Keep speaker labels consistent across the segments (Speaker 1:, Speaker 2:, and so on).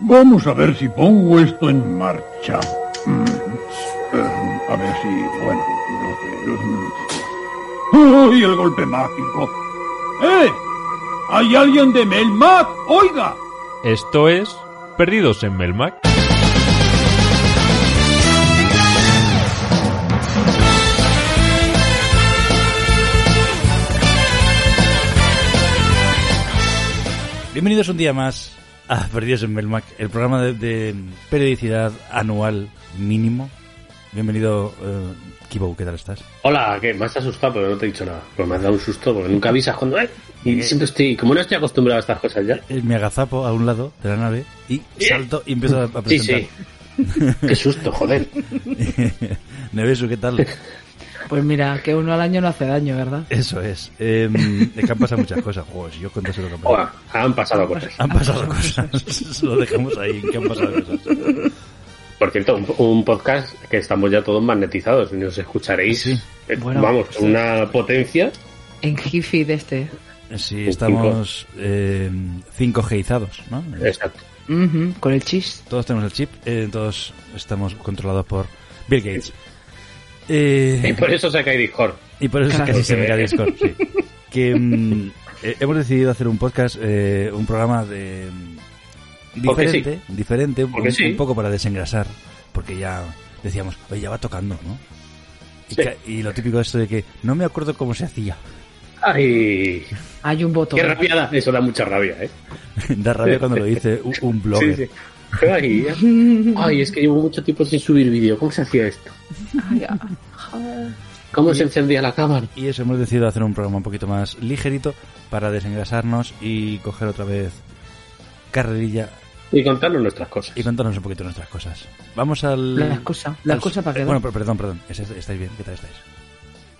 Speaker 1: Vamos a ver si pongo esto en marcha. Mm, a ver si, bueno, no sé. ¡Uy, el golpe mágico! ¡Eh! ¿Hay alguien de Melmac? ¡Oiga!
Speaker 2: Esto es Perdidos en Melmac.
Speaker 3: Bienvenidos un día más a Perdidos en Melmac, el programa de, de periodicidad anual mínimo. Bienvenido, eh, Kibo, ¿qué tal estás?
Speaker 4: Hola, ¿qué? Me has asustado, pero no te he dicho nada. Pues me has dado un susto porque nunca avisas cuando. ¡Ay! Y siempre estoy. Como no estoy acostumbrado a estas cosas ya.
Speaker 3: Eh, Me agazapo a un lado de la nave y salto y empiezo a, a
Speaker 4: Sí,
Speaker 3: presentar.
Speaker 4: sí. Qué susto, joder.
Speaker 3: Nevesu, ¿qué tal?
Speaker 5: Pues mira, que uno al año no hace daño, ¿verdad?
Speaker 3: Eso es. Eh, es que han pasado muchas cosas. Joder, si yo contase lo que han pasado.
Speaker 4: Hola, han pasado cosas.
Speaker 3: Han pasado cosas. lo dejamos ahí, que han pasado cosas.
Speaker 4: Por cierto, un, un podcast que estamos ya todos magnetizados y nos escucharéis.
Speaker 3: Sí.
Speaker 4: eh,
Speaker 5: Bueno,
Speaker 4: vamos,
Speaker 5: sí.
Speaker 4: una potencia.
Speaker 5: En Jiffy de este.
Speaker 3: Sí, estamos eh, 5Gizados, ¿no?
Speaker 4: Exacto.
Speaker 5: Con el chis.
Speaker 3: Todos tenemos el chip, eh, todos estamos controlados por Bill Gates. Eh,
Speaker 4: Y por eso se cae Discord.
Speaker 3: y por eso
Speaker 5: Claro.
Speaker 3: casi se me cae Discord, sí. Que mm, eh, hemos decidido hacer un podcast, eh, un programa de mm,
Speaker 4: Porque
Speaker 3: diferente, diferente, un,
Speaker 4: Porque sí.
Speaker 3: un poco para desengrasar, porque ya decíamos, oye, ya va tocando, ¿no? Y,
Speaker 4: Sí.
Speaker 3: ca- y lo típico esto de que no me acuerdo cómo se hacía.
Speaker 4: Ay,
Speaker 5: Hay un botón.
Speaker 4: qué rabia da. Eso da mucha rabia, ¿eh?
Speaker 3: da rabia cuando lo dice un, un blogger.
Speaker 4: Ay, es que llevo mucho tiempo sin subir vídeo. ¿Cómo se hacía esto? ¿Cómo se encendía la cámara?
Speaker 3: Y eso, hemos decidido hacer un programa un poquito más ligerito para desengrasarnos y coger otra vez carrerilla
Speaker 4: Y contarnos nuestras cosas.
Speaker 3: y contarnos un poquito nuestras cosas. Vamos al...
Speaker 5: La excusa. La
Speaker 3: al-
Speaker 5: excusa para
Speaker 3: eh,
Speaker 5: qué.
Speaker 3: Bueno, per- perdón, perdón. ¿Es- ¿Estáis bien? ¿Qué tal estáis?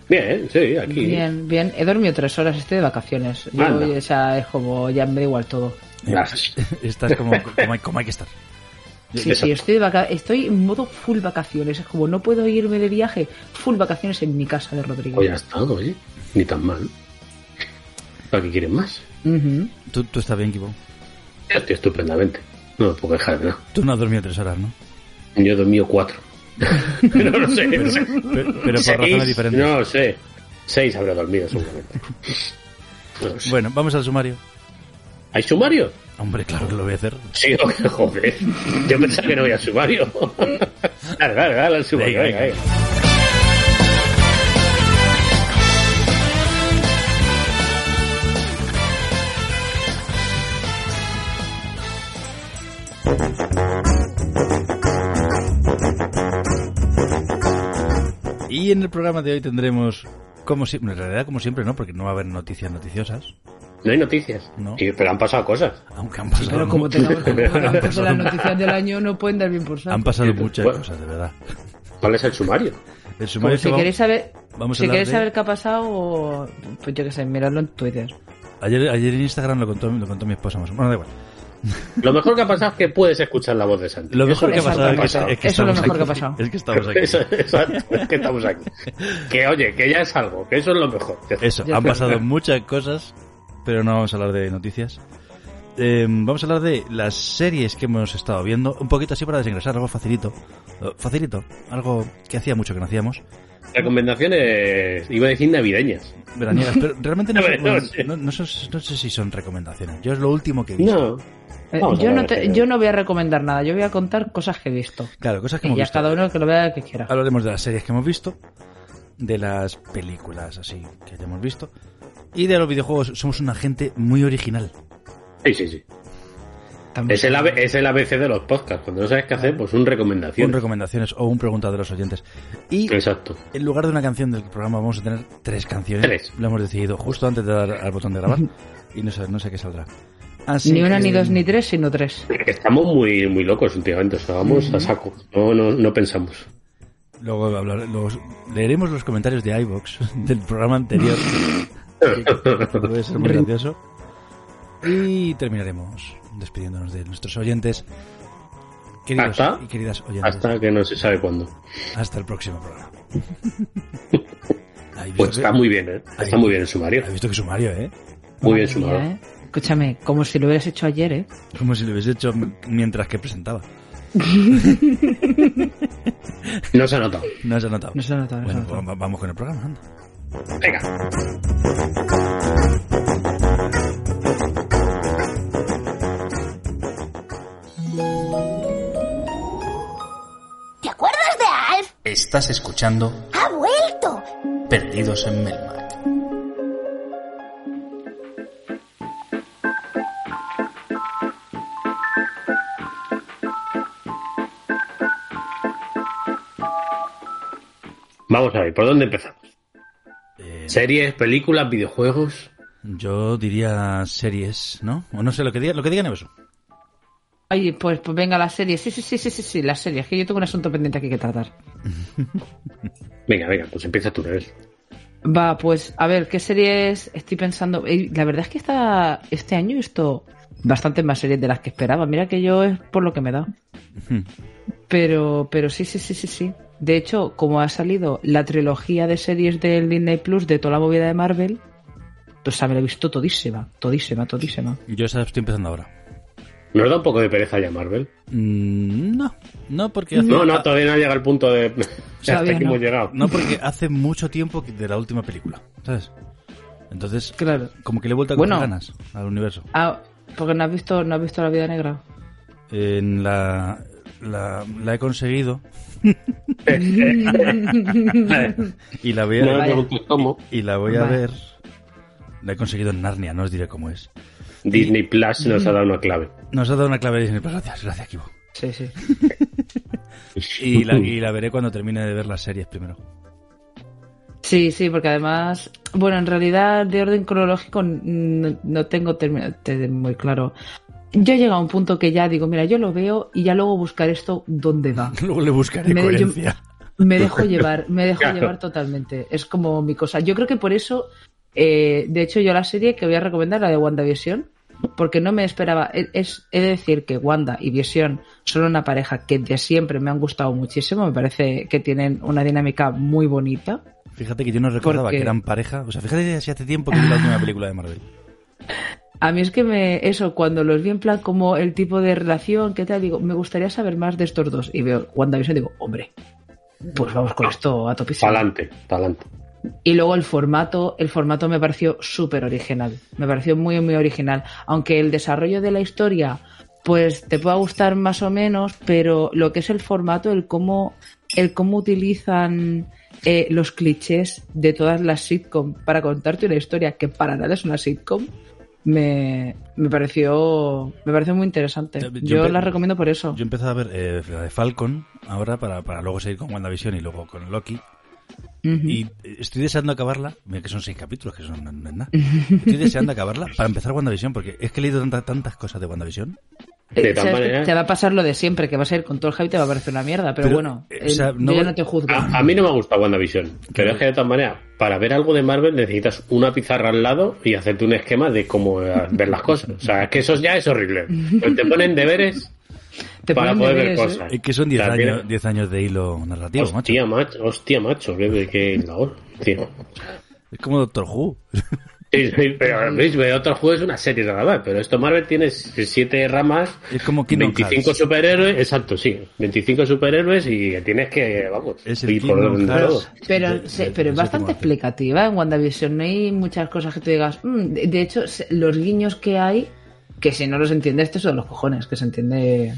Speaker 4: Bien, sí, aquí.
Speaker 5: Bien, bien. He dormido tres horas, estoy de vacaciones. Yo, o sea, es como, ya me da igual todo.
Speaker 4: Gracias.
Speaker 3: Estás como, como, hay, como hay que estar.
Speaker 5: Sí, sí, estoy, de vaca estoy en modo full vacaciones. Es como, no puedo irme de viaje. Full vacaciones en mi casa de Rodrigo.
Speaker 4: Pues ya está, oye. Ni tan mal. ¿Para qué quieren más?
Speaker 5: Ujú.
Speaker 3: ¿Tú, tú estás bien, Kibo?
Speaker 4: Yo estoy estupendamente. No me puedo quejar de nada.
Speaker 3: Tú no has dormido tres horas, ¿no?
Speaker 4: Yo he dormido cuatro. Pero no sé.
Speaker 3: Pero, pero por razones diferentes.
Speaker 4: No sé. Seis habré dormido seguramente. No sé.
Speaker 3: Bueno, vamos al sumario.
Speaker 4: ¿Hay sumario?
Speaker 3: Hombre, claro que lo voy a hacer.
Speaker 4: Sí, joder. Yo pensaba que no había sumario. Dale, dale, dale al sumario.
Speaker 3: Venga,
Speaker 4: Venga,
Speaker 3: venga.
Speaker 4: venga.
Speaker 3: Y en el programa de hoy tendremos, como siempre, en realidad como siempre no, porque no va a haber noticias noticiosas,
Speaker 4: No hay noticias.
Speaker 3: No.
Speaker 4: Sí, pero han pasado cosas.
Speaker 3: aunque han pasado,
Speaker 5: Pero como
Speaker 3: pasado
Speaker 5: las noticias del año, no pueden dar bien por saco.
Speaker 3: han pasado muchas
Speaker 4: Bueno.
Speaker 3: cosas, de verdad.
Speaker 4: ¿Cuál es el sumario?
Speaker 3: El sumario es
Speaker 5: si
Speaker 3: que
Speaker 5: queréis saber,
Speaker 3: vamos a
Speaker 5: si
Speaker 3: hablar
Speaker 5: queréis
Speaker 3: de-
Speaker 5: saber qué ha pasado, pues yo qué sé, miradlo en Twitter.
Speaker 3: Ayer, ayer en Instagram lo contó, lo contó mi esposa más. Bueno, da igual.
Speaker 4: Lo mejor que ha pasado es que puedes escuchar la voz de Santi.
Speaker 3: Lo mejor que ha pasado es que, es que
Speaker 5: Eso es lo
Speaker 3: estamos
Speaker 5: mejor que ha
Speaker 3: aquí.
Speaker 5: pasado.
Speaker 3: Es que estamos aquí.
Speaker 4: Eso, exacto, es que estamos aquí. Que oye, que ya es algo, que eso es lo mejor.
Speaker 3: Eso,
Speaker 5: Ya
Speaker 3: han pasado muchas cosas, pero no vamos a hablar de noticias. Eh, vamos a hablar de las series que hemos estado viendo, un poquito así para desengrasar, algo facilito. Eh, Facilito, algo que hacía mucho que no hacíamos.
Speaker 4: Recomendaciones, iba a decir navideñas.
Speaker 3: Veraniegas, pero realmente no,
Speaker 4: A ver, no sé.
Speaker 3: no- no sé, no sé si son recomendaciones. Yo es lo último que he visto.
Speaker 4: No.
Speaker 5: Eh,
Speaker 4: a
Speaker 5: yo, no te- yo no voy a recomendar nada, yo voy a contar cosas que he visto.
Speaker 3: Claro, cosas que
Speaker 5: Y
Speaker 3: hemos
Speaker 5: ya
Speaker 3: visto.
Speaker 5: cada uno que lo vea que quiera.
Speaker 3: Hablaremos de las series que hemos visto, de las películas así que hayamos visto, y de los videojuegos. Somos una gente muy original.
Speaker 4: Sí, sí, sí.
Speaker 5: También.
Speaker 4: Es el, AB es el ABC de los podcasts. Cuando no sabes qué hacer, pues un recomendación.
Speaker 3: Con recomendaciones o un preguntado de los oyentes. Y
Speaker 4: Exacto.
Speaker 3: En lugar de una canción del programa vamos a tener tres canciones.
Speaker 4: Tres.
Speaker 3: Lo hemos decidido justo antes de dar al botón de grabar. y no sé, no sé qué saldrá. Así
Speaker 5: Ni una,
Speaker 3: que-
Speaker 5: ni dos, ni tres, sino tres.
Speaker 4: Estamos muy, muy locos últimamente. O sea, vamos a saco. No, no, no pensamos.
Speaker 3: Luego hablar- luego leeremos los comentarios de iVox del programa anterior. puede ser muy gracioso. Y terminaremos despidiéndonos de nuestros oyentes. Queridos
Speaker 4: Hasta-
Speaker 3: y queridas oyentes.
Speaker 4: Hasta que no se sabe cuándo.
Speaker 3: Hasta el próximo programa. ¿Habéis
Speaker 4: Pues está
Speaker 3: que-
Speaker 4: muy bien, ¿eh? Está
Speaker 3: Ahí.
Speaker 4: muy bien el sumario.
Speaker 3: ¿Habéis visto que sumario, eh?
Speaker 4: Muy bien
Speaker 5: mía, ¿eh? Escúchame, como si lo hubieras hecho ayer, ¿eh?
Speaker 3: Como si lo hubiese hecho mientras que presentaba.
Speaker 4: No se ha notado.
Speaker 3: No se ha notado.
Speaker 5: No se ha notado, no se ha
Speaker 3: Bueno,
Speaker 5: notado.
Speaker 3: va- vamos con el programa, anda.
Speaker 4: Venga.
Speaker 6: ¿Te acuerdas de Alf?
Speaker 7: Estás escuchando
Speaker 6: ¡Ha vuelto!
Speaker 7: Perdidos en Melmac.
Speaker 4: Vamos a ver, ¿por dónde empezamos? Series, películas, videojuegos.
Speaker 3: yo diría series, ¿no? O no sé lo que diga, lo que digan eso.
Speaker 5: Ay, pues, pues venga la serie. Sí, sí, sí, sí, sí, sí, la serie. Es que yo tengo un asunto pendiente aquí que tratar.
Speaker 4: Venga, venga, pues empieza tú, ¿ves?
Speaker 5: Va, pues, a ver, ¿qué series estoy pensando? Eh, La verdad es que esta, este año he visto bastante más series de las que esperaba. Mira que yo es por lo que me da. Pero, pero sí, sí, sí, sí, sí. De hecho, como ha salido la trilogía de series del Disney Plus de toda la movida de Marvel, pues me la he visto todísima, todísima, todísima.
Speaker 3: Yo esa estoy empezando ahora.
Speaker 4: ¿Nos da un poco de pereza ya Marvel?
Speaker 3: Mm, no, no porque hace,
Speaker 4: No, no, todavía no llega al punto de... Hasta
Speaker 5: no.
Speaker 4: hemos llegado.
Speaker 3: no porque hace mucho tiempo de la última película, ¿sabes? Entonces,
Speaker 5: Claro.
Speaker 3: como que le he vuelto a
Speaker 5: Bueno.
Speaker 3: ganas al universo.
Speaker 5: Ah, porque no has visto, no has visto la vida negra.
Speaker 3: En la, la, la he conseguido y la voy a,
Speaker 4: No cómo.
Speaker 3: y la voy a
Speaker 5: Vale.
Speaker 3: ver. La he conseguido en Narnia, no os diré cómo es.
Speaker 4: Disney Plus nos ha dado una clave.
Speaker 3: Nos ha dado una clave de Disney Plus. Gracias, gracias, Kibo.
Speaker 5: Sí, sí.
Speaker 3: Y la, y la veré cuando termine de ver las series primero.
Speaker 5: Sí, sí, porque además, bueno, en realidad de orden cronológico no, no tengo muy claro. Yo he llegado a un punto que ya digo, mira, yo lo veo y ya luego buscar esto dónde va.
Speaker 3: Luego le buscaré
Speaker 5: Me-
Speaker 3: coherencia.
Speaker 5: Me dejo llevar, me dejo
Speaker 4: Claro.
Speaker 5: llevar totalmente. Es como mi cosa. Yo creo que por eso, eh, de hecho, yo la serie que voy a recomendar, la de WandaVision, porque no me esperaba. e, Es, es- he de decir que Wanda y Vision son una pareja que de siempre me han gustado muchísimo. Me parece que tienen una dinámica muy bonita.
Speaker 3: Fíjate que yo no recordaba
Speaker 5: Porque-
Speaker 3: que eran pareja. O sea, fíjate si hace tiempo que vi la última película de Marvel.
Speaker 5: A mí es que me, eso, cuando los vi en plan como el tipo de relación, ¿qué tal? Digo, me gustaría saber más de estos dos. Y veo WandaVision y digo, hombre, pues vamos con esto a topísimo.
Speaker 4: Pa'lante, pa'lante.
Speaker 5: Y luego el formato, el formato me pareció súper original. Me pareció muy, muy original. Aunque el desarrollo de la historia, pues te pueda gustar más o menos, pero lo que es el formato, el cómo, el cómo utilizan eh, los clichés de todas las sitcom para contarte una historia que para nada es una sitcom, me, me pareció, me pareció muy interesante.
Speaker 3: Yo
Speaker 5: Yo
Speaker 3: empe-
Speaker 5: la recomiendo por eso.
Speaker 3: Yo empecé a ver eh, Falcon ahora para, para luego seguir con WandaVision y luego con Loki. Y estoy deseando acabarla. Mira que son seis capítulos, que son no, no es nada. Estoy deseando acabarla para empezar WandaVision porque es que he leído tanta- tantas cosas de WandaVision.
Speaker 4: De
Speaker 5: Eh, que te va a pasar lo de siempre, que vas a ir con todo el hype y te va a parecer una mierda, pero,
Speaker 3: Pero,
Speaker 5: bueno,
Speaker 3: eh, o sea, no
Speaker 5: yo ya
Speaker 3: voy-
Speaker 5: no te juzgo.
Speaker 4: A, a mí no me ha gustado WandaVision, pero es que de todas maneras, para ver algo de Marvel necesitas una pizarra al lado y hacerte un esquema de cómo eh, ver las cosas. O sea, es que eso ya es horrible. Pues te ponen deberes
Speaker 5: Te
Speaker 4: para
Speaker 5: ponen
Speaker 4: poder ver
Speaker 5: deberes,
Speaker 4: cosas.
Speaker 3: Es que son 10
Speaker 4: O sea,
Speaker 3: años, 10 años de hilo narrativo, macho.
Speaker 4: Hostia, macho, hostia, macho, qué, qué labor, tío.
Speaker 3: Es como Doctor Who.
Speaker 4: Sí, sí, pero ¿veis? otro juego es una serie nada más, pero esto Marvel tiene siete ramas,
Speaker 3: Es como Kingdom
Speaker 4: 25
Speaker 3: Hearts.
Speaker 4: superhéroes, exacto, sí, 25 superhéroes y tienes que, vamos,
Speaker 3: Es el
Speaker 4: ir por todo.
Speaker 5: Pero,
Speaker 3: De-
Speaker 5: se- pero
Speaker 3: de
Speaker 5: es bastante explicativa en WandaVision. No hay muchas cosas que tú digas. "Mm". de, de hecho, los guiños que hay, que si no los entiendes, te son los cojones, que se entiende.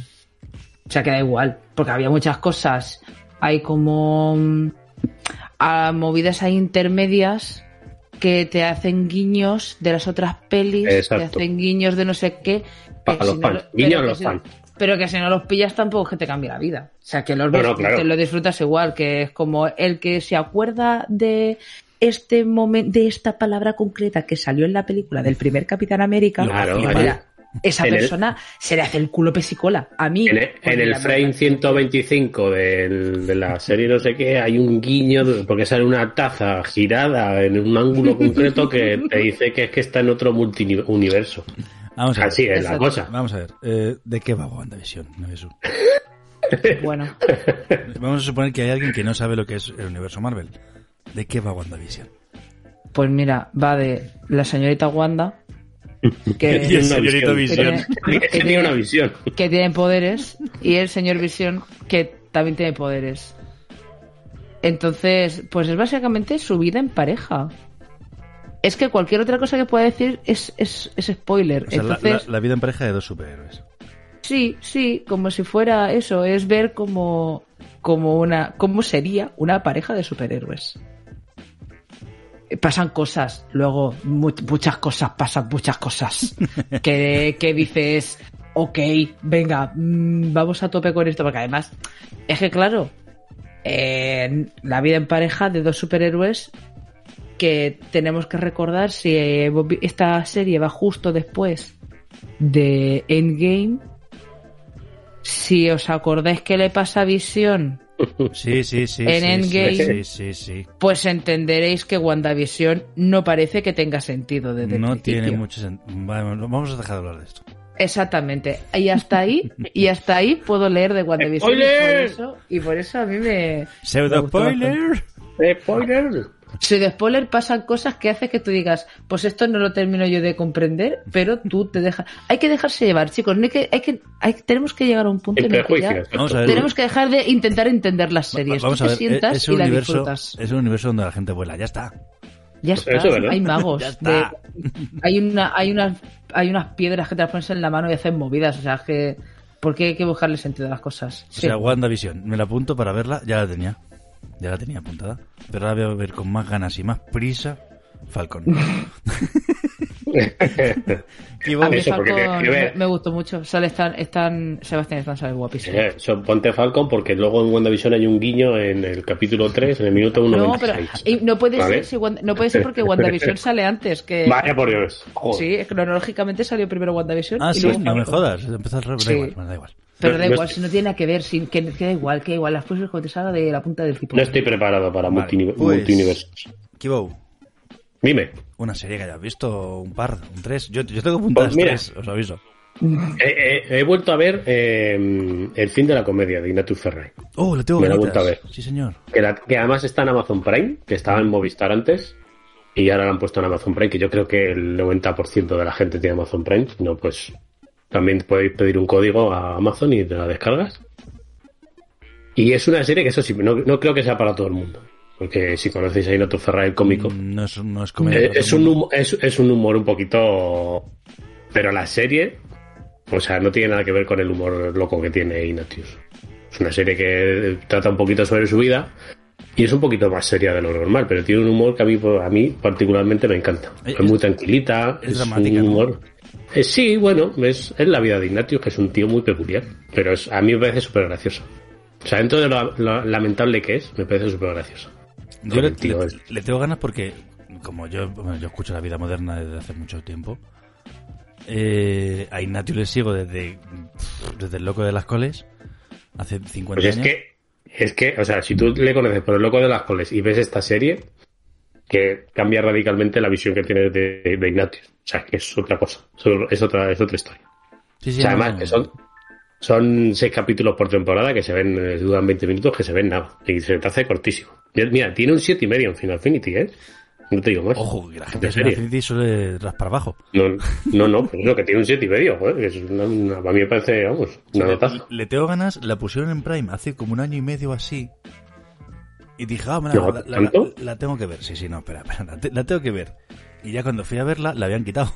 Speaker 5: O sea, que da igual. Porque había muchas cosas. Hay como. mm, a movidas ahí intermedias que te hacen guiños de las otras pelis,
Speaker 4: Exacto.
Speaker 5: te hacen guiños de no sé qué.
Speaker 4: Para los
Speaker 5: si
Speaker 4: fans, guiños los
Speaker 5: si-
Speaker 4: fans.
Speaker 5: Pero que si no los pillas tampoco es que te cambie la vida. O sea, que los
Speaker 4: No,
Speaker 5: ves,
Speaker 4: no, claro.
Speaker 5: te lo disfrutas igual, que es como el que se acuerda de este momento, de esta palabra concreta que salió en la película del primer Capitán América.
Speaker 4: Claro,
Speaker 5: esa
Speaker 4: En el-
Speaker 5: persona se le hace el culo pesicola. A mí.
Speaker 4: En el, en el
Speaker 5: mira,
Speaker 4: frame
Speaker 5: me-
Speaker 4: 125 del- de la serie no sé qué hay un guiño porque sale una taza girada en un ángulo concreto que te dice que es que está en otro multiuniverso.
Speaker 3: Vamos a ver.
Speaker 4: Así es la cosa.
Speaker 3: Vamos a ver. eh, ¿De qué va WandaVision? No?
Speaker 5: Bueno,
Speaker 3: Vamos a suponer que hay alguien que no sabe lo que es el universo Marvel. ¿De qué va WandaVision?
Speaker 5: pues mira, va de la señorita Wanda que,
Speaker 4: Tiene una
Speaker 3: señorito
Speaker 4: visión. Que tiene una visión.
Speaker 5: que tiene poderes y el señor Visión que también tiene poderes. Entonces, pues es básicamente su vida en pareja. Es que cualquier otra cosa que pueda decir es, es, es spoiler.
Speaker 3: O sea, la-
Speaker 5: Entonces,
Speaker 3: la, la vida en pareja de dos superhéroes.
Speaker 5: sí, sí, como si fuera eso, es ver como, como una, cómo sería una pareja de superhéroes. Pasan cosas, luego mu- muchas cosas, pasan muchas cosas. que, que dices, ok, venga, mm, vamos a tope con esto, porque además, es que claro, eh, la vida en pareja de dos superhéroes que tenemos que recordar si esta serie va justo después de Endgame. Si os acordáis que le pasa a Visión,
Speaker 3: Sí, sí, sí.
Speaker 5: En
Speaker 3: sí,
Speaker 5: Endgame.
Speaker 3: Sí, sí, sí.
Speaker 5: pues entenderéis que WandaVision no parece que tenga sentido desde
Speaker 3: No tiene mucho sentido. Vamos a dejar de hablar de esto.
Speaker 5: Exactamente. Y hasta ahí, y hasta ahí puedo leer de WandaVision. Y por
Speaker 4: ¡Spoiler!
Speaker 5: eso, y por eso a mí me.
Speaker 3: Pseudo
Speaker 5: me
Speaker 3: spoiler.
Speaker 4: Spoiler.
Speaker 5: Si de spoiler pasan cosas que hace que tú digas, pues esto no lo termino yo de comprender, pero tú te dejas. Hay que dejarse llevar, chicos. No hay que, hay que, hay- tenemos que llegar a un punto
Speaker 4: El
Speaker 5: en el que ya
Speaker 4: prejuicio.
Speaker 3: Vamos a ver.
Speaker 5: tenemos que dejar de intentar entender las series.
Speaker 3: Vamos
Speaker 5: tú
Speaker 3: a
Speaker 5: te
Speaker 3: ver,
Speaker 5: sientas
Speaker 3: es
Speaker 5: y
Speaker 3: un,
Speaker 5: la
Speaker 3: universo,
Speaker 5: disfrutas.
Speaker 3: es un universo donde la gente vuela, ya está.
Speaker 5: Ya
Speaker 4: Eso
Speaker 5: está. hay magos.
Speaker 3: Ya está.
Speaker 5: de- hay una, hay unas, hay unas piedras que te las pones en la mano y hacen movidas. O sea es que, ¿por qué hay que buscarle sentido a las cosas?
Speaker 3: O
Speaker 5: Sí.
Speaker 3: sea, WandaVision, me la apunto para verla, ya la tenía. Ya la tenía apuntada. Pero ahora voy a ver con más ganas y más prisa Falcon. Y
Speaker 5: a
Speaker 3: vos-
Speaker 5: mí
Speaker 4: Eso, porque
Speaker 5: Falcon
Speaker 4: tiene que ver.
Speaker 5: me, me gustó mucho. Sale están, están, Sebastián Stan sale guapísimo.
Speaker 4: Eh, son- ponte Falcon porque luego en WandaVision hay un guiño en el capítulo 3, en el minuto 1.
Speaker 5: No, pero y no puede
Speaker 4: ¿Vale?
Speaker 5: ser si Wanda- no puede ser porque WandaVision sale antes que
Speaker 4: Vaya por Dios. Joder.
Speaker 5: sí, cronológicamente salió primero WandaVision
Speaker 3: Ah,
Speaker 5: y
Speaker 3: sí,
Speaker 5: luego
Speaker 3: no me jodas. Empezó al revés. Da igual, da igual.
Speaker 5: Pero
Speaker 4: No-
Speaker 5: da igual,
Speaker 4: estoy-
Speaker 5: si no tiene nada que ver, sin, que, que da igual, que da igual, las te salga de la punta del tipo.
Speaker 4: No estoy preparado para
Speaker 3: Vale,
Speaker 4: multini-
Speaker 3: pues-
Speaker 4: multiuniversos.
Speaker 3: Kibo,
Speaker 4: Dime,
Speaker 3: una serie que hayas visto, un par, un tres. Yo, yo tengo apuntadas
Speaker 4: Pues mira.
Speaker 3: tres, os aviso.
Speaker 4: he, he- he vuelto a ver eh, El fin de la comedia de Ignatius Ferrari.
Speaker 3: Oh, lo tengo
Speaker 4: Me la he vuelto a ver.
Speaker 3: Sí, señor.
Speaker 4: Que, la- que además está en Amazon Prime, que estaba en Movistar antes. Y ahora la han puesto en Amazon Prime, que yo creo que el 90% de la gente tiene Amazon Prime. Si No, pues también podéis pedir un código a Amazon y te la descargas. Y es una serie que eso sí, no, no creo que sea para todo el mundo. Porque si conocéis a Ignatius Ferrari, el cómico,
Speaker 3: Mm, No es, no es comedia.
Speaker 4: Eh, es,
Speaker 3: es
Speaker 4: un humor, es, es un humor un poquito. Pero la serie, o sea, no tiene nada que ver con el humor loco que tiene Ignatius. Es una serie que trata un poquito sobre su vida y es un poquito más seria de lo normal, pero tiene un humor que a mí, a mí particularmente me encanta.
Speaker 3: Eh,
Speaker 4: Es muy tranquilita,
Speaker 3: es dramática,
Speaker 4: un
Speaker 3: ¿no?
Speaker 4: Eh, sí, bueno, es, es la vida de Ignatius, que es un tío muy peculiar, pero es, a mí me parece súper gracioso. O sea, dentro de lo, lo lamentable que es, me parece súper gracioso.
Speaker 3: Yo le,
Speaker 4: El tío
Speaker 3: le-
Speaker 4: es-
Speaker 3: le tengo ganas porque, como yo, bueno, yo escucho la vida moderna desde hace mucho tiempo, eh, a Ignatius le sigo desde, desde el loco de las coles, hace 50
Speaker 4: Pues es
Speaker 3: años.
Speaker 4: que, es que, o sea, si tú le conoces por el loco de las coles y ves esta serie, que cambia radicalmente la visión que tienes de, de Ignatius. O sea, que es otra cosa, es otra, es otra historia.
Speaker 3: Sí,
Speaker 4: O
Speaker 3: sí,
Speaker 4: sea, además, que son, son seis capítulos por temporada que se ven, eh, duran 20 minutos, que se ven nada. Y se te hace cortísimo. Mira, tiene un siete y medio en Final Affinity, ¿eh? No te digo más.
Speaker 3: Ojo, que la gente
Speaker 4: de serie.
Speaker 3: Infinity suele raspar abajo.
Speaker 4: No, no, no, pero que tiene un siete y medio, joder, que es una, una- a mí me parece, vamos, una
Speaker 3: le,
Speaker 4: notaza.
Speaker 3: le tengo ganas, la pusieron en Prime hace como un año y medio así. Y dije, ah, mira,
Speaker 4: ¿Lleva
Speaker 3: la, la-
Speaker 4: tanto?
Speaker 3: la- la tengo que ver. Sí, sí, no, espera, espera, la, te- la tengo que ver. Y ya cuando fui a verla, la habían quitado.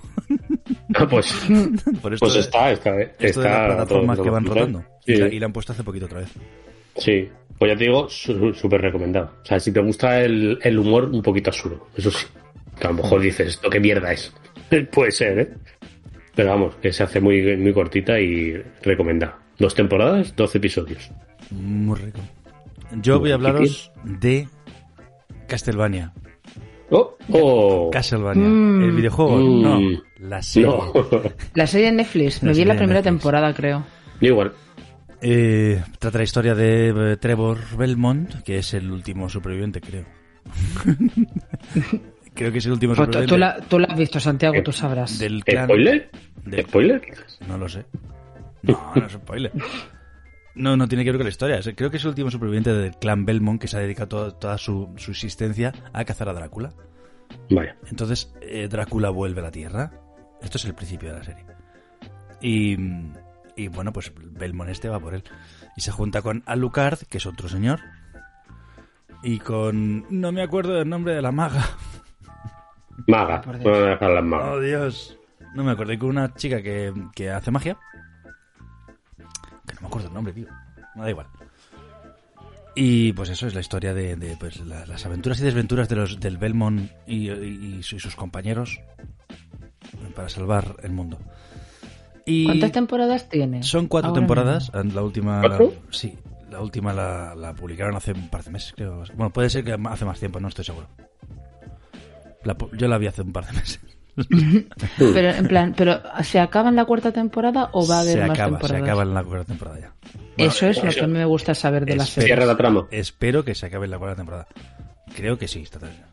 Speaker 4: Ah, pues,
Speaker 3: Por esto
Speaker 4: pues
Speaker 3: de-
Speaker 4: está, está, eh,
Speaker 3: esto de las
Speaker 4: está
Speaker 3: plataformas
Speaker 4: todo-
Speaker 3: que van rotando.
Speaker 4: Sí,
Speaker 3: Y, la, y la han puesto hace poquito otra vez.
Speaker 4: Sí, pues ya te digo, su- súper recomendado. O sea, si te gusta el, el humor un poquito absurdo, eso sí. Que a lo mejor dices, ¿esto qué mierda es? Puede ser, ¿eh? Pero vamos, que se hace muy, muy cortita y recomendada. Dos temporadas, 12 episodios.
Speaker 3: Muy rico. Yo voy a hablaros de Castlevania.
Speaker 4: ¡Oh! ¡Oh!
Speaker 3: Castlevania.
Speaker 5: Mm.
Speaker 3: El videojuego,
Speaker 4: Mm.
Speaker 3: no. La serie.
Speaker 4: No,
Speaker 5: La serie en Netflix, me
Speaker 3: La
Speaker 5: vi la primera
Speaker 3: Netflix.
Speaker 5: temporada, creo.
Speaker 4: igual.
Speaker 3: Eh, trata la historia de eh, Trevor Belmont, que es el último superviviente, creo. creo que es el último
Speaker 5: tú,
Speaker 3: superviviente
Speaker 5: tú la, tú la has visto, Santiago, tú sabrás.
Speaker 3: del clan.
Speaker 4: ¿Spoiler?
Speaker 3: de-
Speaker 4: ¿Spoiler?
Speaker 3: No lo sé. No, no es spoiler. No, no tiene que ver con la historia. Creo que es el último superviviente del clan Belmont que se ha dedicado toda, toda su, su existencia a cazar a Drácula.
Speaker 4: Vaya.
Speaker 3: Entonces, eh, Drácula vuelve a la Tierra. Esto es el principio de la serie. Y, y bueno, pues Belmont este va por él. Y se junta con Alucard, que es otro señor. Y con... No me acuerdo del nombre de la maga.
Speaker 4: Maga. A dejar las
Speaker 3: Oh. Dios. No me acuerdo. Y con una chica que, que hace magia. No acuerdo el nombre, tío. Me da igual. Y pues eso es la historia de, de, pues, la- las aventuras y desventuras de los del Belmont y, y- y su- y sus compañeros para salvar el mundo. Y
Speaker 5: ¿Cuántas temporadas tiene?
Speaker 3: son cuatro
Speaker 5: Ahora
Speaker 3: temporadas.
Speaker 5: mismo.
Speaker 3: La última, sí, la última la, la publicaron hace un par de meses, creo. Bueno, puede ser que hace más tiempo, no estoy seguro. La yo la vi hace un par de meses.
Speaker 5: Pero en plan, pero ¿se acaba en la cuarta temporada o va a haber
Speaker 3: se
Speaker 5: más
Speaker 3: acaba, se
Speaker 5: temporadas?
Speaker 3: acaba en la cuarta temporada ya.
Speaker 5: Eso es lo
Speaker 4: eso-
Speaker 5: que a mí me gusta saber de la serie.
Speaker 4: Cierra la trama.
Speaker 3: Espero que se acabe en la cuarta temporada. Creo que sí, está todavía.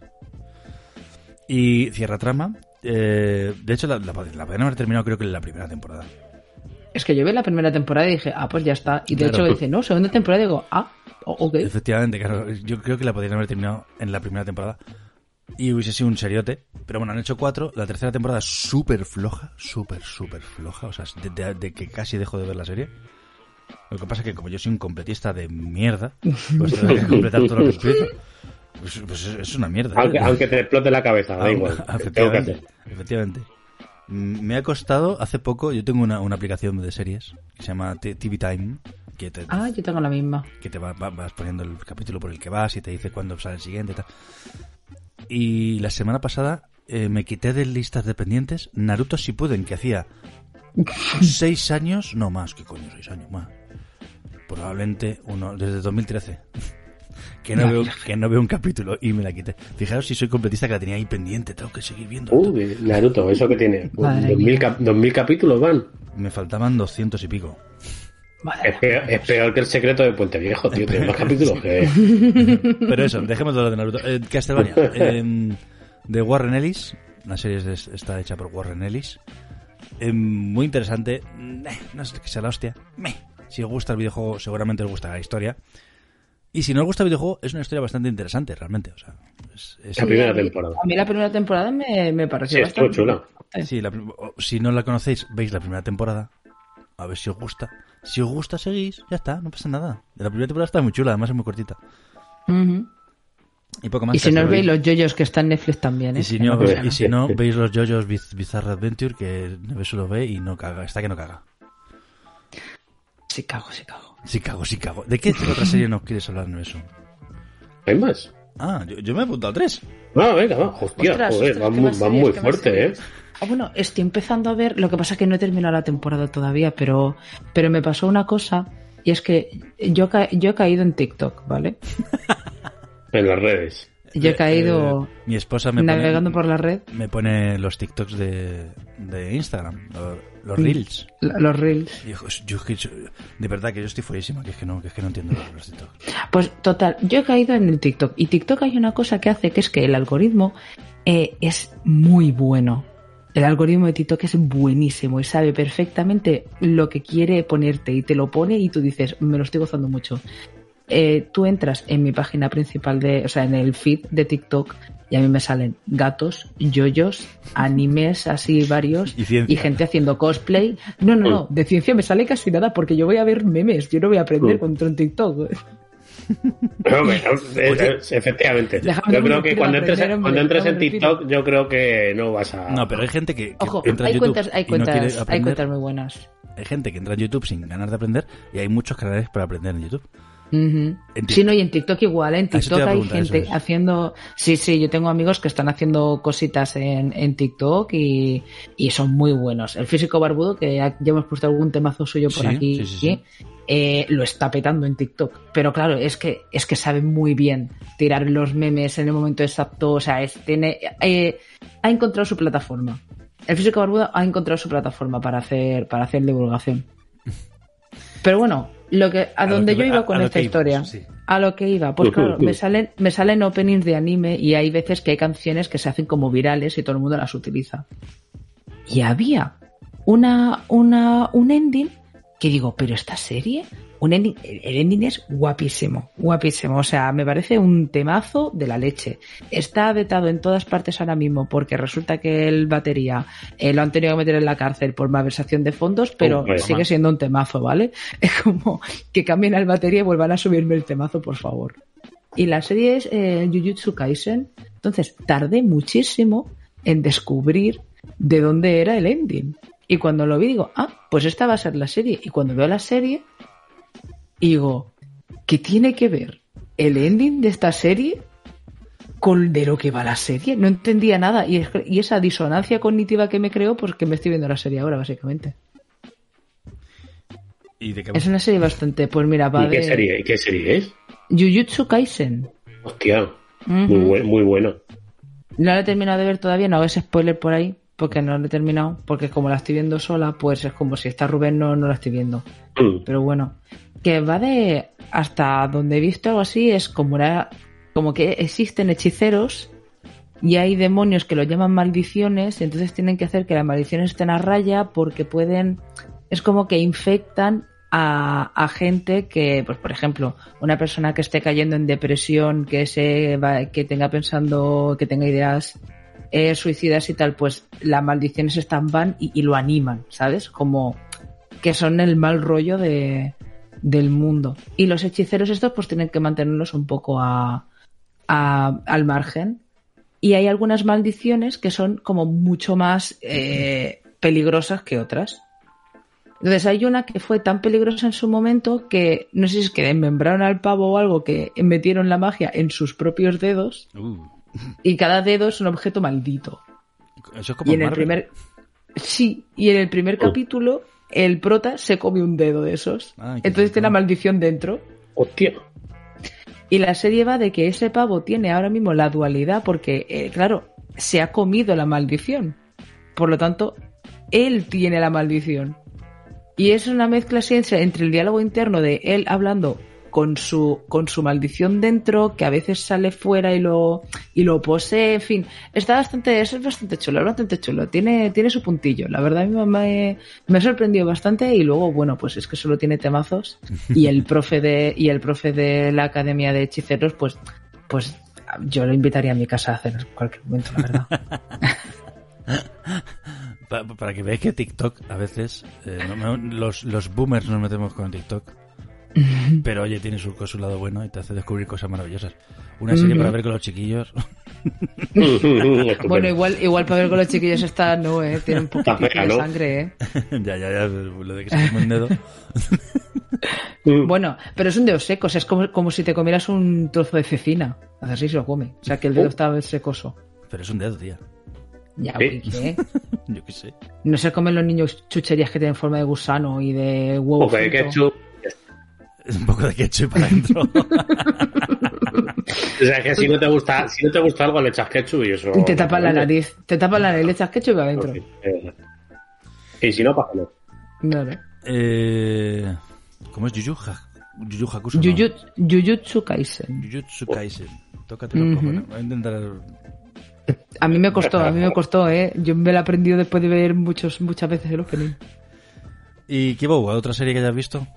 Speaker 3: Y cierra trama. eh, de hecho, la, la, la podrían haber terminado creo que en la primera temporada.
Speaker 5: Es que yo vi la primera temporada y dije, ah, pues ya está. Y de
Speaker 3: Claro.
Speaker 5: hecho dice, no, segunda temporada y digo, ah, o- ok.
Speaker 3: Efectivamente, claro. Yo creo que la podrían haber terminado en la primera temporada. Y hubiese sido un seriote. Pero bueno, han hecho cuatro. La tercera temporada es súper floja. Súper, súper floja. O sea, de, de- de que casi dejo de ver la serie. Lo que pasa es que como yo soy un completista de mierda, pues tengo que completar todo lo que empiezo. Pues, pues es, una mierda.
Speaker 4: Aunque,
Speaker 3: ¿eh?
Speaker 4: aunque te explote la cabeza, da igual. Tengo que
Speaker 3: efectivamente, efectivamente. Mm, Me ha costado, hace poco, yo tengo una, una aplicación de series que se llama TV Time, que te,
Speaker 5: Ah, yo tengo la misma.
Speaker 3: que te va- va- vas poniendo el capítulo por el que vas y te dice cuándo sale el siguiente y tal. Y la semana pasada eh, me quité de listas de pendientes Naruto Shippuden, que hacía seis años, no más, ¿qué coño? Seis años más. Probablemente uno, desde 2013. Que no, veo, que no veo un capítulo y me la quité. Fijaros si soy completista que la tenía ahí pendiente, tengo que seguir viendo.
Speaker 4: Uy, Naruto, ¿eso que tiene?
Speaker 5: Madre
Speaker 4: 2000,
Speaker 5: mía.
Speaker 4: cap- 2000 capítulos van.
Speaker 3: Me faltaban 200 y pico.
Speaker 5: Vale.
Speaker 4: Es peor, es peor que el secreto de Puente Viejo, tío. Tiene más capítulos que.
Speaker 3: Pero eso, dejemos de lo de Naruto. Eh, Castlevania, eh, de Warren Ellis. La serie es- está hecha por Warren Ellis. Eh, muy interesante. No es que sea la hostia. Meh. Si os gusta el videojuego, seguramente os gusta la historia. Y si no os gusta el videojuego, es una historia bastante interesante, realmente. O sea, es- es-
Speaker 4: La primera temporada.
Speaker 5: A mí la primera temporada me, me pareció
Speaker 4: Sí,
Speaker 5: bastante
Speaker 4: chula.
Speaker 3: sí, la si no la conocéis, veis la primera temporada. A ver si os gusta. Si os gusta, seguís. Ya está, no pasa nada. La primera temporada está muy chula, además es muy cortita.
Speaker 5: Ujú.
Speaker 3: Y poco más.
Speaker 5: Y si no os veis los yoyos que están en Netflix también, ¿eh?
Speaker 3: Y si, no,
Speaker 5: pasa
Speaker 3: y si no, veis los JoJo's Biz- Bizarre Adventure, que Nevesu lo ve y no caga. Está que no caga.
Speaker 5: Sí cago, sí cago.
Speaker 3: Sí cago, sí cago. ¿De qué otra serie nos quieres hablar, Nevesu?
Speaker 4: ¿Hay más?
Speaker 3: Ah, yo, yo me he apuntado a tres.
Speaker 4: Ah, venga, va. Hostia,
Speaker 5: Ostras,
Speaker 4: joder,
Speaker 5: ostras,
Speaker 4: van van muy fuerte, ¿eh?
Speaker 5: Ah, bueno, estoy empezando a ver, lo que pasa es que no he terminado la temporada todavía, pero, pero me pasó una cosa, y es que yo, ca- yo he caído en TikTok, ¿vale?
Speaker 4: En las redes.
Speaker 5: Yo he caído
Speaker 3: Eh, mi esposa me
Speaker 5: navegando
Speaker 3: pone,
Speaker 5: por la red,
Speaker 3: me pone los TikToks de, de Instagram, los, los Reels.
Speaker 5: los reels.
Speaker 3: Yo, es que yo- de verdad que yo estoy fuerísima, que es que no, que es que no entiendo los, los TikToks.
Speaker 5: Pues total, yo he caído en el TikTok, y TikTok hay una cosa que hace, que es que el algoritmo eh, es muy bueno. El algoritmo de TikTok es buenísimo y sabe perfectamente lo que quiere ponerte y te lo pone y tú dices, me lo estoy gozando mucho. Eh, tú entras en mi página principal de, o sea, en el feed de TikTok y a mí me salen gatos, yoyos, animes así varios
Speaker 3: Y
Speaker 5: gente haciendo cosplay. No, no, no, de ciencia me sale casi nada porque yo voy a ver memes, yo no voy a aprender
Speaker 4: Mm.
Speaker 5: con en TikTok.
Speaker 4: No, efectivamente.
Speaker 5: Déjame
Speaker 4: Yo creo
Speaker 5: que
Speaker 4: cuando entres,
Speaker 5: hombre,
Speaker 4: cuando entres en. TikTok, yo creo que no vas a.
Speaker 3: No, pero hay gente que, que
Speaker 5: Ojo,
Speaker 3: entra en
Speaker 5: hay
Speaker 3: YouTube
Speaker 5: cuentas, hay
Speaker 3: y no quiere
Speaker 5: cuentas, hay cuentas muy buenas.
Speaker 3: Hay gente que entra en YouTube sin ganas de aprender y hay muchos canales para aprender en YouTube. En
Speaker 5: Sí, no, y en TikTok igual, ¿eh? en
Speaker 3: Ah,
Speaker 5: TikTok hay gente
Speaker 3: es.
Speaker 5: haciendo... Sí, sí, yo tengo amigos que están haciendo cositas en, en TikTok y, y son muy buenos. El físico barbudo, que ya ya hemos puesto algún temazo suyo por
Speaker 3: Sí,
Speaker 5: aquí,
Speaker 3: sí, sí, sí.
Speaker 5: Eh, lo está petando en TikTok. Pero claro, es que, es que sabe muy bien tirar los memes en el momento exacto, o sea, es, tiene, eh, ha encontrado su plataforma. El físico barbudo ha encontrado su plataforma para hacer, para hacer divulgación. Pero bueno, lo que, a,
Speaker 3: A lo
Speaker 5: donde
Speaker 3: que-
Speaker 5: yo iba
Speaker 3: a-
Speaker 5: con
Speaker 3: a
Speaker 5: esta historia,
Speaker 3: sí.
Speaker 5: a lo que iba, pues claro, me salen, me salen openings de anime y hay veces que hay canciones que se hacen como virales y todo el mundo las utiliza. Y había una, una, un ending que digo, pero esta serie un ending- el ending es guapísimo, guapísimo. O sea, me parece un temazo de la leche. Está vetado en todas partes ahora mismo porque resulta que el batería eh, lo han tenido que meter en la cárcel por malversación de fondos, pero sigue siendo un temazo, ¿vale? Es como que cambien al batería y vuelvan a subirme el temazo, por favor. Y la serie es eh, Jujutsu Kaisen. Entonces, tardé muchísimo en descubrir de dónde era el ending. Y cuando lo vi, digo, ah, pues esta va a ser la serie. Y cuando veo la serie, digo, ¿qué tiene que ver el ending de esta serie con de lo que va la serie? No entendía nada. Y, es- y esa disonancia cognitiva que me creó, pues que me estoy viendo la serie ahora, básicamente.
Speaker 3: ¿Y de qué
Speaker 5: Es una serie bastante, pues mira, va
Speaker 4: ¿Y qué
Speaker 5: de
Speaker 4: serie, ¿Y qué serie es?
Speaker 5: Jujutsu Kaisen.
Speaker 4: Hostia, muy, buen- muy bueno.
Speaker 5: No la he terminado de ver todavía, no hago ese spoiler por ahí, porque no la he terminado, porque como la estoy viendo sola, pues es como si está Rubén, no, no la estoy viendo.
Speaker 4: Mm.
Speaker 5: Pero bueno, que va de hasta donde he visto algo así, es como una, como que existen hechiceros y hay demonios que lo llaman maldiciones, y entonces tienen que hacer que las maldiciones estén a raya porque pueden, es como que infectan a, a gente que, pues por ejemplo, una persona que esté cayendo en depresión, que se va- que tenga pensando, que tenga ideas eh, suicidas y tal, pues las maldiciones están van y, y lo animan, ¿sabes? Como que son el mal rollo de, del mundo. Y los hechiceros estos pues tienen que mantenerlos un poco a, a- al margen. Y hay algunas maldiciones que son como mucho más eh, peligrosas que otras. Entonces hay una que fue tan peligrosa en su momento que no sé si es que desmembraron al pavo o algo que metieron la magia en sus propios dedos
Speaker 3: Uh,
Speaker 5: y cada dedo es un objeto maldito.
Speaker 3: eso es como
Speaker 5: Y en el primer sí, y en el primer
Speaker 4: Oh.
Speaker 5: capítulo el prota se come un dedo de esos.
Speaker 3: Ay, qué
Speaker 5: Entonces tiene la maldición dentro.
Speaker 4: Hostia.
Speaker 5: Y la serie va de que ese pavo tiene ahora mismo la dualidad porque, eh, claro, se ha comido la maldición. Por lo tanto, él tiene la maldición. Y es una mezcla entre entre el diálogo interno de él hablando con su, con su maldición dentro, que a veces sale fuera y lo, y lo posee, en fin. Está bastante, es bastante chulo, es bastante chulo. Tiene, tiene su puntillo. La verdad, a mí me, me ha sorprendido bastante y luego, bueno, pues es que solo tiene temazos. Y el profe de, y el profe de la academia de hechiceros, pues, pues yo lo invitaría a mi casa a hacer en cualquier momento, la verdad.
Speaker 3: Pa- para que veáis que TikTok a veces eh, no los, los boomers nos metemos con TikTok pero oye tiene su, su lado bueno y te hace descubrir cosas maravillosas una serie para ver con los chiquillos
Speaker 5: bueno, igual, igual para ver con los chiquillos está, no, eh, tiene un poquito
Speaker 4: fea,
Speaker 5: de
Speaker 4: ¿no?
Speaker 5: sangre, eh.
Speaker 3: ya ya ya lo de que se come un dedo
Speaker 5: Bueno, pero es un dedo seco, o sea, es como, como si te comieras un trozo de cecina. Hace así se lo come. O sea, que el dedo está secoso.
Speaker 3: pero es un dedo tía
Speaker 5: Ya, uy, ¿qué?
Speaker 3: yo qué sé
Speaker 5: No se comen los niños chucherías que tienen forma de gusano y de huevo.
Speaker 4: De ketchup.
Speaker 3: Un poco de ketchup para adentro
Speaker 4: O sea, que si no te gusta, si no te gusta algo, le echas ketchup y eso.
Speaker 5: Y te tapas la nariz. Te tapas la nariz, le echas ketchup y adentro.
Speaker 4: Eh, Y si no, pájalo.
Speaker 5: Claro.
Speaker 3: eh, ¿cómo es Juju Ha- Juju Hakusho no.
Speaker 5: Kaisen.
Speaker 3: Jujutsu Kaisen tócate los
Speaker 5: Ujú.
Speaker 3: cojones voy a intentar
Speaker 5: A mí me costó, a mí me costó, eh. Yo me la he aprendido después de ver muchos, muchas veces el opening.
Speaker 3: ¿Y Kibo, otra serie que hayas visto?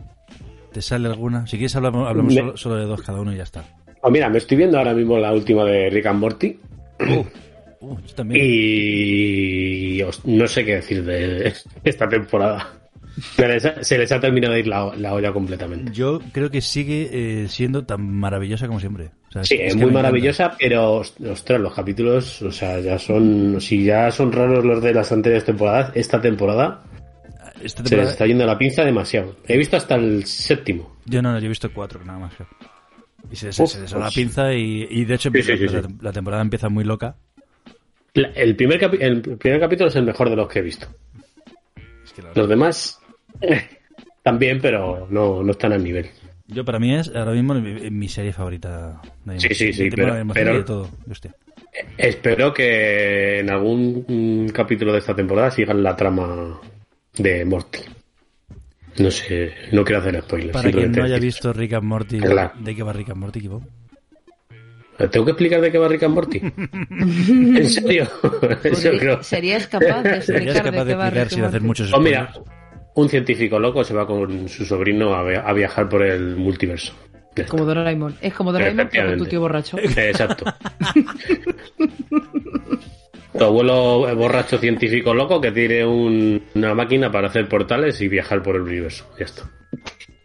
Speaker 3: ¿Te sale alguna? Si quieres hablamos, hablamos
Speaker 4: Me-
Speaker 3: solo, solo de dos cada uno y ya está.
Speaker 4: Pues mira, me estoy viendo ahora mismo la última de Rick and Morty.
Speaker 3: Uh, yo también.
Speaker 4: Y no sé qué decir de esta temporada. Se les ha, se les ha terminado de ir la, la olla completamente.
Speaker 3: Yo creo que sigue eh, siendo tan maravillosa como siempre. O sea,
Speaker 4: Sí, es muy
Speaker 3: encanta.
Speaker 4: maravillosa, pero ostras, los capítulos, o sea, ya son, si ya son raros los de las anteriores temporadas, esta temporada
Speaker 3: Esta
Speaker 4: se les está yendo la pinza demasiado. He visto hasta el séptimo.
Speaker 3: Yo no, yo he visto cuatro nada más. Y se, se,
Speaker 4: Uf,
Speaker 3: se les va la
Speaker 4: pues-
Speaker 3: pinza y, y de hecho
Speaker 4: Sí, sí, sí,
Speaker 3: la,
Speaker 4: sí.
Speaker 3: la temporada empieza muy loca.
Speaker 4: La- el, primer capi- el primer capítulo es el mejor de los que he visto.
Speaker 3: Es que la-
Speaker 4: Los demás eh, también, pero no, no están al nivel.
Speaker 3: Yo para mí es ahora mismo mi, mi serie favorita. de
Speaker 4: Sí, sí, sí, pero-
Speaker 3: de todo. Hostia.
Speaker 4: Espero que en algún capítulo de esta temporada sigan la trama de Morty. No sé, no quiero hacer spoilers.
Speaker 3: Para quien no haya visto Rick and Morty,
Speaker 4: Claro.
Speaker 3: ¿de qué va Rick and Morty, Kibo?
Speaker 4: ¿Tengo que explicar de qué va Rick and Morty? ¿En serio? Eso creo.
Speaker 5: ¿Serías capaz de
Speaker 3: ¿Serías
Speaker 5: explicar
Speaker 3: capaz
Speaker 5: de
Speaker 3: de
Speaker 5: qué va
Speaker 3: explicar
Speaker 5: Rick
Speaker 3: sin hacer muchos
Speaker 4: Pues mira, un científico loco se va con su sobrino a, via- a viajar por el multiverso. Está.
Speaker 5: Como Doraemon. Es como Doraemon, pero tu tío borracho.
Speaker 4: Exacto. Tu abuelo borracho científico loco que tiene un- una máquina para hacer portales y viajar por el universo. Ya está.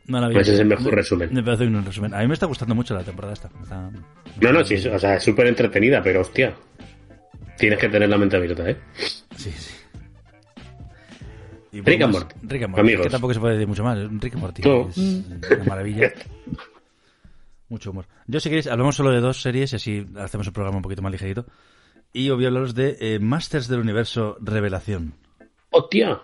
Speaker 3: Maravilloso.
Speaker 4: Ese es el mejor resumen.
Speaker 3: Me parece un resumen. A mí me está gustando mucho la temporada esta. Está-
Speaker 4: No, no, sí, o sea, es súper entretenida, pero hostia. Tienes que tener la mente abierta, ¿eh?
Speaker 3: Sí, sí. Y
Speaker 4: Rick and Morty.
Speaker 3: Rick and Morty.
Speaker 4: Amigos.
Speaker 3: Que tampoco se puede decir mucho más. Rick and Morty.
Speaker 4: No.
Speaker 3: Es una maravilla. Mucho humor. Yo, si queréis, hablamos solo de dos series y así hacemos el programa un poquito más ligerito. Y voy a hablaros de eh, Masters del Universo Revelación.
Speaker 4: ¡Hostia!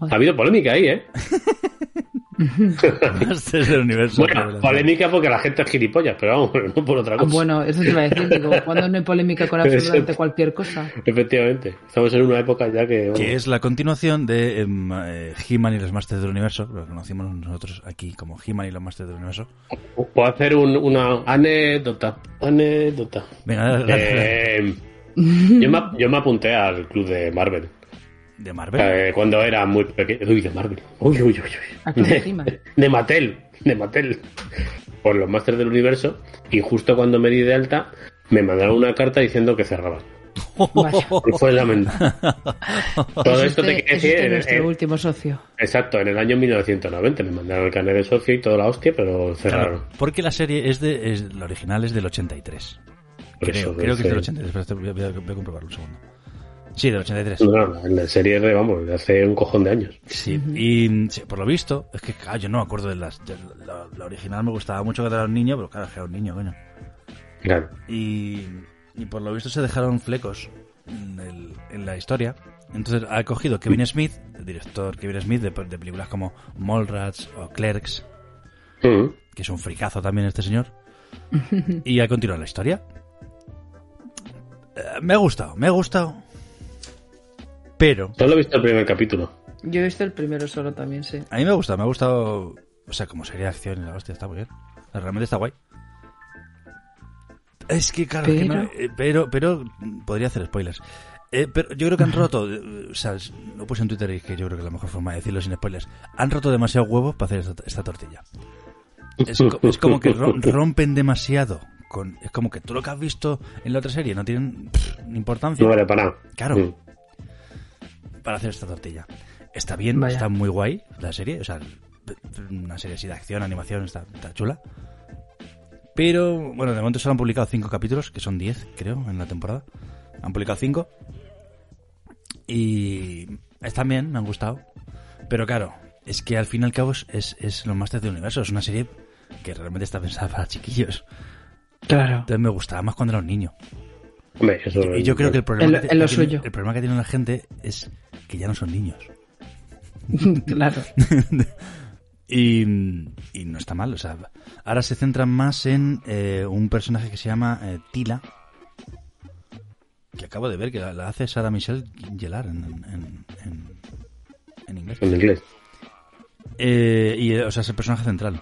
Speaker 4: Ha habido polémica ahí, ¿eh?
Speaker 3: Masters del Universo
Speaker 4: Bueno,
Speaker 3: Revelación.
Speaker 4: polémica porque la gente es gilipollas, pero vamos, no por otra
Speaker 5: Ah,
Speaker 4: cosa.
Speaker 5: Bueno, eso te iba a decir. Digo, cuando no hay polémica con absolutamente cualquier cosa.
Speaker 4: Efectivamente. Estamos en una época ya que...
Speaker 3: Que es la continuación de em, eh, He-Man y los Masters del Universo. Lo conocimos nosotros aquí como He-Man y los Masters del Universo.
Speaker 4: Puedo hacer un- una anécdota. Anécdota.
Speaker 3: Venga, dale, dale, dale.
Speaker 4: Eh, yo, me, yo me apunté al club de Marvel.
Speaker 3: De Marvel.
Speaker 4: eh, cuando era muy pequeño. Uy, de Marvel. Uy, uy, uy, uy.
Speaker 5: De
Speaker 4: De, Mattel. De Mattel. Por los Masters del Universo. Y justo cuando me di de alta, me mandaron una carta diciendo que cerraban.
Speaker 5: Vaya.
Speaker 4: Y fue lamentable. Todo
Speaker 5: Es
Speaker 4: esto te quiere decir.
Speaker 5: nuestro
Speaker 4: en-
Speaker 5: último socio.
Speaker 4: exacto, en el año 1990 me mandaron el carnet de socio y toda la hostia, pero cerraron.
Speaker 3: Claro, porque la serie es de. Es, la original es del 83. Creo, creo que es del
Speaker 4: sí.
Speaker 3: 83. Pero esto voy, a, voy a- voy a comprobarlo un segundo. Sí, del 83.
Speaker 4: No, no, la serie de, vamos, de hace un cojón de años.
Speaker 3: Sí, y sí, por lo visto, es que claro, yo no me acuerdo de las. de la, la original me gustaba mucho cuando era un niño, pero claro, que era un niño, coño.
Speaker 4: Claro.
Speaker 3: Y, y por lo visto se dejaron flecos en, el- en la historia. Entonces ha cogido Kevin Smith, el director Kevin Smith, de, de películas como Mallrats o Clerks,
Speaker 4: Mm.
Speaker 3: que es un fricazo también este señor, y ha continuado la historia. Eh, me ha gustado, me ha gustado. Pero
Speaker 4: Solo he visto el primer capítulo.
Speaker 5: Yo he visto el primero solo también, sí.
Speaker 3: a mí me ha gustado, me ha gustado. O sea, como de acción y la hostia, está muy bien. Realmente está guay. Es que, claro, es que no-
Speaker 5: Pero-
Speaker 3: eh, pero, pero, podría hacer spoilers. Eh, pero yo creo que han roto, eh, o sea, lo puse en Twitter y es que yo creo que es la mejor forma de decirlo sin spoilers. Han roto demasiado huevos para hacer esta, esta tortilla. Es, co- es como que ro- rompen demasiado. Con, es como que todo lo que has visto en la otra serie no tienen pff, importancia
Speaker 4: No vale para nada.
Speaker 3: Claro.
Speaker 4: Mm.
Speaker 3: para hacer esta tortilla. Está bien,
Speaker 5: Vaya.
Speaker 3: está muy guay la serie. O sea, una serie así de acción, animación, está, está chula. Pero, bueno, de momento solo han publicado cinco capítulos, que son 10, creo, en la temporada. Han publicado cinco. Y están bien, me han gustado. Pero claro, es que al fin y al cabo es, es, es los Masters del Universo. Es una serie que realmente está pensada para chiquillos.
Speaker 5: Claro.
Speaker 3: Entonces me gustaba más cuando era un niño.
Speaker 4: Hombre, eso
Speaker 3: Y yo creo que el problema,
Speaker 5: En lo-
Speaker 3: que,
Speaker 5: en lo
Speaker 3: que tiene- el problema que tiene la gente es que ya no son niños.
Speaker 5: claro.
Speaker 3: y, y no está mal, o sea, ahora se centran más en eh, un personaje que se llama eh, Tila, que acabo de ver que la, la hace Sara Michelle Gellar en, en, en- en inglés.
Speaker 4: En inglés.
Speaker 3: Eh, y, eh, o sea, es el personaje central.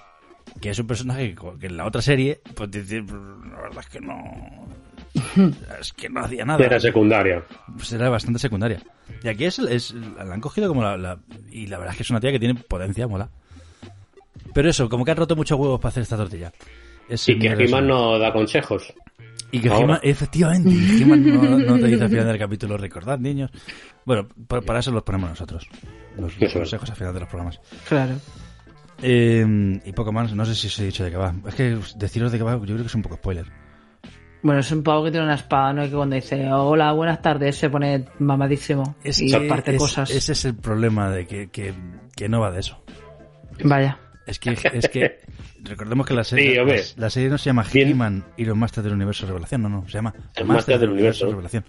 Speaker 3: Que es un personaje que, en la otra serie, pues decir, la verdad es que no. Es que no hacía nada.
Speaker 4: Era secundaria.
Speaker 3: pues era bastante secundaria. Y aquí es, es la han cogido como la, la- Y la verdad es que es una tía que tiene potencia, mola. Pero eso, como que han roto muchos huevos para hacer esta tortilla. Es
Speaker 4: Y que He-Man no da consejos.
Speaker 3: Y que
Speaker 4: ahora.
Speaker 3: He-Man- efectivamente, He-Man no, no te dice al final del capítulo, recordad, niños. Bueno, pa- para eso los ponemos nosotros. Los, los consejos al final de los programas.
Speaker 5: Claro.
Speaker 3: Eh, y poco más, no sé si os he dicho de qué va. Es que deciros de qué va, yo creo que es un poco spoiler.
Speaker 5: Bueno, es un pavo que tiene una espada, ¿no? Que cuando dice hola, buenas tardes, se pone mamadísimo
Speaker 3: Es
Speaker 5: y
Speaker 3: que
Speaker 5: parte
Speaker 3: es-
Speaker 5: cosas.
Speaker 3: Ese es el problema de que, que, que no va de eso.
Speaker 5: Vaya.
Speaker 3: Es que, es que recordemos que la serie, la, la serie no se llama. He-Man y los Masters del Universo Revelación, no, no, se llama
Speaker 4: El Masters del Universo.
Speaker 3: Revelación.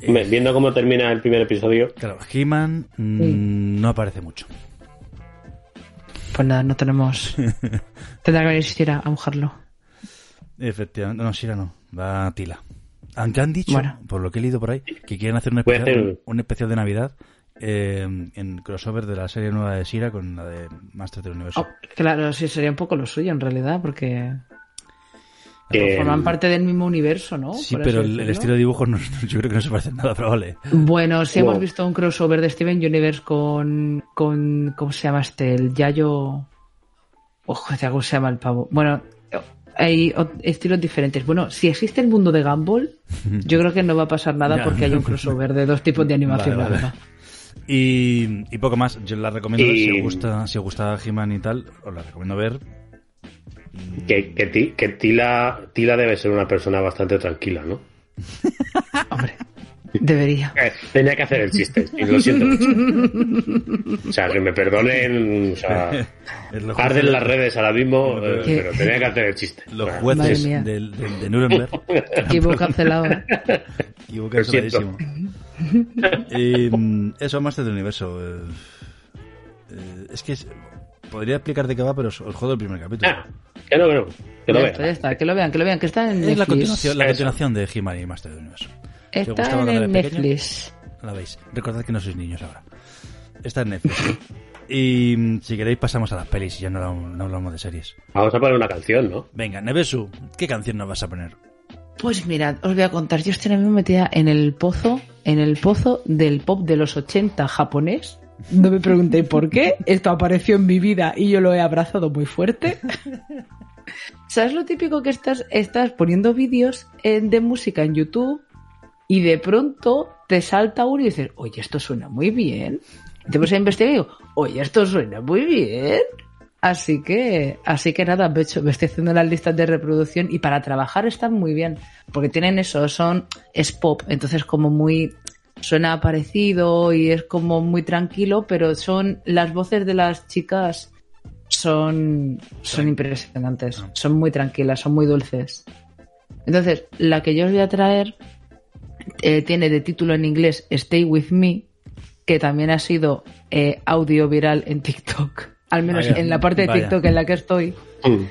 Speaker 3: Eh,
Speaker 4: Viendo cómo termina el primer episodio,
Speaker 3: claro, He-Man mm, no aparece mucho.
Speaker 5: Pues nada, no tenemos. Tendrá que venir Sira a mojarlo.
Speaker 3: Efectivamente, no, Shira no, va Tila. Aunque han dicho,
Speaker 5: Bueno.
Speaker 3: por lo que he leído por ahí, que quieren hacer un especial,
Speaker 4: hacer-
Speaker 3: un especial de Navidad eh, en crossover de la serie nueva de Shira con la de Masters del Universo.
Speaker 5: Oh, claro, sí, sería un poco lo suyo en realidad, porque. Forman parte del mismo universo, ¿no?
Speaker 3: Sí, pero el, estilo de dibujo no- yo creo que no se parece nada, pero vale.
Speaker 5: Bueno, sí
Speaker 4: Wow.
Speaker 5: hemos visto un crossover de Steven Universe con, con ¿cómo se llama este? El Yayo... Ojo, ¿cómo se llama el pavo? Bueno, hay estilos diferentes. Bueno, si existe el mundo de Gumball, yo creo que no va a pasar nada porque hay un crossover de dos tipos de animación,
Speaker 3: Vale,
Speaker 5: la
Speaker 3: vale.
Speaker 5: verdad.
Speaker 3: Y, y poco más, yo la recomiendo ver, si os gusta, si os gusta He-Man y tal, os la recomiendo ver.
Speaker 4: Que, que, Ti- que Tila, Tila debe ser una persona bastante tranquila, ¿no?
Speaker 5: Hombre, debería.
Speaker 4: Eh, tenía que hacer el chiste, y lo siento mucho. O sea, que me perdonen, o sea, arden las redes ahora mismo, eh, pero tenía que hacer el chiste.
Speaker 3: Los
Speaker 4: Bueno,
Speaker 3: jueces
Speaker 5: Madre mía.
Speaker 3: del, del- de Nuremberg.
Speaker 5: Equivo cancelado. ¿eh?
Speaker 3: Clarísimo. Y, mm, eso, Master del Universo. eh, eh, es que es- podría explicar de qué va, pero os, os jodo el primer capítulo.
Speaker 4: Ah, que no, que no, que lo
Speaker 5: Ya
Speaker 4: vea.
Speaker 5: está, que lo vean, que lo vean, que está en
Speaker 3: es la
Speaker 5: Netflix.
Speaker 3: continuación, la continuación de He-Man y Master os
Speaker 5: Está en el
Speaker 3: era pequeño,
Speaker 5: Netflix.
Speaker 3: La veis. Recordad que no sois niños ahora. Está en Netflix. y mm, si queréis pasamos a las pelis y ya no, hablamos- no hablamos de series.
Speaker 4: Vamos a poner una canción, ¿no?
Speaker 3: Venga, Nevesu, ¿qué canción nos vas a poner?
Speaker 5: Pues mirad, os voy a contar, yo estoy ahora mismo metida en el pozo, en el pozo del pop de los 80 japonés. No me preguntéis por qué, esto apareció en mi vida y yo lo he abrazado muy fuerte. ¿Sabes lo típico que estás, estás poniendo vídeos eh, de música en YouTube y de pronto te salta uno y dices, oye, esto suena muy bien? Te pones a investigar y digo, oye, esto suena muy bien. Así que, así que nada, me estoy haciendo las listas de reproducción y para trabajar están muy bien, porque tienen eso, son, es pop, entonces como muy, suena parecido y es como muy tranquilo, pero son, las voces de las chicas son, son impresionantes, son muy tranquilas, son muy dulces. Entonces, la que yo os voy a traer eh, tiene de título en inglés Stay With Me, que también ha sido eh, audio viral en TikTok. Al menos
Speaker 3: Vaya,
Speaker 5: en la parte de
Speaker 3: vaya.
Speaker 5: TikTok en la que estoy.
Speaker 4: Mm.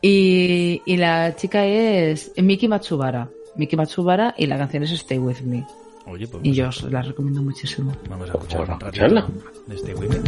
Speaker 5: Y, y la chica es Miki Matsubara. Miki Matsubara y la canción es Stay With Me.
Speaker 3: Oye, pues
Speaker 5: Y yo os la recomiendo muchísimo.
Speaker 3: vamos a escuchar
Speaker 4: Vamos a
Speaker 3: un ratito
Speaker 4: escucharla.
Speaker 3: de este Women.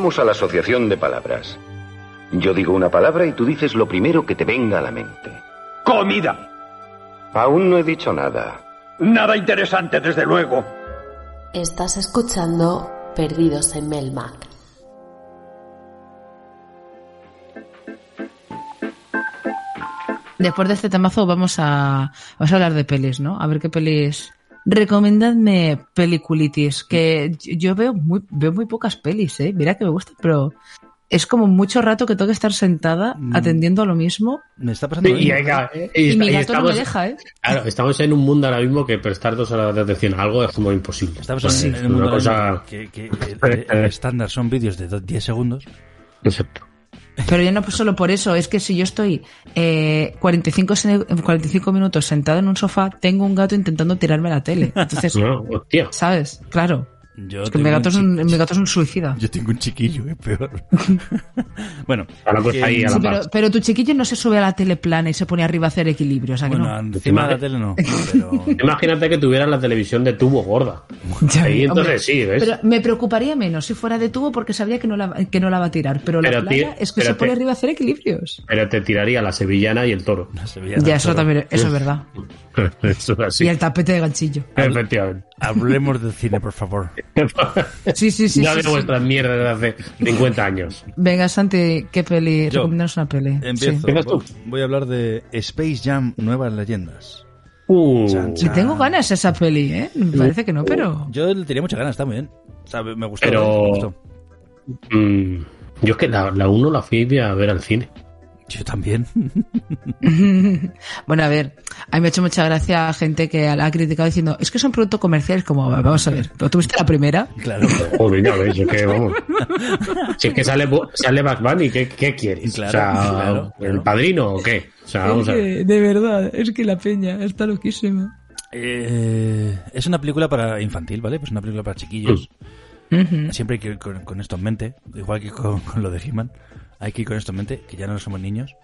Speaker 8: Juguemos a la asociación de palabras. Yo digo una palabra y tú dices lo primero que te venga a la mente.
Speaker 1: Comida.
Speaker 8: Aún no he dicho nada.
Speaker 1: Nada interesante, desde luego.
Speaker 9: Estás escuchando Perdidos en Melmac.
Speaker 5: Después de este temazo vamos a, vamos a hablar de pelis, ¿no? A ver qué pelis... Recomendadme peliculitis, que yo veo muy, veo muy pocas pelis, ¿eh? Mira que me gusta, pero es como mucho rato que tengo que estar sentada
Speaker 3: Mm.
Speaker 5: atendiendo a lo mismo
Speaker 3: Me está pasando
Speaker 4: Y,
Speaker 5: mi
Speaker 4: y
Speaker 5: gato no me deja, ¿eh?
Speaker 4: claro, estamos en un mundo ahora mismo que prestar dos horas de atención a algo es como imposible.
Speaker 3: Estamos en,
Speaker 4: es
Speaker 3: en un
Speaker 4: una
Speaker 3: mundo
Speaker 4: cosa...
Speaker 3: que, que el, el estándar son vídeos de do- 10 segundos.
Speaker 4: Exacto.
Speaker 5: Pero yo no pues solo por eso, es que si yo estoy eh, 45, se- 45 minutos sentada en un sofá, tengo un gato intentando tirarme la tele. Entonces,
Speaker 4: No.
Speaker 5: ¿sabes? Claro.
Speaker 3: Yo
Speaker 5: Es que mi gato es
Speaker 3: un
Speaker 5: un, mi gato es un suicida.
Speaker 3: Yo tengo un chiquillo, es peor. bueno,
Speaker 4: Ahora
Speaker 3: que-
Speaker 4: ahí a la
Speaker 5: Sí,
Speaker 4: par.
Speaker 5: pero, pero tu chiquillo no se sube a la tele plana y se pone arriba a hacer equilibrio, o sea que no.
Speaker 3: encima de la tele no, pero
Speaker 4: Imagínate que tuvieras la televisión de tubo gorda.
Speaker 5: Ya,
Speaker 4: Ahí entonces
Speaker 5: hombre,
Speaker 4: sí, ¿ves?
Speaker 5: Pero me preocuparía menos si fuera de tubo porque sabría que no la, que no la va a tirar. Pero,
Speaker 4: Pero
Speaker 5: la plana es que se pone
Speaker 4: te-
Speaker 5: arriba a hacer equilibrios.
Speaker 4: Pero te tiraría la sevillana y el toro.
Speaker 3: la
Speaker 5: Ya, eso también, eso es verdad.
Speaker 4: Eso es así.
Speaker 5: Y el tapete de ganchillo.
Speaker 4: Efectivamente.
Speaker 3: Hablemos del cine, por favor.
Speaker 5: Sí, sí, sí.
Speaker 4: ya
Speaker 5: sí,
Speaker 4: veo
Speaker 5: sí.
Speaker 4: vuestras mierdas desde hace 50 años.
Speaker 5: Venga, Santi, ¿qué peli?
Speaker 3: Yo.
Speaker 5: Recomiéndanos una peli.
Speaker 3: Empiezo.
Speaker 5: Sí.
Speaker 4: Tú.
Speaker 3: Voy a hablar de Space Jam Nuevas Leyendas.
Speaker 4: Uh,
Speaker 3: Chan,
Speaker 5: Y
Speaker 3: chan.
Speaker 5: tengo ganas de esa peli, ¿eh? Me parece que no, pero...
Speaker 3: Yo le tenía muchas ganas, está muy bien. O sea, me gustó.
Speaker 4: Pero-
Speaker 3: me gustó.
Speaker 4: mm, yo es que la, la uno la fui a ver al cine.
Speaker 3: Yo también.
Speaker 5: bueno, a ver, a mí me ha hecho mucha gracia a gente que la ha criticado diciendo, es que son productos comerciales, como, vamos a ver, ¿pero tuviste la primera?
Speaker 3: claro.
Speaker 4: Joder, ya ves, es que vamos. Si es que sale, sale Bugs Bunny, ¿qué, qué quieres?
Speaker 3: Claro,
Speaker 4: o sea,
Speaker 3: claro,
Speaker 4: ¿el
Speaker 3: claro.
Speaker 4: padrino o qué? O sea, vamos a ver.
Speaker 5: de verdad, es que la peña está loquísima.
Speaker 3: Eh, es una película para infantil, ¿vale? Pues una película para chiquillos. Siempre hay que ir con, con esto en mente, igual que con, con lo de He-Man. Hay que ir con esto en mente, que ya no somos niños.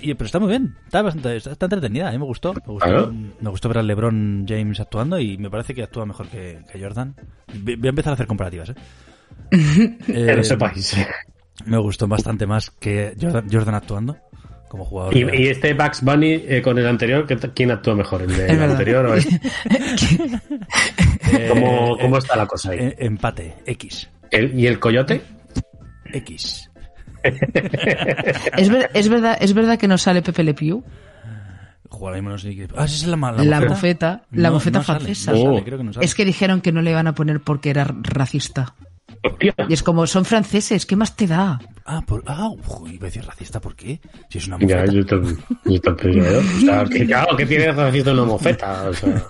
Speaker 3: Y y- pero está muy bien, está bastante está, está entretenida, a mí me gustó. Me gustó,
Speaker 4: Claro.
Speaker 3: me gustó ver a LeBron James actuando y me parece que actúa mejor que, que Jordan. Voy a empezar a hacer comparativas, ¿eh?
Speaker 4: Que
Speaker 3: Eh,
Speaker 4: lo sepáis.
Speaker 3: me gustó bastante más que Jordan, Jordan actuando como jugador.
Speaker 4: Y,
Speaker 3: de-
Speaker 4: y este Bugs Bunny eh, con el anterior, ¿qué t- ¿quién actúa mejor? ¿El, de- el anterior o este?
Speaker 3: Eh,
Speaker 4: ¿Cómo,
Speaker 3: eh,
Speaker 4: cómo está la cosa ahí?
Speaker 3: eh, empate, X.
Speaker 4: ¿El- ¿Y el coyote?
Speaker 3: X.
Speaker 5: ¿Es, ver- es verdad, ¿Es verdad que no sale Pepe Le Pew?
Speaker 3: Joder, ahora mismo no sé qué- Ah, esa es la,
Speaker 5: La la
Speaker 3: No,
Speaker 5: mofeta
Speaker 3: no sale,
Speaker 5: francesa.
Speaker 3: no sale, creo que no sale.
Speaker 5: Es que dijeron que no le iban a poner porque era racista.
Speaker 4: Hostia.
Speaker 5: Y es como, son franceses, ¿qué más te da?
Speaker 3: Ah, por... ah uy, iba a decir racista, ¿por qué? Si es una
Speaker 4: Ya,
Speaker 3: mofeta.
Speaker 4: yo también. Yo también, ¿eh? O sea, que claro, que tiene racista una mofeta. O sea,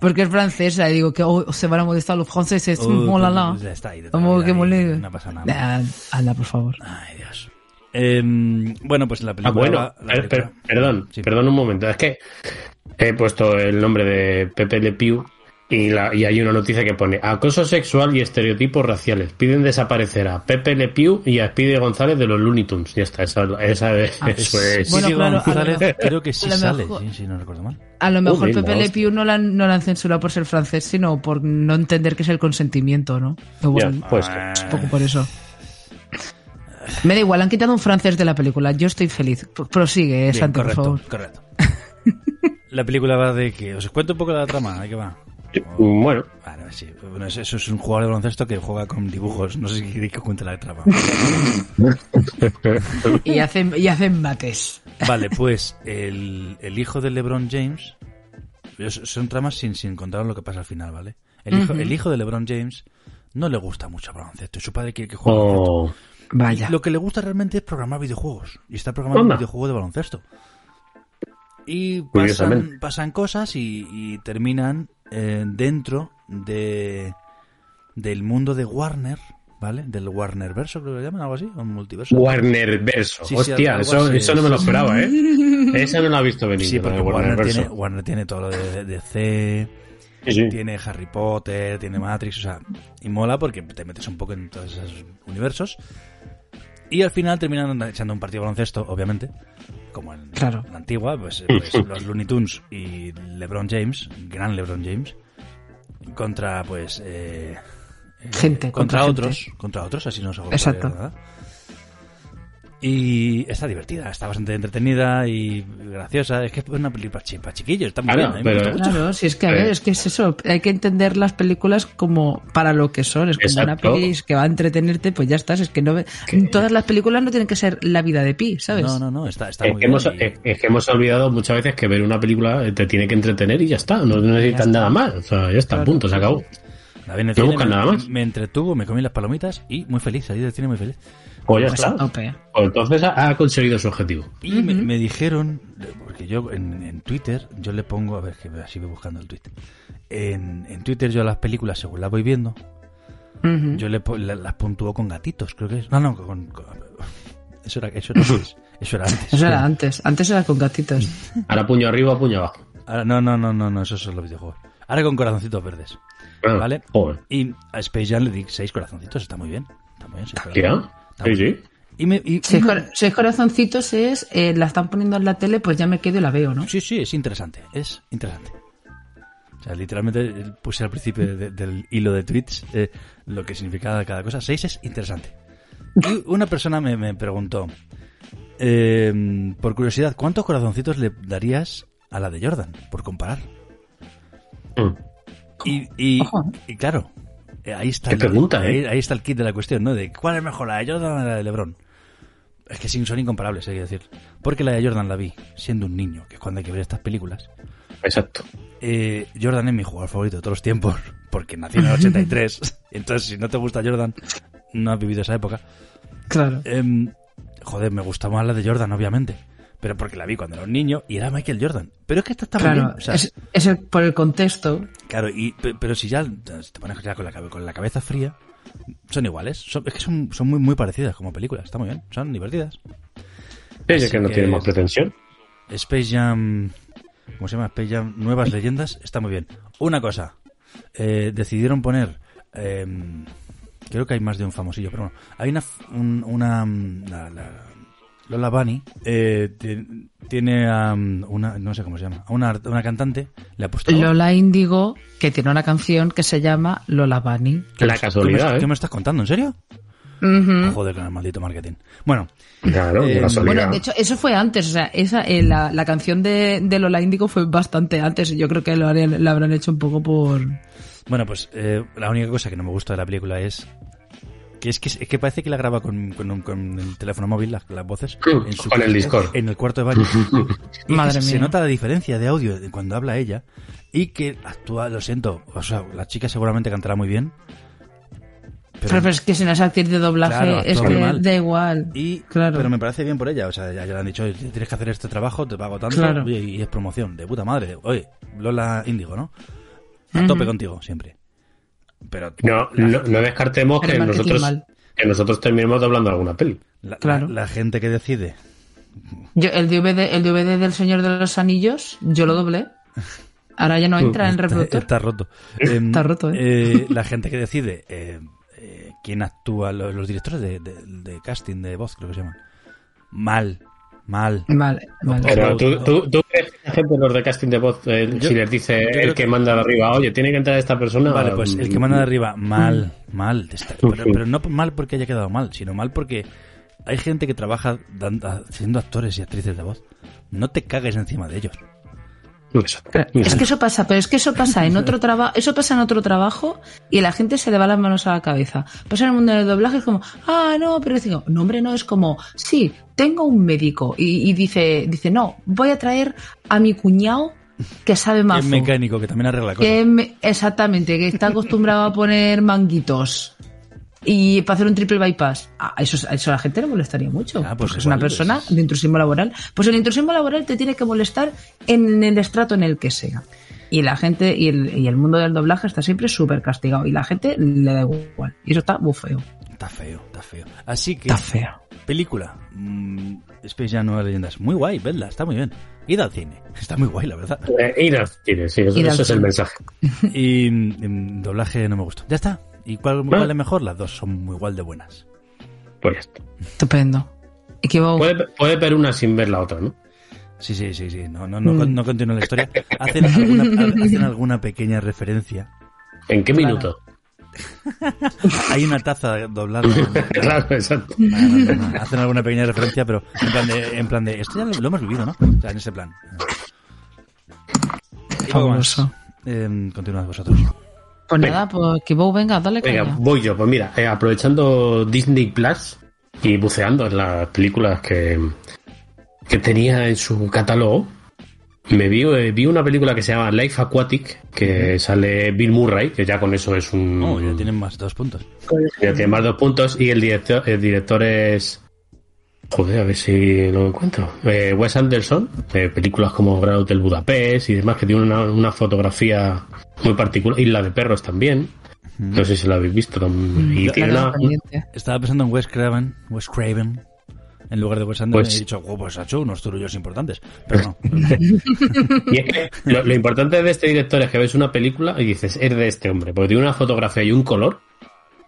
Speaker 5: Porque es francesa y digo que oh, se van a molestar los franceses.
Speaker 3: Oh,
Speaker 5: la
Speaker 3: pues ya está ahí de
Speaker 5: Como que mole.
Speaker 3: No pasa nada.
Speaker 5: Ah, Anda, por favor.
Speaker 3: Ay, Dios. Em, bueno, pues la
Speaker 4: Ah,
Speaker 3: película...
Speaker 4: bueno,
Speaker 3: va- la
Speaker 4: per- perdón,
Speaker 3: Sí.
Speaker 4: perdón un momento. Es que he puesto el nombre de Pepe Le Pew y, la, y hay una noticia que pone acoso sexual y estereotipos raciales. Piden desaparecer a Pepe Le Pew y a Speedy González de los Looney Tunes. Ya está, esa, esa es-
Speaker 5: Ah,
Speaker 4: eso es.
Speaker 5: Bueno, claro, lo
Speaker 3: González,
Speaker 5: mejor-
Speaker 3: creo que sí sale,
Speaker 5: mejor-
Speaker 3: sí, sí, no recuerdo mal.
Speaker 5: A lo mejor
Speaker 4: Uy,
Speaker 5: Pepe Le. Pew no la, han- no la han censurado por ser francés, sino por no entender que es el consentimiento, ¿no?
Speaker 4: Ya, pues,
Speaker 5: es un poco por eso. Me da igual, han quitado un francés de la película. Yo estoy feliz. P- Prosigue,
Speaker 3: Bien,
Speaker 5: Santi, por
Speaker 3: correcto,
Speaker 5: favor.
Speaker 3: correcto. la película va de que... ¿Os cuento un poco la trama? ¿De qué va?
Speaker 4: Bueno,
Speaker 3: Vale, sí. Bueno, eso es un jugador de baloncesto que juega con dibujos. No sé si queréis que cuente la trama.
Speaker 5: Y hacen, y hacen mates.
Speaker 3: Vale, pues el, el hijo de LeBron James. es- Son tramas sin, sin contar lo que pasa al final, ¿vale? El hijo, el hijo de LeBron James no le gusta mucho el baloncesto y su padre quiere que juegue baloncesto.
Speaker 4: oh,
Speaker 5: Vaya.
Speaker 3: Lo que le gusta realmente es programar videojuegos. Y está programando
Speaker 4: Anda.
Speaker 3: un videojuego de baloncesto. Y pasan, cosas y, y terminan eh, dentro de del mundo de Warner, ¿vale? Del Warner Verso, creo que lo llaman, algo así, un multiverso.
Speaker 4: Warner Verso.
Speaker 3: Sí,
Speaker 4: Hostia, eso, eso no me lo esperaba, ¿eh? Eso no lo ha visto venir.
Speaker 3: Sí, porque Warner,
Speaker 4: Verso.
Speaker 3: tiene, Warner tiene todo lo de DC,
Speaker 4: sí.
Speaker 3: tiene Harry Potter, tiene Matrix, o sea, y mola porque te metes un poco en todos esos universos. Y al final terminan echando un partido de baloncesto, obviamente, como en
Speaker 5: Claro.
Speaker 3: la antigua, pues, pues los Looney Tunes y LeBron James, gran LeBron James, contra pues eh, eh,
Speaker 5: Gente,
Speaker 3: contra,
Speaker 5: contra
Speaker 3: otros, contra otros, así no se
Speaker 5: Exacto.
Speaker 3: ¿verdad? Y está divertida, está bastante entretenida y graciosa. Es que es una película para chiquillos, está muy
Speaker 4: Claro,
Speaker 3: bien.
Speaker 4: pero-
Speaker 3: gusta mucho.
Speaker 5: Claro, si es que a
Speaker 4: Eh.
Speaker 5: ver, es que es eso, hay que entender las películas como para lo que son, es como una peli que va a entretenerte, pues ya estás, es que no ve- todas las películas no tienen que ser la vida de Pi, ¿sabes?
Speaker 3: No, no, no, está, está
Speaker 4: Es
Speaker 3: muy
Speaker 4: que,
Speaker 3: bien.
Speaker 4: hemos,
Speaker 3: y-
Speaker 4: es- es que hemos olvidado muchas veces que ver una película te tiene que entretener y ya está. No necesitan nada más. O sea, ya está,
Speaker 5: Claro.
Speaker 4: punto, se acabó.
Speaker 3: La
Speaker 4: No buscan
Speaker 3: me,
Speaker 4: nada más.
Speaker 3: me entretuvo, me comí las palomitas y muy feliz, salí del cine muy feliz.
Speaker 4: Pues ya
Speaker 5: Pues
Speaker 4: está.
Speaker 5: tope.
Speaker 4: Pues entonces ha, ha conseguido su objetivo.
Speaker 3: Y me, me dijeron, porque yo en, en Twitter, yo le pongo, a ver, que así voy buscando el tweet. En, en Twitter yo las películas, según las voy viendo, yo le, la- las puntúo con gatitos, creo que es. No, no, con... con- eso era, eso era antes. Eso era antes.
Speaker 5: Eso era antes, antes era con gatitos.
Speaker 4: Ahora puño arriba, puño abajo.
Speaker 3: Ahora, no, no, no, no, no, esos son los videojuegos. Ahora con corazoncitos verdes.
Speaker 4: Ah,
Speaker 3: ¿Vale?
Speaker 4: Joder.
Speaker 3: Y a Space Jam le di seis corazoncitos, está muy bien. Está muy bien, seis
Speaker 4: Tira.
Speaker 3: corazoncitos.
Speaker 4: Sí, sí.
Speaker 3: Y me, y-
Speaker 5: Seis, cor- seis corazoncitos es, eh, la están poniendo en la tele, pues ya me quedo y la veo, ¿no?
Speaker 3: Sí, sí, es interesante. Es interesante. O sea, literalmente eh, puse al principio de- del hilo de tweets eh, lo que significaba cada cosa. Seis es interesante. Y una persona me, me preguntó, eh, por curiosidad, ¿cuántos corazoncitos le darías a la de Jordan? Por comparar.
Speaker 4: Mm.
Speaker 3: Y, y, claro, ahí está,
Speaker 4: Qué
Speaker 3: el,
Speaker 4: pregunta, ¿eh?
Speaker 3: ahí está el kit de la cuestión, ¿no? De cuál es mejor, la de Jordan o la de LeBron. Es que sí, son incomparables, hay que decir. Porque la de Jordan la vi siendo un niño, que es cuando hay que ver estas películas.
Speaker 4: Exacto.
Speaker 3: Eh, Jordan es mi jugador favorito de todos los tiempos, porque nació en el 83. Entonces, si no te gusta Jordan, no has vivido esa época.
Speaker 5: Claro.
Speaker 3: Em, joder, me gusta más la de Jordan, obviamente. Pero porque la vi cuando era un niño y era Michael Jordan. Pero es que esta está muy
Speaker 5: Claro,
Speaker 3: bien. o sea,
Speaker 5: es, es el- por el contexto.
Speaker 3: Claro, y, pe- pero si ya te pones ya con la, con la cabeza fría, son iguales. Son- es que son, son muy, muy parecidas como películas. Está muy bien. Son divertidas.
Speaker 4: Es
Speaker 3: Así
Speaker 4: que no
Speaker 3: que-
Speaker 4: tiene más pretensión.
Speaker 3: Space Jam. ¿Cómo se llama? Space Jam Nuevas Leyendas. Está muy bien. Una cosa. eh, decidieron poner. eh, creo que hay más de un famosillo, pero bueno. Hay una. un- una la- la- Lola Bunny eh, ti- tiene a um, una. No sé cómo se llama. A una, una cantante. Le ha puesto.
Speaker 5: Lola Índigo, que tiene una canción que se llama Lola Bunny.
Speaker 3: ¿Qué
Speaker 4: La
Speaker 3: me-
Speaker 4: casualidad,
Speaker 3: ¿qué me,
Speaker 4: ¿eh?
Speaker 3: qué me estás contando? ¿En serio?
Speaker 5: Ujú.
Speaker 3: Joder, con el maldito marketing. Bueno,
Speaker 4: Claro,
Speaker 3: Eh.
Speaker 5: Bueno, de hecho, eso fue antes. O sea, esa, eh, la, la canción de, de Lola Índigo fue bastante antes. Yo creo que lo harían- la habrán hecho un poco por.
Speaker 3: Bueno, pues eh, la única cosa que no me gusta de la película es que es que, es que parece que la graba con, con, un- con el teléfono móvil, las, las voces,
Speaker 4: Mm, con el Discord.
Speaker 3: en el cuarto de baño.
Speaker 5: Madre
Speaker 3: se
Speaker 5: mía.
Speaker 3: nota la diferencia de audio de cuando habla ella y que actúa, lo siento, o sea, la chica seguramente cantará muy bien. Pero,
Speaker 5: Pero, es que si no es actriz de doblaje,
Speaker 3: Claro,
Speaker 5: es que
Speaker 3: mal.
Speaker 5: da igual.
Speaker 3: y,
Speaker 5: claro.
Speaker 3: pero me parece bien por ella, o sea, ya, ya le han dicho, "Oye, tienes que hacer este trabajo, te pago tanto
Speaker 5: Claro.
Speaker 3: y es promoción, de puta madre. Oye, Lola Índigo, ¿no? A tope contigo, siempre. Pero
Speaker 4: No, no, no descartemos que nosotros, que nosotros terminemos doblando alguna peli.
Speaker 3: la,
Speaker 5: Claro.
Speaker 3: la- la gente que decide
Speaker 5: Yo, el DVD, el DVD del Señor de los Anillos, yo lo doblé. Ahora ya no entra en
Speaker 3: Está,
Speaker 5: reproductor.
Speaker 3: está roto. Em,
Speaker 5: Está roto, ¿eh?
Speaker 3: eh, la gente que decide eh, eh, quién actúa, los, los directores de, de- de casting de voz, creo que se llaman. Mal, mal.
Speaker 5: Vale, vale.
Speaker 4: Pero tú, tú, tú crees que la gente, los de casting de voz, eh,
Speaker 3: Yo-
Speaker 4: si les dice el que,
Speaker 3: que-
Speaker 4: manda de arriba, oye, tiene que entrar esta persona.
Speaker 3: Vale, pues el que manda de arriba, mal, mal. Pero, pero no mal porque haya quedado mal, sino mal porque hay gente que trabaja dan- siendo actores y actrices de voz. No te cagues encima de ellos.
Speaker 5: Es que eso pasa, pero es que eso pasa en otro trabajo, eso pasa en otro trabajo y la gente se le va las manos a la cabeza. Pasa en el mundo del doblaje es como, ah, no, pero digo, no, hombre, no, es como, sí, tengo un médico y, y dice, dice, no, voy a traer a mi cuñado que sabe
Speaker 3: Es
Speaker 5: mazo.
Speaker 3: mecánico que también arregla cosas.
Speaker 5: Que me- exactamente, que está acostumbrado a poner manguitos. Y para hacer un triple bypass, ah, eso, a eso a la gente le molestaría mucho.
Speaker 3: Ah, pues
Speaker 5: es una
Speaker 3: igual,
Speaker 5: persona
Speaker 3: pues-
Speaker 5: de intrusismo laboral. Pues el intrusismo laboral te tiene que molestar en el estrato en el que sea. Y la gente, y el, y el mundo del doblaje está siempre súper castigado. Y la gente le da igual. Y eso está muy feo.
Speaker 3: Está feo, está feo. Así que,
Speaker 5: Está feo.
Speaker 3: película. mm, Space Jam Nuevas Leyendas. Muy guay, vedla, está muy bien. Id al cine. Está muy guay, la verdad.
Speaker 4: Eh, ir al cine, sí, eso, es el mensaje.
Speaker 3: Y mm, doblaje no me gustó. Ya está. ¿Y cuál, cuál es mejor? Las dos son muy igual de buenas.
Speaker 4: Pues ya está.
Speaker 5: Estupendo.
Speaker 4: Puede, puede ver una sin ver la otra, ¿no?
Speaker 3: Sí, sí, sí, sí. No, no, no,
Speaker 5: Mm.
Speaker 3: no continúo la historia. Hacen alguna, hacen alguna pequeña referencia.
Speaker 4: ¿En qué
Speaker 5: Claro.
Speaker 4: minuto?
Speaker 3: Hay una taza doblada.
Speaker 4: claro, exacto.
Speaker 3: No, no, no, no. Hacen alguna pequeña referencia, pero en plan de, en plan de esto ya lo, lo hemos vivido, ¿no? O sea, en ese plan.
Speaker 5: Fabuloso.
Speaker 3: Eh, continuad vosotros.
Speaker 5: Pues
Speaker 4: Venga.
Speaker 5: nada, pues que vos venga, dale
Speaker 4: Venga,
Speaker 5: caña.
Speaker 4: voy yo. Pues mira, eh, aprovechando Disney Plus y buceando en las películas que, que tenía en su catálogo, me vi, eh, vi una película que se llama Life Aquatic, que sale Bill Murray, que ya con eso es un...
Speaker 3: No, ya tienen más dos puntos.
Speaker 4: ya tiene más dos puntos, y el director, el director es... Joder, a ver si lo encuentro. Eh, Wes Anderson, de películas como Gran Hotel Budapest y demás, que tiene una, una fotografía muy particular. Isla de Perros también. No sé si la habéis visto. tam- Y
Speaker 5: La
Speaker 4: tiene
Speaker 5: tengo
Speaker 4: una,
Speaker 5: pendiente.
Speaker 3: Estaba pensando en Wes Craven, Wes Craven, en lugar de Wes Anderson,
Speaker 4: Pues-
Speaker 3: he dicho, oh, pues ha hecho unos turullos importantes. Pero no.
Speaker 4: Y es que lo, lo importante de este director es que ves una película y dices, es de este hombre, porque tiene una fotografía y un color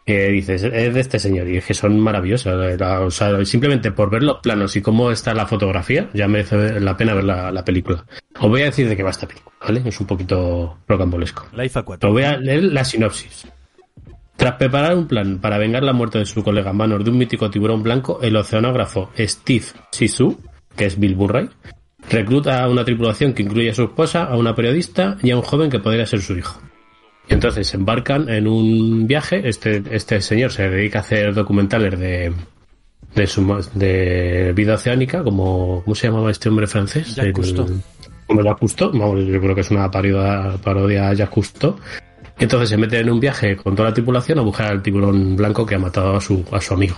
Speaker 4: que dices, es de este señor, y es que son maravillosas. La- o sea, simplemente por ver los planos y cómo está la fotografía, ya merece la pena ver la, la película. Os voy a decir de qué va esta película, ¿vale? Es un poquito rocambolesco.
Speaker 3: Life.
Speaker 4: Os voy a leer la sinopsis. Tras preparar un plan para vengar la muerte de su colega en manos de un mítico tiburón blanco, el oceanógrafo Steve Sisu, que es Bill Murray, recluta a una tripulación que incluye a su esposa, a una periodista y a un joven que podría ser su hijo. Y entonces se embarcan en un viaje. Este, este señor se dedica a hacer documentales de, de, su, de vida oceánica, como ¿cómo se llamaba este hombre francés?
Speaker 3: Jacques Cousteau.
Speaker 4: Como Jacques Cousteau, vamos, yo creo que es una parodia, parodia a Jacques Cousteau. Y entonces se mete en un viaje con toda la tripulación a buscar al tiburón blanco que ha matado a su, a su amigo.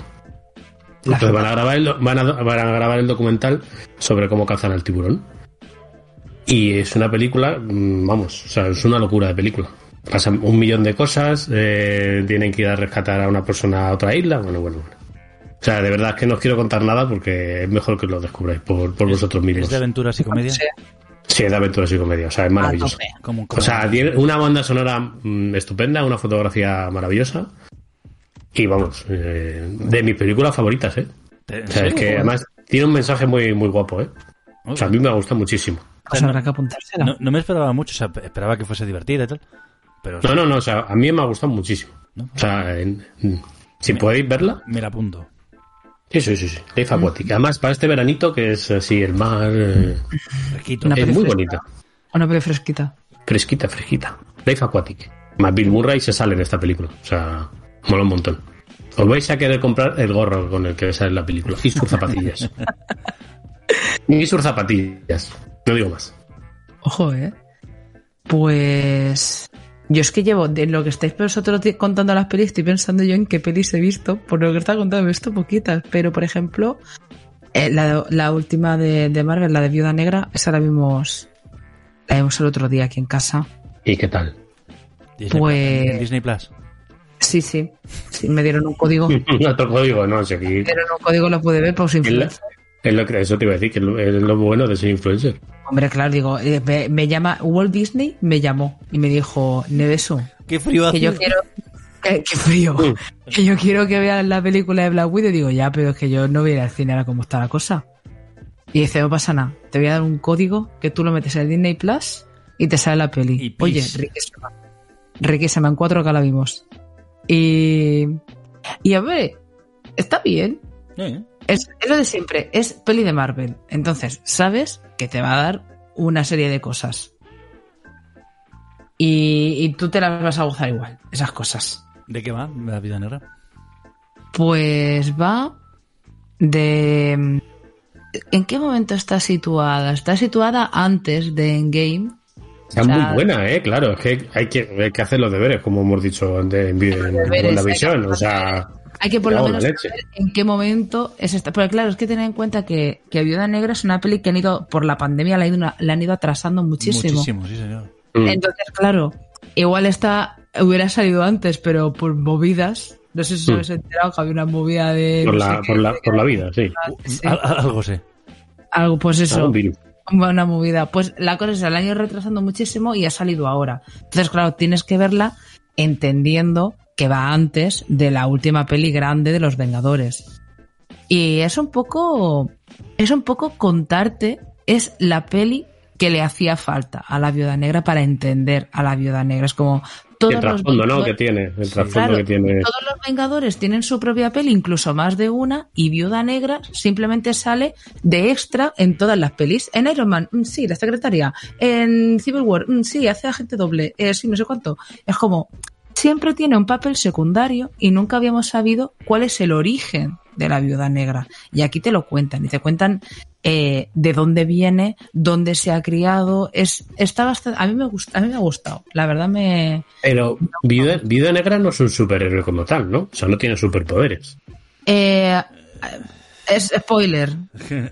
Speaker 4: Entonces van a, grabar el, van, a, van a grabar el documental sobre cómo cazan al tiburón. Y es una película, mm, vamos, o sea, es una locura de película. Pasan un millón de cosas, eh, tienen que ir a rescatar a una persona a otra isla, bueno, bueno, bueno. O sea, de verdad es que no os quiero contar nada porque es mejor que lo descubráis por, por vosotros mismos.
Speaker 3: ¿Es de aventuras y comedia?
Speaker 5: Sí.
Speaker 4: Sí, es de aventuras y comedia, o sea, es maravilloso.
Speaker 3: Como,
Speaker 4: O sea, tiene una banda sonora mm, estupenda, una fotografía maravillosa. Y vamos, eh, de mis películas favoritas, ¿eh?
Speaker 3: ¿en
Speaker 4: O sea, es que además tiene un mensaje muy, muy guapo, ¿eh? O sea, a mí me gusta muchísimo.
Speaker 5: Pues habrá que apuntársela.
Speaker 3: no, no me esperaba mucho, o sea, esperaba que fuese divertida y tal. Pero
Speaker 4: No, no, no, o sea, a mí me ha gustado muchísimo. O sea, en- si podéis verla,
Speaker 3: me la apunto.
Speaker 4: sí, sí, sí, sí. Life Aquatic. Además, para este veranito, que es así, el mar, eh,
Speaker 3: Fresquito.
Speaker 5: Una
Speaker 4: es muy bonita.
Speaker 5: Una peli fresquita.
Speaker 4: Fresquita, fresquita. Life Aquatic. Más Bill Murray se sale en esta película. O sea, mola un montón. Os vais a querer comprar el gorro con el que sale la película. Y sus zapatillas. y sus zapatillas. No digo más.
Speaker 5: Ojo, ¿eh? Pues... Yo es que llevo, de lo que estáis vosotros contando las pelis, estoy pensando yo en qué pelis he visto. Por lo que está contando, he visto poquitas. Pero, por ejemplo, eh, la, la última de, de Marvel, la de Viuda Negra, esa la vimos... La vimos el otro día aquí en casa.
Speaker 4: ¿Y qué tal?
Speaker 3: Disney
Speaker 5: Pues-
Speaker 3: Plus, en Disney Plus.
Speaker 5: Sí, sí. Sí, me dieron un código. Me
Speaker 4: no te lo digo, no, si aquí.
Speaker 5: dieron un código, lo pude ver por su influencia.
Speaker 4: Es lo que, eso te iba a decir, que es lo, es lo bueno de ser influencer.
Speaker 5: Hombre, claro, digo, eh, me, me llama Walt Disney, me llamó y me dijo, Nevesu,
Speaker 3: Qué frío
Speaker 5: que yo quiero que, que frío que yo quiero que veas la película de Black Widow digo ya pero es que yo no voy a ir al cine ahora cómo está la cosa y dice no pasa nada te voy a dar un código que tú lo metes en Disney Plus y te sale la peli
Speaker 3: Y
Speaker 5: oye riquísima riquísima en 4K la vimos. Y y a ver está bien.
Speaker 3: Eh,
Speaker 5: es, es lo de siempre, es peli de Marvel. Entonces, sabes que te va a dar una serie de cosas. Y, y tú te las vas a gozar igual, esas cosas.
Speaker 3: ¿De qué va la vida negra?
Speaker 5: Pues va de... ¿En qué momento está situada? Está situada antes de Endgame.
Speaker 4: Está
Speaker 5: O sea,
Speaker 4: muy buena, ¿eh? Claro, es que hay que, hay que hacer los deberes, como hemos dicho antes en, en,
Speaker 5: deberes,
Speaker 4: la visión. O sea,
Speaker 5: Hay que por lo menos saber en qué momento es esta. Porque claro, es que tener en cuenta que, que Viuda Negra es una peli que han ido, por la pandemia la, han ido- la han ido atrasando muchísimo.
Speaker 3: Muchísimo, sí, señor.
Speaker 4: mm,
Speaker 5: Entonces, claro, igual esta hubiera salido antes, pero por movidas. No sé si os
Speaker 4: Mm.
Speaker 5: habéis enterado que había una movida de.
Speaker 4: por,
Speaker 5: no
Speaker 4: la, por,
Speaker 5: qué,
Speaker 4: la, por la vida, sí.
Speaker 5: sí,
Speaker 3: Al- al- algo sé.
Speaker 5: algo, pues
Speaker 4: Ah,
Speaker 5: eso,
Speaker 4: un virus.
Speaker 5: una movida. Pues la cosa es, el año retrasando muchísimo y ha salido ahora. Entonces, claro, tienes que verla entendiendo que va antes de la última peli grande de los Vengadores. Y es un poco. Es un poco contarte. Es la peli que le hacía falta a la viuda negra para entender a la viuda negra. Es como todos
Speaker 4: el trasfondo, ¿no? Que tiene. El trasfondo
Speaker 5: Claro,
Speaker 4: que tiene.
Speaker 5: todos los Vengadores tienen su propia peli, incluso más de una, y Viuda Negra simplemente sale de extra en todas las pelis. En Iron Man, mm, sí, la secretaria. En Civil War, mm, sí, hace agente doble. Eh, sí, no sé cuánto. Es como, siempre tiene un papel secundario y nunca habíamos sabido cuál es el origen de la Viuda Negra. Y aquí te lo cuentan, y te cuentan eh, de dónde viene, dónde se ha criado. Es, está bastante, a mí me gusta, a mí me ha gustado. La verdad me,
Speaker 4: Pero Viuda, Viuda Negra no es un superhéroe como tal, ¿no? O sea, no tiene superpoderes.
Speaker 5: Eh, es spoiler.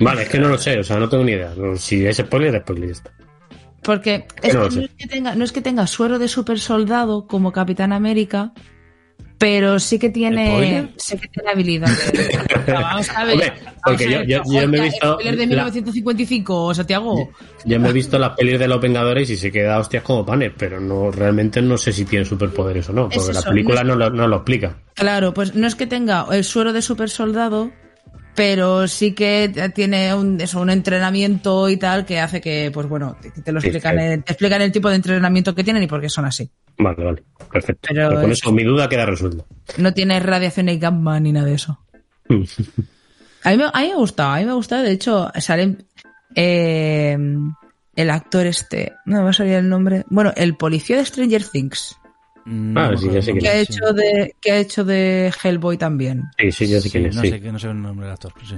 Speaker 4: Vale, es que no lo sé, o sea, no tengo ni idea. Si es spoiler, es spoiler.
Speaker 5: Porque es
Speaker 4: No
Speaker 5: que no, es que tenga, no es que tenga suero de super soldado como Capitán América, pero sí que tiene, sí que tiene habilidades. No, vamos a ver.
Speaker 4: Hombre, porque
Speaker 5: a
Speaker 4: yo-
Speaker 5: ver,
Speaker 4: yo- yo me he visto
Speaker 5: spoiler de
Speaker 4: la-
Speaker 5: 1955, Santiago.
Speaker 4: Ya me he visto las pelis de los Vengadores y se queda hostias como panes, pero no realmente no sé si tiene superpoderes o no,
Speaker 5: Es
Speaker 4: porque la película
Speaker 5: no
Speaker 4: no, lo, no lo explica.
Speaker 5: Claro, pues no es que tenga el suero de super soldado, pero sí que tiene un, eso, un entrenamiento y tal que hace que, pues bueno, te, te lo explican, el- te explican el tipo de entrenamiento que tienen y por qué son así.
Speaker 4: Vale, vale, perfecto.
Speaker 5: Pero
Speaker 4: Pero con
Speaker 5: es-
Speaker 4: eso mi duda queda resuelta.
Speaker 5: No tiene radiación y gamma ni nada de eso. A mí, me, a mí me ha gustado, a mí me ha gustado. De hecho, sale eh, el actor este, no me va a salir el nombre. Bueno, el policía de Stranger Things,
Speaker 3: Mm,
Speaker 4: Ah,
Speaker 3: no
Speaker 4: sí, ya sé
Speaker 5: que ha hecho de, que ha hecho de Hellboy también.
Speaker 4: Sí, sí, yo sé
Speaker 3: Sí,
Speaker 4: quién es,
Speaker 3: no
Speaker 4: sí.
Speaker 3: sé, que no sé el nombre del actor, pero sí.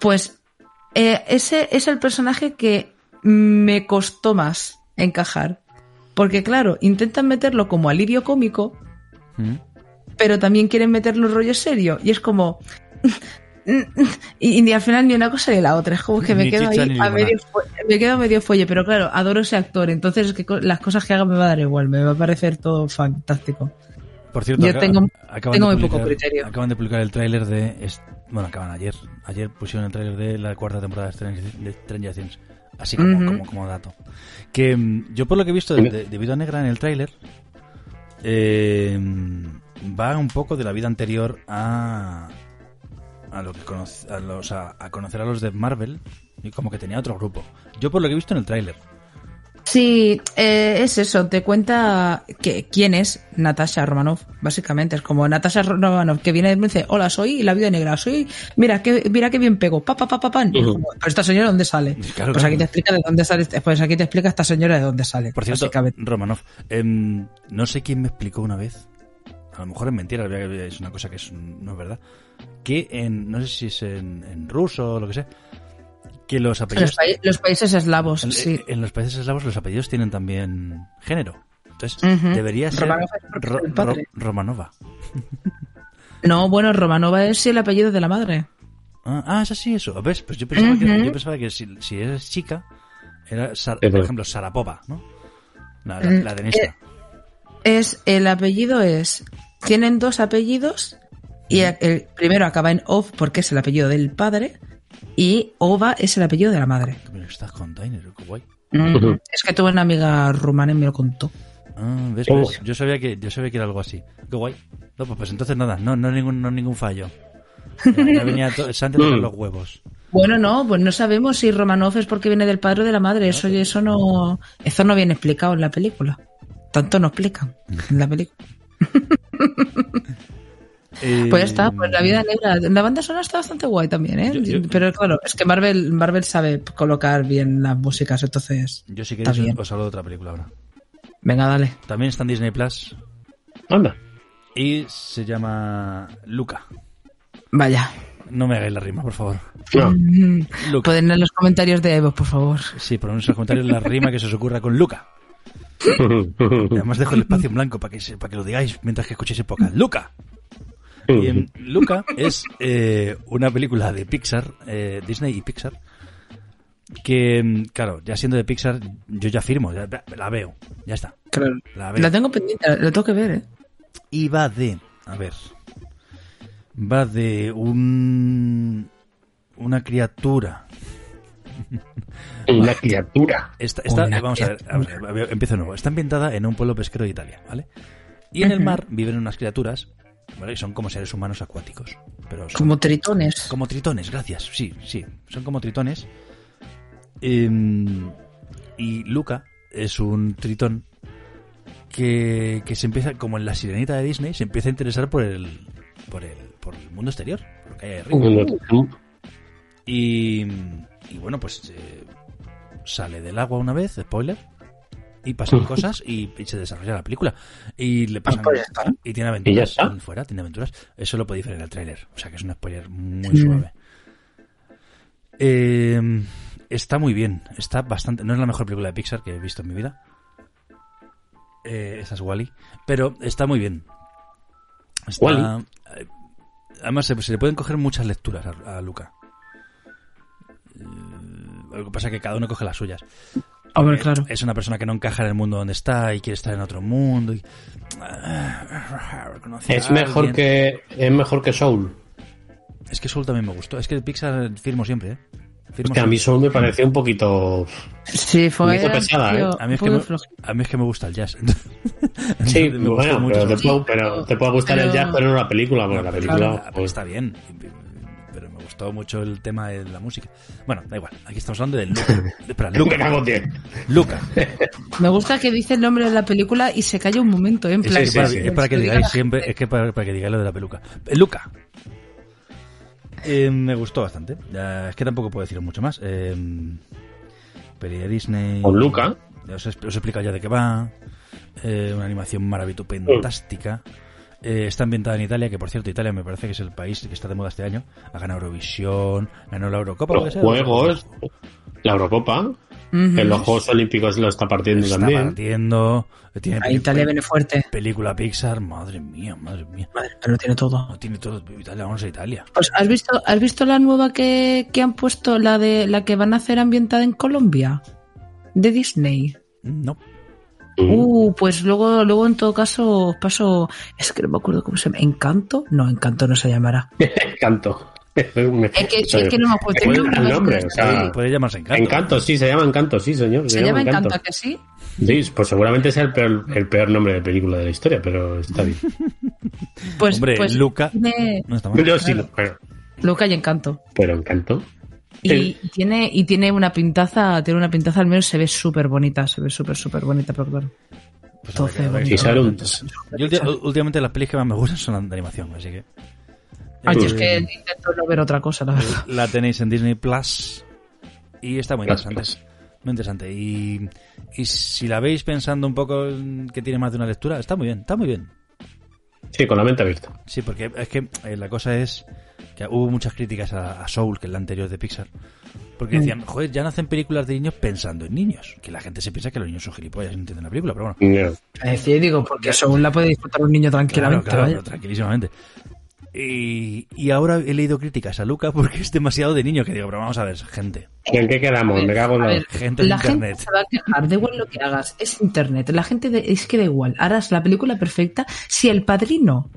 Speaker 5: Pues eh, ese es el personaje que me costó más encajar. Porque claro, intentan meterlo como alivio cómico,
Speaker 3: Mm.
Speaker 5: pero también quieren meterlo en rollo serio. Y es como. Y, al final ni una cosa ni la otra. Es como que me
Speaker 3: Ni
Speaker 5: quedo
Speaker 3: chicha
Speaker 5: ahí a medio, me quedo medio fuelle. Pero claro, adoro ese actor. Entonces es que las cosas que haga me va a dar igual. Me va a parecer todo fantástico.
Speaker 3: Por cierto,
Speaker 5: Yo
Speaker 3: acá-
Speaker 5: tengo-
Speaker 3: acaban
Speaker 5: tengo
Speaker 3: de
Speaker 5: muy poco
Speaker 3: publicar-
Speaker 5: criterio.
Speaker 3: Acaban de publicar el tráiler de... Bueno, acaban ayer. Ayer pusieron el tráiler de la cuarta temporada de Stranger, Things. Así como, como, como dato. Que mm, yo por lo que he visto de, de, de Viuda Negra en el tráiler, eh, va un poco de la vida anterior a... A lo que conoce, a, los, a, a conocer a los de Marvel y como que tenía otro grupo. Yo por lo que he visto en el tráiler.
Speaker 5: Sí, eh, es eso. Te cuenta que, quién es Natasha Romanoff. Básicamente es como Natasha Romanoff que viene y me dice: Hola, soy la viuda negra. Soy. Mira qué, mira qué bien pego. Pa, pa, pa, pa, pan. Como, Pero esta señora, ¿dónde sale?
Speaker 3: Claro,
Speaker 5: pues
Speaker 3: claro.
Speaker 5: aquí te explica de dónde sale. Pues aquí te explica esta señora de dónde sale.
Speaker 3: Por cierto. Romanov, em, no sé quién me explicó una vez, a lo mejor es mentira, es una cosa que es, no es verdad, que en, no sé si es en, en ruso o lo que sea, que los
Speaker 5: Los,
Speaker 3: apellidos...
Speaker 5: pa- los países eslavos,
Speaker 3: en,
Speaker 5: sí.
Speaker 3: en los países eslavos los apellidos tienen también género. Entonces, debería ser Ro- Romanova.
Speaker 5: No, bueno, Romanova es el apellido de la madre.
Speaker 3: Ah, ah, es así eso. ¿Ves? Pues yo pensaba, que, yo pensaba que si, si eres chica, era, Sar- por ejemplo, Sarapova, ¿no? La, la,
Speaker 5: Mm,
Speaker 3: la tenista.
Speaker 5: eh, Es, el apellido es. Tienen dos apellidos y el, primero acaba en Ov porque es el apellido del padre y Ova es el apellido de la madre.
Speaker 3: Mira, estás container, qué guay.
Speaker 5: Mm, Es que tuve una amiga rumana y me lo contó.
Speaker 3: Ah, ¿ves?
Speaker 4: Oh.
Speaker 3: ¿Ves? Yo sabía que yo sabía que era algo así. Qué guay. No, pues, pues entonces nada, no, no ningún, no ningún fallo. Ya, ya venía
Speaker 4: Mm.
Speaker 3: los huevos.
Speaker 5: Bueno, no, pues no sabemos si Romanov es porque viene del padre o de la madre. Eso, eso no, eso no viene explicado en la película. Tanto no explican en la película.
Speaker 3: Eh,
Speaker 5: Pues ya está, pues la vida negra. La banda sonora está bastante guay también, ¿eh?
Speaker 3: Yo- yo-
Speaker 5: Pero claro, es que Marvel, Marvel sabe colocar bien las músicas, entonces.
Speaker 3: Yo si
Speaker 5: Está
Speaker 3: queréis
Speaker 5: bien.
Speaker 3: os hablo de otra película ahora.
Speaker 5: Venga, dale.
Speaker 3: También está en Disney Plus
Speaker 4: Anda.
Speaker 3: y se llama Luca.
Speaker 5: Vaya.
Speaker 3: No me hagáis la rima, por favor.
Speaker 4: No.
Speaker 3: Luca.
Speaker 5: Pueden en los comentarios de Evo, por favor.
Speaker 3: Sí, ponednos en los comentarios la rima que se os ocurra con Luca. Además dejo el espacio en blanco para que, para que lo digáis mientras que escuchéis el podcast. ¡Luca! Y en Luca es eh, una película de Pixar, eh, Disney y Pixar, que, claro, ya siendo de Pixar, yo ya firmo, ya- la veo, ya está.
Speaker 5: Claro.
Speaker 3: La veo.
Speaker 5: La tengo pendiente, la tengo que ver, ¿eh?
Speaker 3: Y va de, a ver, va de un una criatura.
Speaker 4: Una criatura.
Speaker 3: Esta, esta- vamos a ver, vamos a ver, empiezo de nuevo. Está ambientada en un pueblo pesquero de Italia, ¿vale? Y en el mar viven unas criaturas, ¿vale? Son como seres humanos acuáticos. Pero son
Speaker 5: Como tritones.
Speaker 3: como tritones, gracias. Sí, sí, son como tritones. Em, y Luca es un tritón que, que se empieza, como en la sirenita de Disney, se empieza a interesar por el, por el, por el mundo exterior, por lo que hay arriba. Y, y bueno, pues eh, sale del agua una vez, spoiler, y pasan cosas y, y se desarrolla la película. Y le pasan
Speaker 4: pues
Speaker 3: y tiene
Speaker 4: ¿Y ya
Speaker 3: aventuras
Speaker 4: está?
Speaker 3: en fuera, tiene aventuras. Eso lo podéis ver en el tráiler. O sea que es un spoiler muy suave. Eh, está muy bien. Está bastante. No es la mejor película de Pixar que he visto en mi vida. Eh, esa es Wally. Pero está muy bien. Está- eh, Además, se, se le pueden coger muchas lecturas a, a Luca. Eh, Lo que pasa es que cada uno coge las suyas.
Speaker 5: Hombre,
Speaker 3: Eh,
Speaker 5: claro.
Speaker 3: Es una persona que no encaja en el mundo donde está y quiere estar en otro mundo. y- Conoce a
Speaker 4: Es mejor que es mejor que Soul.
Speaker 3: Es que Soul también me gustó. Es que Pixar firmo siempre, ¿eh? Firmo
Speaker 4: Hostia, a mí. Soul me pareció un poquito.
Speaker 5: Sí, fue.
Speaker 4: hizo pesada, ¿eh?
Speaker 3: A mí, es que me, a mí es que me gusta el jazz.
Speaker 4: Sí,
Speaker 3: Me gustó
Speaker 4: bueno,
Speaker 3: mucho
Speaker 4: pero te,
Speaker 3: esa-
Speaker 4: puedo, pero te puede gustar el jazz, pero no la película, porque la película. pues,
Speaker 3: está bien. Gustó mucho el tema de la música. Bueno, da igual. Aquí estamos hablando de Luca. Espera,
Speaker 4: Me
Speaker 3: Luca.
Speaker 5: Me gusta que dice el nombre de la película y se calla un momento, ¿eh? en
Speaker 3: Es,
Speaker 5: plan.
Speaker 3: que para,
Speaker 4: sí.
Speaker 3: es para que digáis siempre, es que para, para que digáis lo de la peluca. Eh, Luca. Eh, me gustó bastante. Es que tampoco puedo deciros mucho más. Eh, peli de Disney.
Speaker 4: Con Luca.
Speaker 3: Os he, os he explicado ya de qué va. Eh, una animación maravillosa, fantástica. Eh, está ambientada en Italia, que por cierto, Italia me parece que es el país que está de moda este año. Ha ganado Eurovisión, ganó la Eurocopa. ¿puede
Speaker 4: Los juegos, la Eurocopa, en los Juegos Olímpicos lo está partiendo
Speaker 3: Está
Speaker 4: también.
Speaker 3: partiendo. Tiene
Speaker 5: A Italia viene fuerte.
Speaker 3: película Pixar. Madre mía, madre mía.
Speaker 5: Madre, pero tiene todo.
Speaker 3: No tiene todo. Italia, vamos a Italia.
Speaker 5: Pues, ¿has visto, ¿has visto la nueva que, que han puesto, la de la que van a hacer ambientada en Colombia? De Disney.
Speaker 3: No.
Speaker 5: Uh, pues luego, luego en todo caso os paso, es que no me acuerdo cómo se llama, ¿Encanto? No, Encanto no se llamará.
Speaker 4: Encanto.
Speaker 5: Es que, es que no me acuerdo.
Speaker 4: Muy
Speaker 5: Tiene un
Speaker 4: gran nombre, o sea,
Speaker 3: Puede, puede llamarse Encanto.
Speaker 4: Encanto, sí, se llama Encanto, sí, señor.
Speaker 5: ¿Se llama Encanto a que sí?
Speaker 4: Sí, pues seguramente sea el peor, el peor nombre de película de la historia, pero está bien.
Speaker 5: Pues,
Speaker 3: Hombre,
Speaker 5: pues
Speaker 3: Luca. No está mal.
Speaker 4: Yo sí,
Speaker 5: Luca y Encanto.
Speaker 4: pero Encanto.
Speaker 5: Y tiene, y tiene una pintaza, tiene una pintaza al menos se ve súper bonita, se ve súper, súper bonita, pero claro.
Speaker 3: Pues
Speaker 5: todo bonito.
Speaker 3: Yo últimamente las pelis que más me gustan son las de animación, así que.
Speaker 5: Ay, es que intento no ver otra cosa, la verdad.
Speaker 3: La tenéis en Disney Plus y está muy
Speaker 4: Plus,
Speaker 3: interesante. Muy interesante. Y, y si la veis pensando un poco en que tiene más de una lectura, está muy bien, está muy bien.
Speaker 4: Sí, con la mente abierta.
Speaker 3: Sí, porque es que eh, la cosa es que hubo muchas críticas a, a Soul, que es la anterior de Pixar. Porque decían, joder, ya no hacen películas de niños pensando en niños. Que la gente se piensa que los niños son gilipollas y no entienden la película, pero bueno.
Speaker 4: No.
Speaker 5: Es decir, digo, porque según la puede disfrutar un niño tranquilamente,
Speaker 3: Claro, claro, tranquilísimamente. Y, y ahora he leído críticas a Luca porque es demasiado de niño que digo, pero vamos a ver, gente.
Speaker 4: ¿En qué quedamos? Me cago en la...
Speaker 5: ver,
Speaker 3: Gente en
Speaker 5: la
Speaker 3: internet.
Speaker 5: gente se va a quejar, da igual lo que hagas, es internet. La gente de- es que da igual, harás la película perfecta si el padrino,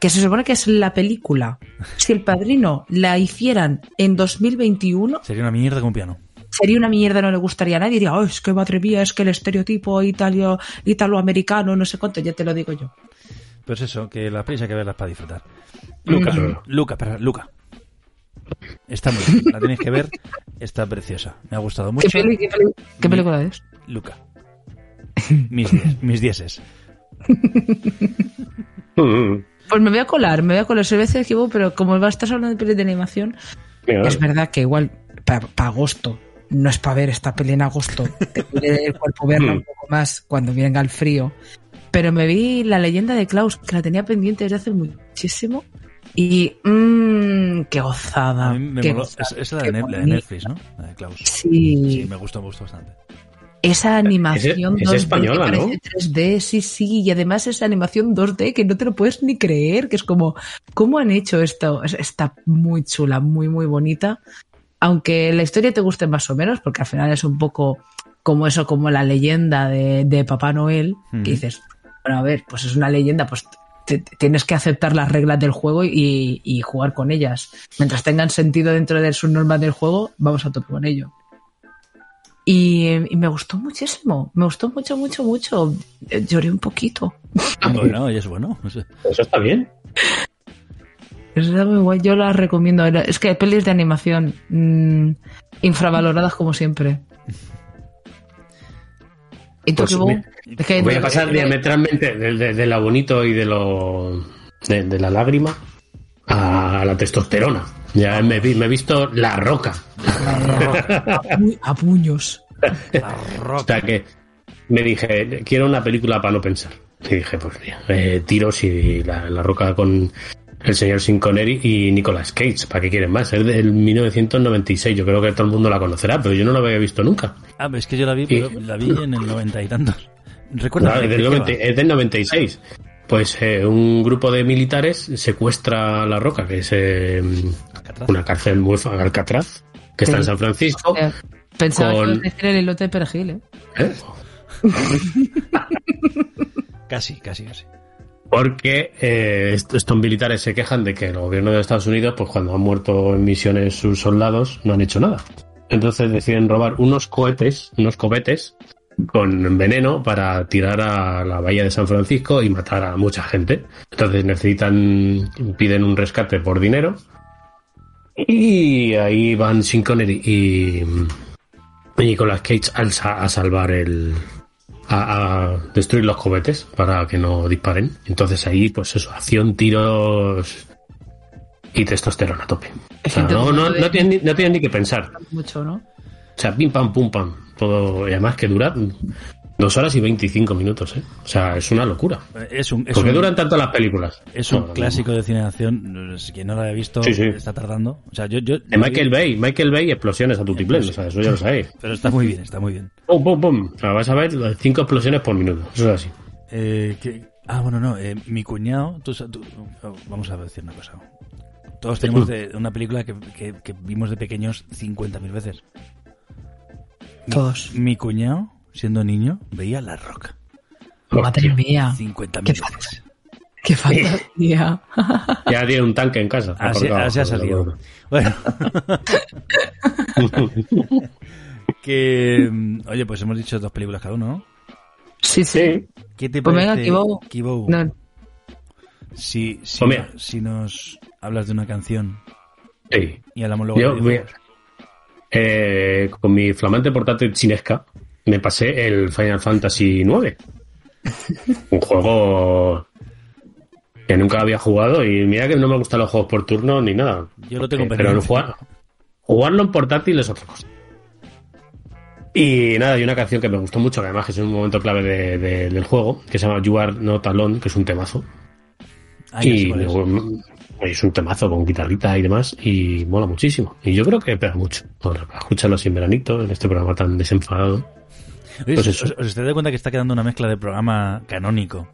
Speaker 5: que se supone que es la película, si el padrino la hicieran en 2021,
Speaker 3: Sería una mierda con un piano.
Speaker 5: sería una mierda, no le gustaría a nadie. Diría, oh, es que madre mía, es que el estereotipo italio, italoamericano, no sé cuánto, ya te lo digo yo.
Speaker 3: Pues eso, que las pelis hay que verlas para disfrutar. Luca,
Speaker 4: Mm.
Speaker 3: Luca, espera, Luca. Está muy bien, la tenéis que ver, está preciosa. Me ha gustado
Speaker 5: ¿Qué,
Speaker 3: mucho.
Speaker 5: peli- qué peli- qué película es?
Speaker 3: Luca. Mis mis dieces.
Speaker 4: Mm,
Speaker 5: Pues me voy a colar, me voy a colar. Soy veces voy, pero como va a estar hablando de pelis de animación,
Speaker 4: Venga,
Speaker 5: Es verdad que igual para agosto, no es para ver esta peli en agosto, te duele el cuerpo verla un
Speaker 4: Hmm.
Speaker 5: poco más cuando venga el frío. Pero me vi la leyenda de Klaus, que la tenía pendiente desde hace muchísimo. Y mmm, qué gozada.
Speaker 3: A mí me
Speaker 5: qué
Speaker 3: moló.
Speaker 5: gozada,
Speaker 3: Es, es la,
Speaker 5: qué
Speaker 3: de, la. Netflix, ¿no? La de Klaus.
Speaker 5: Sí,
Speaker 3: Sí, me gustó, me gustó bastante.
Speaker 5: Esa animación
Speaker 4: Es- es
Speaker 5: 2D
Speaker 4: española,
Speaker 5: que
Speaker 4: ¿no?
Speaker 5: parece 3D, sí, sí, y además esa animación 2D que no te lo puedes ni creer, que es como, ¿cómo han hecho esto? Es- Está muy chula, muy, muy bonita. Aunque la historia te guste más o menos, porque al final es un poco como eso, como la leyenda de, de Papá Noel,
Speaker 3: Mm.
Speaker 5: que dices, bueno, a ver, pues es una leyenda, pues te- te- tienes que aceptar las reglas del juego y, y jugar con ellas. Mientras tengan sentido dentro de sus normas del juego, vamos a tope con ello. Y, y me gustó muchísimo, me gustó mucho, mucho, mucho. Eh, Lloré un poquito.
Speaker 3: Bueno, y es bueno.
Speaker 4: Eso está bien.
Speaker 5: Está muy guay, yo la recomiendo. Es que pelis de animación mm, infravaloradas como siempre. ¿Y tú
Speaker 4: Pues me-
Speaker 5: Es que
Speaker 4: Voy a pasar diametralmente de, de, de lo bonito y de lo de, de la lágrima a la testosterona. Ya me, vi- me he visto la roca.
Speaker 5: a puños.
Speaker 4: O sea que me dije, quiero una película para no pensar. Y dije, pues mira, eh, tiros y la, la roca con el señor Sin Connery y Nicolas Cage. ¿Para qué quieren más? Es del 1996. Yo creo que todo el mundo la conocerá, pero yo no la había visto nunca.
Speaker 3: Ah, es que yo la vi, pero la vi en el noventa y tantos. Recuerda.
Speaker 4: No, es, del 90 es del 96. Pues eh, un grupo de militares secuestra la roca, que es eh, una cárcel muy Alcatraz, que está en. San Francisco.
Speaker 5: Eh, Pensaba que
Speaker 4: con-
Speaker 5: decir el elote de perejil, ¿eh?
Speaker 4: ¿eh?
Speaker 3: Casi, casi, casi.
Speaker 4: Porque eh, est- estos militares se quejan de que el gobierno de Estados Unidos, pues cuando han muerto en misiones sus soldados, no han hecho nada. Entonces deciden robar unos cohetes, unos cohetes con veneno para tirar a la bahía de San Francisco y matar a mucha gente. Entonces necesitan, piden un rescate por dinero. Y ahí van Sin Connery y, y Nicolas Cage al sa- a salvar el, a, a destruir los cohetes para que no disparen. Entonces ahí, pues eso, acción, tiros y testosterona a tope. O sea, no, no, no, tienen, no tienen ni que pensar.
Speaker 5: Mucho, ¿no?
Speaker 4: O sea, pim pam, pum pam. Todo, y además que dura dos horas y 25 minutos, ¿eh? O sea, es una locura.
Speaker 3: Es un, es
Speaker 4: ¿Por qué
Speaker 3: un-
Speaker 4: duran tanto las películas?
Speaker 3: Es un
Speaker 4: No,
Speaker 3: clásico de cine de acción. Si quien no lo haya visto
Speaker 4: Sí, sí.
Speaker 3: está tardando. O sea, yo, yo
Speaker 4: De Michael Bay, Michael Bay, explosiones a tu tiplén, o sea, eso ya lo sabéis.
Speaker 3: Pero está muy bien, está muy bien.
Speaker 4: Pum, pum, pum. O sea, vas a ver cinco explosiones por minuto. Eso es así.
Speaker 3: Eh, que- ah, bueno, no. eh, mi cuñado. tú sa- tú- vamos a decir una cosa. Todos tenemos de una película que, que- que vimos de pequeños 50.000 veces. Mi-
Speaker 5: Todos.
Speaker 3: Mi cuñado, siendo niño, veía La Roca.
Speaker 5: Madre mía.
Speaker 3: 50.000
Speaker 5: Qué
Speaker 3: veces.
Speaker 5: Qué fantasía.
Speaker 4: Ya tiene un tanque en casa.
Speaker 3: Así, ha salido. Bueno. que. Oye, pues hemos dicho dos películas cada uno, ¿no?
Speaker 5: Sí, sí.
Speaker 3: ¿Qué te
Speaker 5: Pues venga,
Speaker 3: parece,
Speaker 5: Kibou.
Speaker 3: Kibou,
Speaker 5: No.
Speaker 3: Si, si,
Speaker 4: Pues
Speaker 3: si nos hablas de una canción
Speaker 4: Sí.
Speaker 3: y hablamos luego
Speaker 4: Yo,
Speaker 3: de.
Speaker 4: Eh, con mi flamante portátil chinesca, me pasé el Final Fantasy IX. Un juego que nunca había jugado y mira que no me gustan los juegos por turno ni nada.
Speaker 3: Yo lo tengo
Speaker 4: pero jugar, jugarlo en portátil es otra cosa. Y nada, hay una canción que me gustó mucho, que además es un momento clave de- de- del juego, que se llama You Are Not Alone, que es un temazo.
Speaker 3: Ah, ya sé
Speaker 4: y
Speaker 3: cuál es.
Speaker 4: luego, es un temazo con guitarrita y demás, y mola muchísimo. Y yo creo que pega mucho. Para escucharlo así en veranito, en este programa tan desenfadado.
Speaker 3: Oye,
Speaker 4: Pues
Speaker 3: ¿os-
Speaker 4: eso.
Speaker 3: ¿os, os estáis dando cuenta que está quedando una mezcla de programa canónico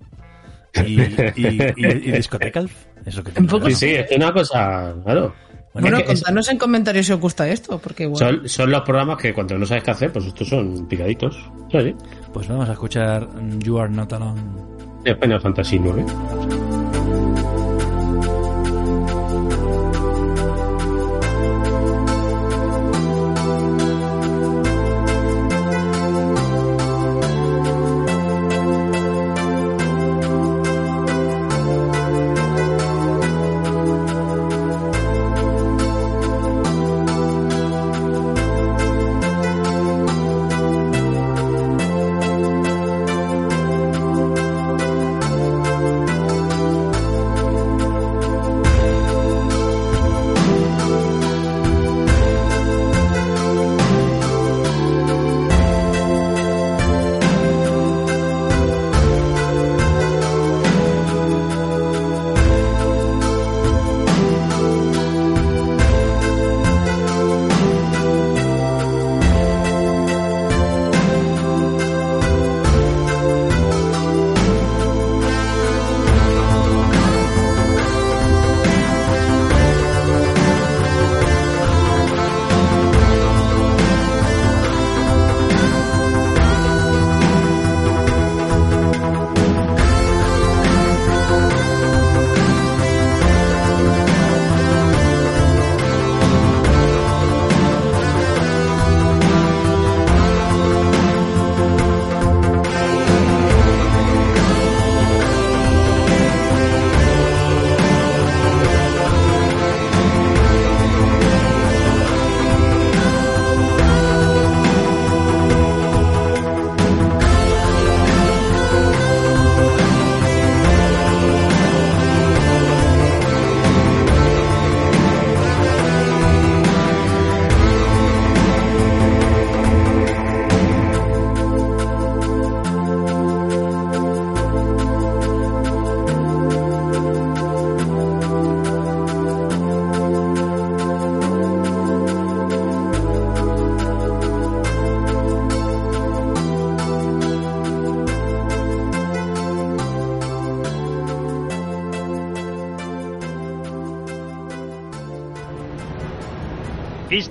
Speaker 3: y, y, y- y discoteca? Es lo que
Speaker 5: Un poco
Speaker 4: Sí, sí, es una cosa, claro.
Speaker 5: Bueno,
Speaker 4: es-
Speaker 5: contadnos en comentarios si os gusta esto, porque igual.
Speaker 4: son, son los programas que cuando no sabes qué hacer, pues estos son picaditos. Sí.
Speaker 3: Pues vamos a escuchar You Are Not Alone.
Speaker 4: De Final Fantasy 9.「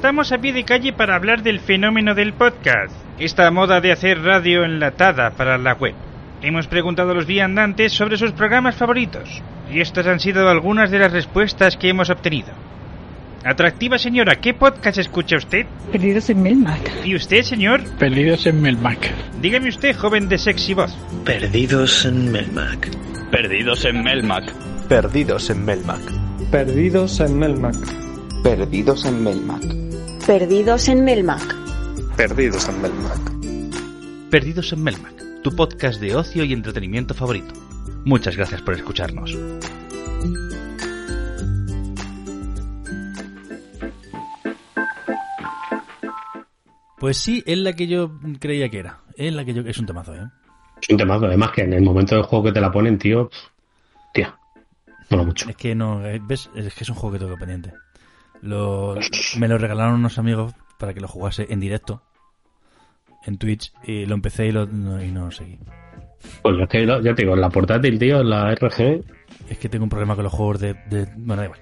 Speaker 10: Estamos a pie de calle para hablar del fenómeno del podcast, esta moda de hacer radio enlatada para la web. Hemos preguntado a los viandantes sobre sus programas favoritos, y estas han sido algunas de las respuestas que hemos obtenido. Atractiva señora, ¿qué podcast escucha usted?
Speaker 11: Perdidos en Melmac.
Speaker 10: ¿Y usted, señor?
Speaker 11: Perdidos en Melmac.
Speaker 10: Dígame usted, joven de sexy voz.
Speaker 12: Perdidos en Melmac.
Speaker 13: Perdidos en Melmac.
Speaker 14: Perdidos en Melmac.
Speaker 15: Perdidos en Melmac.
Speaker 16: Perdidos en Melmac.
Speaker 17: Perdidos en Melmac.
Speaker 14: Perdidos en Melmac.
Speaker 18: Perdidos en Melmac, tu podcast de ocio y entretenimiento favorito. Muchas gracias por escucharnos.
Speaker 3: Pues sí, es la que yo creía que era. Es la que yo es un temazo, ¿eh?
Speaker 4: Es un temazo, además que en el momento del juego que te la ponen, tío, tía, mola mucho.
Speaker 3: Es que no, eh, ves, es que es un juego que tengo pendiente. Lo, me lo regalaron unos amigos para que lo jugase en directo en Twitch y lo empecé y, lo, no, y no lo seguí.
Speaker 4: Pues es que lo- ya te digo, en la portátil, tío, en la RG,
Speaker 3: Es que tengo un problema con los juegos de, de- bueno, da igual.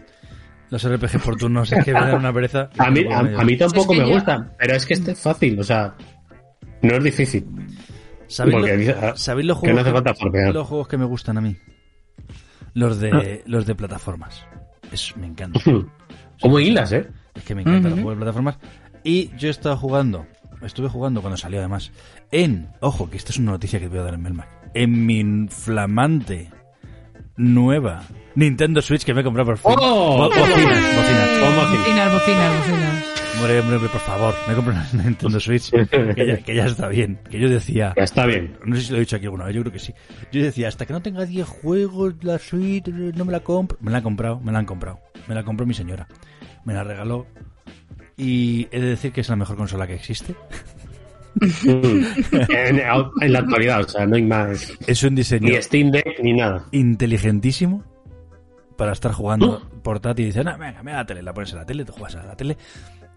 Speaker 3: Los RPG por turnos es que me dan una pereza.
Speaker 4: a mí, a, a mí tampoco
Speaker 5: Es que
Speaker 4: me gustan, pero es que este es fácil, o sea, no es difícil.
Speaker 3: ¿Sabéis,
Speaker 4: Porque
Speaker 3: lo- sabéis los
Speaker 4: que no
Speaker 3: juegos
Speaker 4: hace falta farmear.
Speaker 3: los juegos que me gustan a mí? Los de
Speaker 4: Ah.
Speaker 3: los de plataformas. Es, me encanta.
Speaker 4: Como hilas, ¿eh?
Speaker 3: Es que me encantan los
Speaker 5: Ujú.
Speaker 3: juegos de plataformas. Y yo he estado jugando, estuve jugando cuando salió además, en, ojo, que esta es una noticia que voy a dar en Melmac, en mi flamante nueva Nintendo Switch que me he comprado por fin.
Speaker 4: ¡Oh!
Speaker 3: Bo- bocinas, bocinas.
Speaker 5: Bocinas, bocinas, bocinas.
Speaker 3: Hombre, hombre, hombre, por favor, me compro una Nintendo Switch que ya, que ya está bien. Que yo decía,
Speaker 4: Ya está bien.
Speaker 3: no sé si lo he dicho aquí alguna vez, yo creo que sí. Yo decía, hasta que no tenga 10 juegos, la Switch, no me la compro. Me la han comprado, me la han comprado. Me la compró mi señora. Me la regaló. Y he de decir que es la mejor consola que existe.
Speaker 4: en, en la actualidad, o sea, no hay más.
Speaker 3: Es un diseño
Speaker 4: Ni Steam Deck ni nada.
Speaker 3: inteligentísimo para estar jugando portátil y dices, no, venga, mira la tele, la pones en la tele, te juegas a la tele.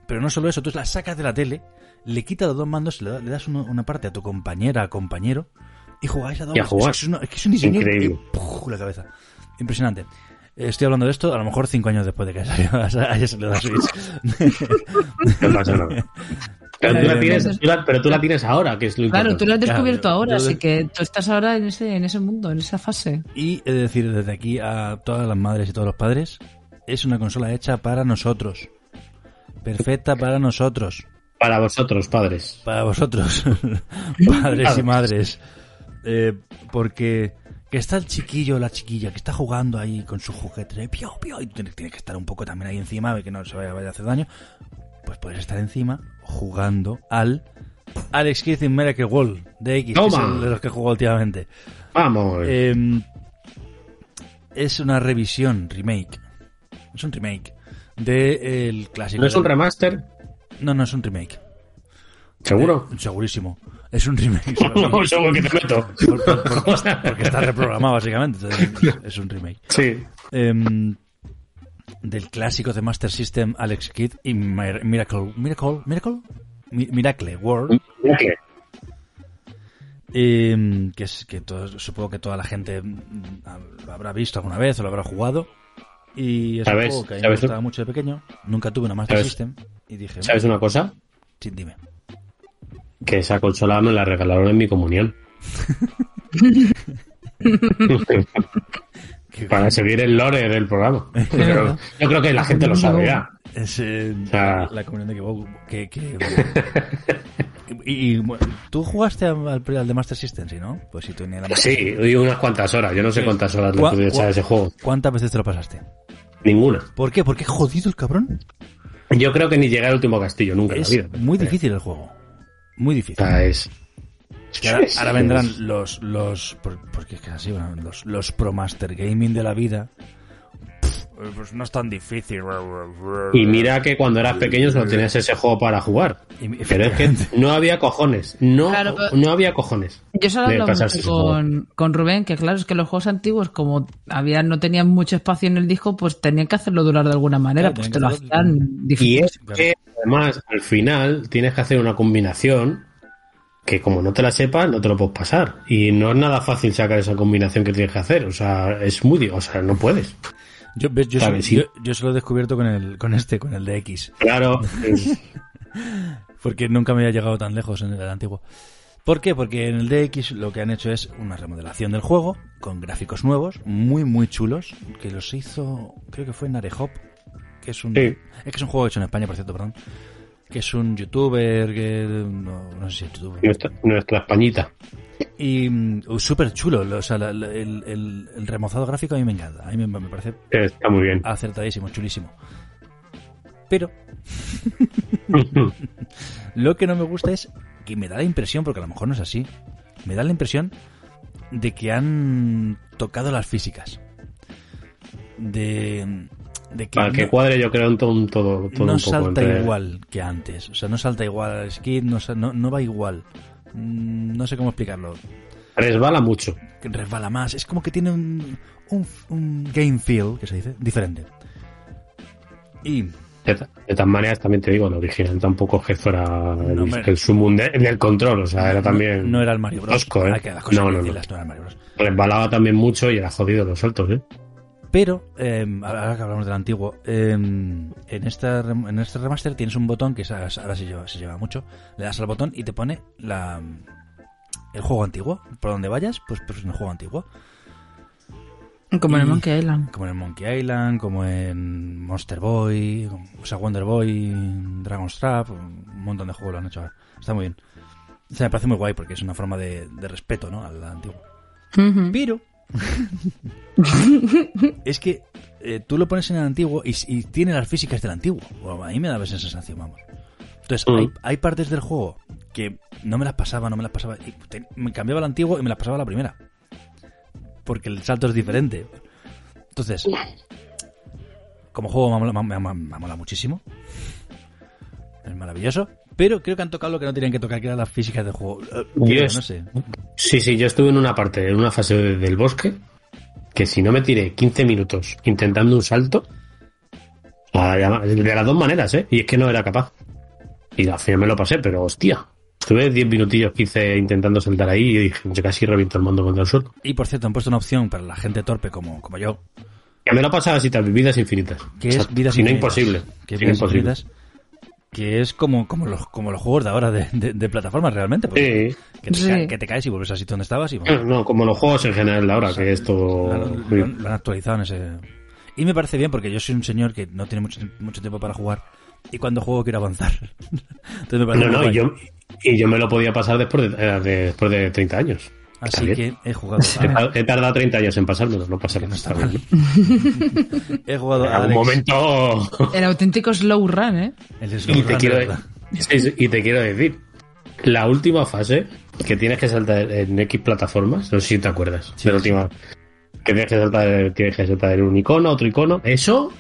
Speaker 3: Pero no solo eso, tú la sacas de la tele, le quitas los dos mandos, le, da- le das una parte a tu compañera, compañero, y jugáis a dos.
Speaker 4: Y a jugar.
Speaker 3: Es, que es, una- es que es un diseño
Speaker 4: Increíble.
Speaker 3: que- ¡puf! la cabeza. Impresionante. Estoy hablando de esto a lo mejor cinco años después de que haya haya salido la Switch.
Speaker 4: No pasa nada. Pero tú, la tienes, tú la- pero tú la tienes ahora, que es lo
Speaker 5: Claro,
Speaker 4: importante.
Speaker 5: tú lo has descubierto
Speaker 3: Claro,
Speaker 5: ahora,
Speaker 3: yo
Speaker 5: así que tú estás ahora en ese, en ese mundo, en esa fase.
Speaker 3: Y he de decir desde aquí a todas las madres y todos los padres, es una consola hecha para nosotros. Perfecta para nosotros.
Speaker 4: Para vosotros, padres.
Speaker 3: Para vosotros, padres y madres. Eh, porque que está el chiquillo o la chiquilla que está jugando ahí con su juguete, pio, pio, y tiene, tiene que estar un poco también ahí encima, de que no se vaya, vaya a hacer daño. Pues puedes estar encima jugando al Alex Kidd in Miracle World de X, que es el de los que jugó últimamente.
Speaker 4: Vamos.
Speaker 3: Eh, es una revisión, remake. Es un remake de el clásico.
Speaker 4: ¿No es un
Speaker 3: del-
Speaker 4: remaster?
Speaker 3: No, no es un remake.
Speaker 4: ¿Seguro?
Speaker 3: Eh, segurísimo. Es un remake.
Speaker 4: Que te meto.
Speaker 3: Por- por- por- porque está reprogramado, básicamente. Entonces, Es un remake.
Speaker 4: Sí.
Speaker 3: Em, del clásico de Master System Alex Kidd y Mir- Miracle. Miracle. Miracle. Mi- Miracle World.
Speaker 4: Miracle.
Speaker 3: Em, que es que todo- supongo que toda la gente mm, lo habrá visto alguna vez o lo habrá jugado. Y es un juego que a mí me mucho de pequeño. Nunca tuve una Master
Speaker 4: ¿Sabes?
Speaker 3: System. Y dije,
Speaker 4: ¿Sabes una cosa?
Speaker 3: Sí, dime.
Speaker 4: Que esa consola me la regalaron en mi comunión. Para seguir el lore del programa. Pero yo creo que la gente lo sabe ya.
Speaker 3: Es eh,
Speaker 4: O sea-
Speaker 3: la comunión de Kebab, que, que- y, y, bueno, tú jugaste al, al de Master System, ¿sí, no? Pues sí, tú ni la
Speaker 4: Sí, y unas cuantas horas. Yo no sé cuántas horas le
Speaker 3: ¿Cuá-
Speaker 4: pude echar a ese juego.
Speaker 3: ¿Cuántas veces te lo pasaste?
Speaker 4: Ninguna.
Speaker 3: ¿Por qué? ¿Por qué jodido el cabrón?
Speaker 4: Yo creo que ni llegué al último castillo nunca
Speaker 3: Es
Speaker 4: en la vida.
Speaker 3: muy difícil el juego. Muy difícil.
Speaker 4: Sea, es...
Speaker 3: Que ahora, vendrán los, los, por- porque es que así, bueno, los, los Pro Master Gaming de la vida. Pues no es tan difícil.
Speaker 4: Y mira que cuando eras pequeño solo tenías ese juego para jugar.
Speaker 3: Y-
Speaker 4: Pero es que no había cojones. No,
Speaker 5: Claro,
Speaker 4: no había cojones.
Speaker 5: Yo solo hablo con, con Rubén, que claro, es que los juegos antiguos, como había, no tenían mucho espacio en el disco, pues tenían que hacerlo durar de alguna manera,
Speaker 3: Claro,
Speaker 5: pues te lo hacían
Speaker 4: Y
Speaker 5: difícil.
Speaker 4: es que además al final tienes que hacer una combinación que como no te la sepas no te lo puedes pasar. Y no es nada fácil sacar esa combinación que tienes que hacer. O sea, es muy... O sea, no puedes.
Speaker 3: Yo, yo, solo,
Speaker 4: sí.
Speaker 3: yo, yo solo he descubierto con el, con este, con el de X.
Speaker 4: Claro. es-
Speaker 3: Porque nunca me había llegado tan lejos en el antiguo. ¿Por qué? Porque en el DX lo que han hecho es una remodelación del juego con gráficos nuevos, muy muy chulos, que los hizo, creo que fue Narehop, que es un
Speaker 4: Sí.
Speaker 3: es que es un juego hecho en España, por cierto, perdón, que es un youtuber, que no, no sé si es youtuber.
Speaker 4: nuestra, nuestra Españita.
Speaker 3: Y mm, súper chulo, o sea, la- la- el, el- el remozado gráfico a mí me encanta, a mí me, me parece
Speaker 4: Está muy bien.
Speaker 3: acertadísimo, chulísimo. Pero lo que no me gusta es que me da la impresión, porque a lo mejor no es así, me da la impresión de que han tocado las físicas. De, de que
Speaker 4: Para que
Speaker 3: no-
Speaker 4: cuadre, yo creo, todo, todo, todo
Speaker 3: no
Speaker 4: un poco
Speaker 3: salta
Speaker 4: entre-
Speaker 3: igual que antes. O sea, no salta igual al skid, no, no, no va igual. Mm, No sé cómo explicarlo.
Speaker 4: Resbala mucho.
Speaker 3: Resbala más. Es como que tiene un, un, un game feel, que se dice, diferente. Y
Speaker 4: De, de todas maneras, también te digo, el original tampoco es que fuera el,
Speaker 3: hombre.
Speaker 4: el sumum de- del control, o sea, era
Speaker 3: no-
Speaker 4: también.
Speaker 3: no era el Mario Bros.
Speaker 4: tosco, ¿eh? No, no, no.
Speaker 3: no el.
Speaker 4: Resbalaba también mucho y era jodido los saltos, ¿eh?
Speaker 3: Pero, eh, ahora que hablamos del antiguo, eh, en, esta, en este remaster tienes un botón que es- ahora se lleva, se lleva mucho. Le das al botón y te pone la, el juego antiguo. Por donde vayas, pues, pues en el juego antiguo.
Speaker 5: Como en el Monkey Island.
Speaker 3: Como en el Monkey Island, como en Monster Boy, o sea, Wonder Boy, Dragon's Trap, un montón de juegos lo han hecho ahora. Está muy bien. O sea, me parece muy guay porque es una forma de, de respeto, ¿no? Al antiguo.
Speaker 5: Ujú.
Speaker 3: Pero es que eh, tú lo pones en el antiguo y, y tiene las físicas del antiguo. Bueno, a mí me daba esa sensación, vamos. Entonces,
Speaker 4: Mm.
Speaker 3: hay, hay partes del juego que no me las pasaba, no me las pasaba. Y te- me cambiaba el antiguo y me las pasaba a la primera. Porque el salto es diferente. Entonces, como juego me mola, me, me- me mola muchísimo. Es maravilloso. Pero creo que han tocado lo que no tenían que tocar, que eran las físicas del juego. Eh,
Speaker 4: Yo
Speaker 3: no sé.
Speaker 4: Sí, sí, yo estuve en una parte, en una fase de- del bosque, que si no me tiré 15 minutos intentando un salto, de las dos maneras, ¿eh? Y es que no era capaz. Y al final me lo pasé, pero hostia. Estuve 10 minutillos, 15 intentando saltar ahí y dije, yo casi reviento el mando contra el suelo.
Speaker 3: Y por cierto, han puesto una opción para la gente torpe como, como yo,
Speaker 4: Que me lo pasaba así vidas infinitas.
Speaker 3: que es vidas
Speaker 4: si no imposible.
Speaker 3: Que es
Speaker 4: imposible.
Speaker 3: infinitas, que es como, como, los, como los juegos de ahora de, de, de plataformas realmente. porque
Speaker 4: Sí.
Speaker 3: que, te
Speaker 5: Sí.
Speaker 3: ca- que te caes y vuelves al sitio donde estabas y
Speaker 4: No, no, como los juegos en general de ahora, que es todo...
Speaker 3: lo, lo lo han actualizado en ese... Y me parece bien porque yo soy un señor que no tiene mucho, mucho tiempo para jugar y cuando juego quiero avanzar. Entonces me parece
Speaker 4: No, no, y yo, y yo me lo podía pasar después de, eh, de- después de 30 años.
Speaker 3: Así que he jugado
Speaker 4: He,
Speaker 3: a,
Speaker 4: tar- he tardado 30 años en pasármelo, no pasa nada. está bien.
Speaker 3: he jugado
Speaker 4: En
Speaker 3: a
Speaker 4: algún
Speaker 3: Alex.
Speaker 4: momento...
Speaker 5: El auténtico slow run, ¿eh?
Speaker 3: El
Speaker 4: Y
Speaker 3: slow
Speaker 4: te,
Speaker 3: run,
Speaker 4: quiero,
Speaker 3: de
Speaker 4: y te quiero decir, la última fase que tienes que saltar en X plataformas, no sé si te acuerdas, de la última, que tienes que saltar, tienes que saltar en un icono, otro icono, eso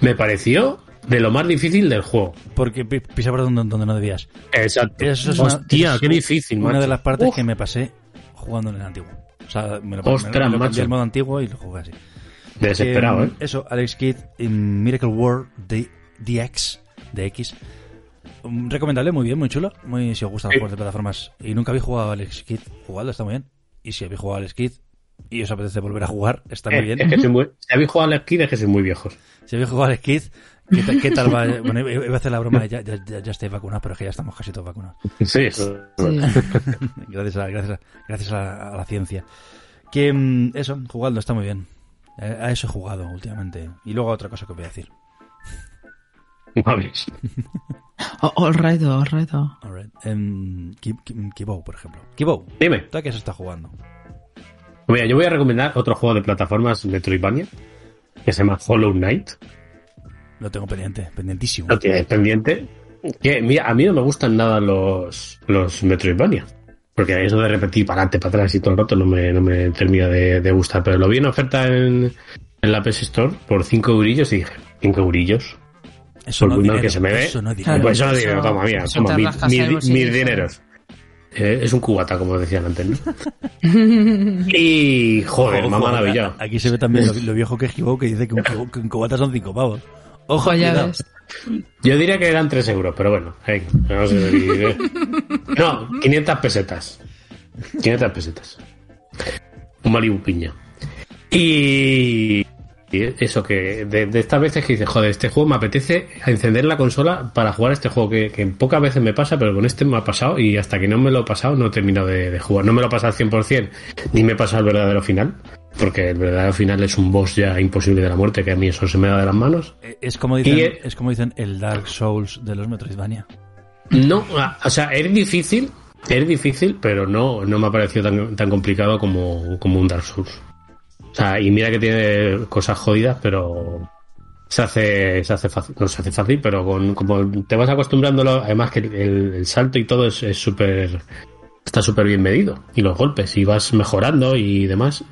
Speaker 4: me pareció de lo más difícil del juego.
Speaker 3: Porque pi- pisa por donde, donde no debías.
Speaker 4: Exacto.
Speaker 3: Eso es una-
Speaker 4: Hostia,
Speaker 3: es
Speaker 4: qué difícil,
Speaker 3: Una
Speaker 4: macho.
Speaker 3: de las partes
Speaker 4: Uf.
Speaker 3: que me pasé jugando en el antiguo. O sea, me lo,
Speaker 4: Ostras,
Speaker 3: me lo- cambié al modo antiguo y lo jugué así.
Speaker 4: Desesperado,
Speaker 3: Eh,
Speaker 4: ¿eh?
Speaker 3: Eso, Alex Kidd en Miracle World de DX, de X. Um, Recomendable, muy bien, muy chulo. Muy, si os gustan los
Speaker 4: Sí.
Speaker 3: juegos de plataformas y nunca habéis jugado a Alex Kidd, jugadlo, está muy bien. Y si habéis jugado a Alex Kidd y os apetece volver a jugar, está muy
Speaker 4: Eh,
Speaker 3: bien.
Speaker 4: Es que soy muy, si habéis jugado al esquí, es que soy muy viejos.
Speaker 3: Si habéis jugado a Alex Kidd, ¿qué, tal- qué tal va? Bueno, iba a hacer la broma de ya, ya, ya, ya estáis vacunados, pero es que ya estamos casi todos vacunados.
Speaker 4: Sí, eso.
Speaker 3: gracias, a, gracias, a, gracias a, a la ciencia. Que mm, eso, jugando está muy bien. Eh, A eso he jugado últimamente. Y luego otra cosa que os voy a decir.
Speaker 4: Mames.
Speaker 5: Oh, all right, all right. oh.
Speaker 3: Alright. Em, Ki- Ki- Kibou, por ejemplo. Kibou,
Speaker 4: Dime.
Speaker 3: ¿tú a qué se está jugando?
Speaker 4: Mira, yo voy a recomendar otro juego de plataformas Metroidvania que se llama Hollow Knight.
Speaker 3: Lo tengo pendiente, pendientísimo.
Speaker 4: Lo tienes pendiente. Que, mira, a mí no me gustan nada los, los Metroidvania. Porque eso de repetir para adelante, para atrás y todo el rato no me, no me termina de, de gustar. Pero lo vi en oferta en, en la PS Store por 5 eurillos y dije, 5 eurillos.
Speaker 3: Eso
Speaker 4: por
Speaker 3: no
Speaker 4: muy mal que se me ve.
Speaker 3: eso no es dinero.
Speaker 4: Pues eso no es
Speaker 5: Eso-
Speaker 4: dinero, toma, mira, toma, mi- mi- mis dineros. Eh, es un cubata, como decían antes, ¿no? y, joder, ha maravillado.
Speaker 3: Aquí se ve también lo, lo viejo que es que dice que un, que un cubata son 5 pavos. Ojo,
Speaker 5: ya
Speaker 3: cuidado.
Speaker 5: ves.
Speaker 4: Yo diría que eran 3 euros, pero bueno. hey, no, sé, y- no, 500 pesetas. 500 pesetas. Un Malibu piña. Y, eso que de, de estas veces que dices, joder, este juego me apetece encender la consola para jugar este juego que, que pocas veces me pasa, pero con este me ha pasado y hasta que no me lo he pasado no he terminado de, de jugar. No me lo he pasado al 100%, ni me he pasado el verdadero final, porque el verdadero final es un boss ya imposible de la muerte, que a mí eso se me da de las manos.
Speaker 3: Eh, Es como dicen,
Speaker 4: Y, eh,
Speaker 3: es como dicen el Dark Souls de los Metroidvania.
Speaker 4: No, a- o sea, es difícil, es difícil, pero no, no me ha parecido tan, tan complicado como, como un Dark Souls. O sea, y mira que tiene cosas jodidas, pero se hace, se hace fácil, no se hace fácil, pero con, como te vas acostumbrándolo, además que el, el salto y todo es es súper, está súper bien medido, y los golpes, y vas mejorando y demás.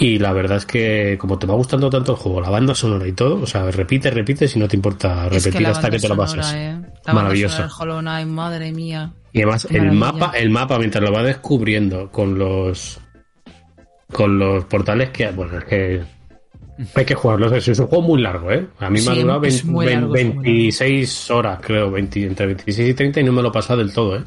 Speaker 4: Y la verdad es que como te va gustando tanto el juego, la banda sonora y todo, o sea, repite, repite si no te importa
Speaker 5: Es
Speaker 4: repetir hasta que te lo pases.
Speaker 5: ¿eh?
Speaker 4: Maravilloso.
Speaker 5: Hollow Knight, madre mía.
Speaker 4: Y además
Speaker 5: Qué
Speaker 4: el
Speaker 5: maravilla.
Speaker 4: mapa, el mapa mientras lo va descubriendo con los con los portales que bueno es que hay que jugarlo. Es un juego muy largo, ¿eh? A mí me ha durado
Speaker 5: es
Speaker 4: 20
Speaker 5: muy largo, es muy
Speaker 4: 26 horas, creo, 20 entre 26 y 30 y no me lo he pasado del todo, ¿eh?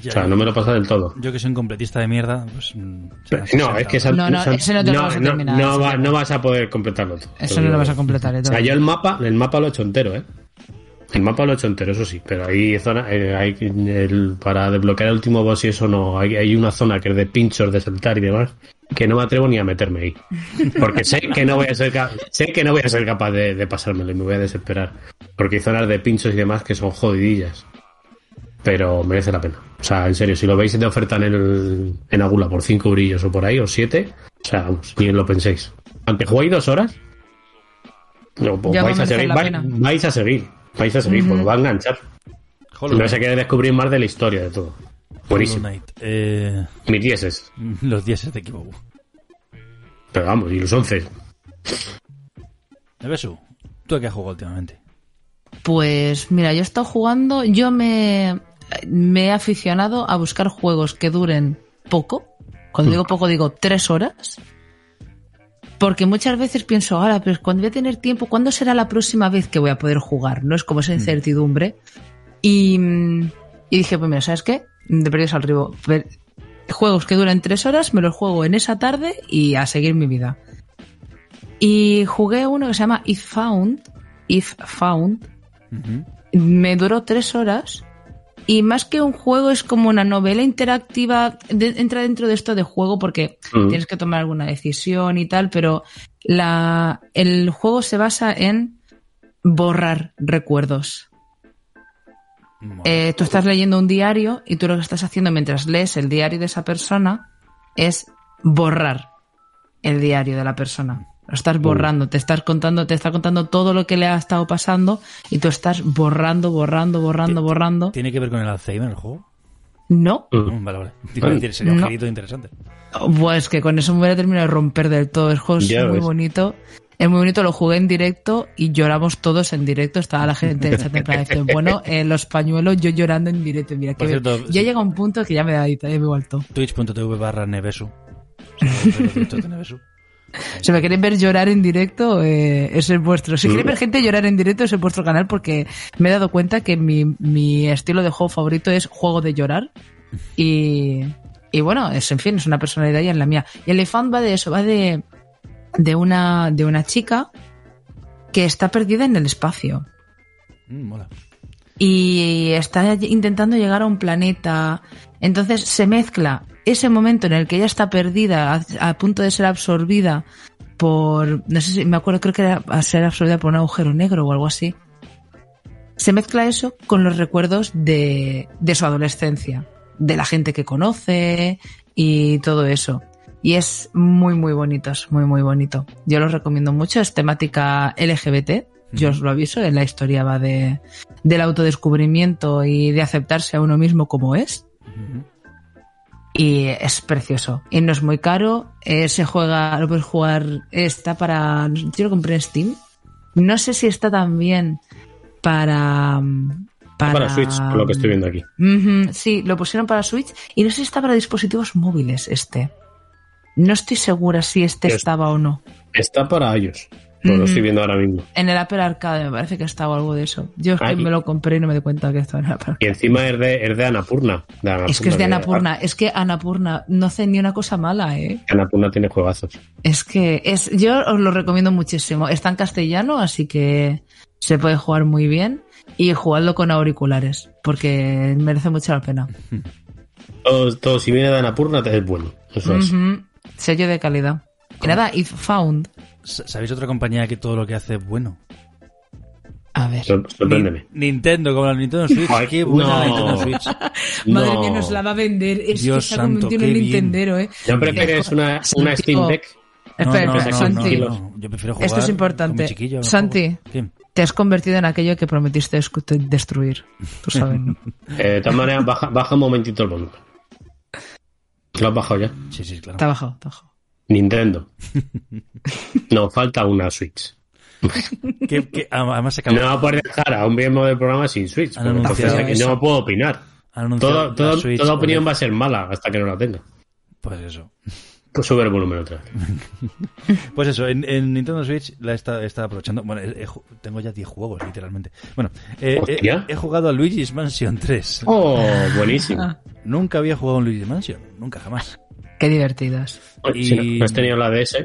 Speaker 3: Ya,
Speaker 4: o sea, no me lo he pasado del todo.
Speaker 3: Yo que soy un completista de mierda, pues... mm,
Speaker 4: Pero- no, es que esa-
Speaker 5: No, no,
Speaker 4: esa-
Speaker 5: ese no te lo vas a terminar,
Speaker 4: no va-
Speaker 5: no.
Speaker 4: no vas a poder completarlo todo.
Speaker 5: Eso no lo vas a completar, ¿eh?
Speaker 4: O sea, yo el mapa, el mapa lo he hecho entero, ¿eh? El mapa lo he hecho entero, eso sí, pero hay zona, eh, hay el- para desbloquear el último boss y eso no, hay, hay una zona que es de pinchos, de saltar y demás, que no me atrevo ni a meterme ahí. Porque sé que no voy a ser, sé que no voy a ser capaz de, de pasármelo y me voy a desesperar. Porque hay zonas de pinchos y demás que son jodidillas. Pero merece la pena. O sea, en serio, si lo veis de oferta en, el, en Agula por 5 brillos o por ahí, o 7, o sea, vamos, ni lo penséis. Aunque juguéis dos horas, no, pues vais, a seguir, vais, vais a seguir, vais a seguir,
Speaker 5: Ujú.
Speaker 4: porque va a enganchar.
Speaker 3: Hollow
Speaker 4: No se quiere descubrir más de la historia de todo. Buenísimo.
Speaker 3: Eh,
Speaker 4: Mis dieces.
Speaker 3: los 10 de Kibobu.
Speaker 4: Pero vamos, y los 11.
Speaker 3: Nevesu, ¿tú a qué has jugado últimamente?
Speaker 5: Pues mira, yo he estado jugando, yo me, me he aficionado a buscar juegos que duren poco. Cuando digo poco digo tres horas. Porque muchas veces pienso, ahora, pero cuando voy a tener tiempo, ¿cuándo será la próxima vez que voy a poder jugar? No es como esa incertidumbre. Y, mm, y dije, pues mira, ¿sabes qué? De perdidos al ribo. Juegos que duran tres horas, me los juego en esa tarde y a seguir mi vida. Y jugué uno que se llama If Found. If Found. Me duró tres horas. Y más que un juego, es como una novela interactiva. de- entra dentro de esto de juego porque
Speaker 19: Mm.
Speaker 5: tienes que tomar alguna decisión y tal, pero la, el juego se basa en borrar recuerdos. Eh, tú estás leyendo un diario y tú lo que estás haciendo mientras lees el diario de esa persona es borrar el diario de la persona. Lo estás borrando, te estás contando, te está contando todo lo que le ha estado pasando y tú estás borrando, borrando, borrando, borrando.
Speaker 3: ¿Tiene que ver con el Alzheimer el juego?
Speaker 5: No.
Speaker 3: Mm, Vale, vale. Iba a decir, sería un
Speaker 5: No.
Speaker 3: girito interesante.
Speaker 5: Pues que con eso me voy a terminar de romper del todo. El juego es
Speaker 3: Ya
Speaker 5: muy
Speaker 3: ves.
Speaker 5: bonito. Es muy bonito, lo jugué en directo y lloramos todos en directo. Estaba la gente del chat en plan, bueno, eh, los pañuelos, yo llorando en directo. Mira, que
Speaker 3: cierto,
Speaker 5: ya
Speaker 3: sí.
Speaker 5: llega un punto que ya me da ya me he vuelto.
Speaker 3: Twitch.tv barra Nevesu. O sea,
Speaker 5: Si me queréis ver llorar en directo, eh, ese es vuestro. Si queréis ver gente llorar en directo, ese es vuestro canal porque me he dado cuenta que mi, mi estilo de juego favorito es juego de llorar. Y, y bueno, es, en fin, es una personalidad y es la mía. Y el Elefant va de eso, va de, de, una, de una chica que está perdida en el espacio
Speaker 3: Mm, mola.
Speaker 5: y está intentando llegar a un planeta. Entonces se mezcla ese momento en el que ella está perdida, a, punto de ser absorbida por, no sé si me acuerdo, creo que era a ser absorbida por un agujero negro o algo así. Se mezcla eso con los recuerdos de, de su adolescencia, de la gente que conoce y todo eso. Y es muy, muy bonito, es muy, muy bonito. Yo lo recomiendo mucho, es temática LGBT, yo os lo aviso, en la historia va de, del autodescubrimiento y de aceptarse a uno mismo como es. Y es precioso. Y no es muy caro. eh, se juega, lo puedes jugar. Está para. Yo lo compré en Steam. No sé si está también para. Para,
Speaker 4: Para Switch, por lo que estoy viendo aquí.
Speaker 5: Sí, lo pusieron para Switch. Y no sé si está para dispositivos móviles este. No estoy segura si este
Speaker 4: Es-
Speaker 5: estaba o no.
Speaker 4: Está para iOS. Pues lo estoy viendo ahora mismo.
Speaker 5: En el Apple Arcade me parece que estaba algo de eso. Yo es que
Speaker 4: Ah,
Speaker 5: me lo compré y no me di cuenta que estaba en el Apple Arcade.
Speaker 4: Y encima es de, es de Anapurna. de
Speaker 5: Es que es de
Speaker 4: Anapurna.
Speaker 5: Es que Anapurna no hace ni una cosa mala, ¿eh?
Speaker 4: Anapurna tiene juegazos.
Speaker 5: Es que es, yo os lo recomiendo muchísimo. Está en castellano, así que se puede jugar muy bien. Y jugadlo con auriculares, porque merece mucho la pena.
Speaker 4: Todo, todo si viene de Anapurna es bueno. Eso es.
Speaker 5: Ujú. Sello de calidad. Y nada, If Found.
Speaker 3: ¿Sabéis otra compañía que todo lo que hace es bueno?
Speaker 5: A ver.
Speaker 4: Sor- Sorpréndeme.
Speaker 3: Ni- Nintendo, como la Nintendo Switch.
Speaker 4: Ay,
Speaker 3: Qué buena
Speaker 4: no.
Speaker 3: la Nintendo Switch.
Speaker 5: Madre
Speaker 4: No.
Speaker 5: mía, nos la va a vender. Es
Speaker 3: Dios
Speaker 5: que ha
Speaker 3: santo,
Speaker 5: convertido en un
Speaker 3: qué bien.
Speaker 5: Nintendero, ¿eh?
Speaker 4: ¿Ya prefieres una, una
Speaker 5: Santi,
Speaker 4: Steam. Deck?
Speaker 5: Espera,
Speaker 3: no,
Speaker 5: espera,
Speaker 3: no,
Speaker 5: Santi.
Speaker 3: no, no. Yo prefiero jugar
Speaker 5: Esto es
Speaker 3: con
Speaker 5: importante.
Speaker 3: no
Speaker 5: Santi, te has convertido en aquello que prometiste destruir. Tú sabes, ¿no?
Speaker 4: Eh, de todas maneras, baja, baja un momentito el volumen. ¿Lo has bajado ya?
Speaker 3: Sí, sí, claro.
Speaker 5: Está bajado, está bajado.
Speaker 4: Nintendo. No, falta una Switch.
Speaker 3: Que- que además se.
Speaker 4: No va a poder dejar a un miembro del programa sin Switch. Entonces aquí no puedo opinar. Todo- todo-
Speaker 3: Switch
Speaker 4: toda opinión va a ser mala hasta que no la tenga.
Speaker 3: Pues eso.
Speaker 4: Pues sube el volumen otra vez.
Speaker 3: Pues eso, en, en Nintendo Switch la he estado, he estado aprovechando. Bueno, he- he ju- tengo ya 10 juegos, literalmente. Bueno, eh, he, he jugado a Luigi's Mansion 3.
Speaker 4: Oh, buenísimo.
Speaker 3: Nunca había jugado en Luigi's Mansion, nunca jamás.
Speaker 5: Qué divertidas.
Speaker 4: Si no, no has tenido la DS,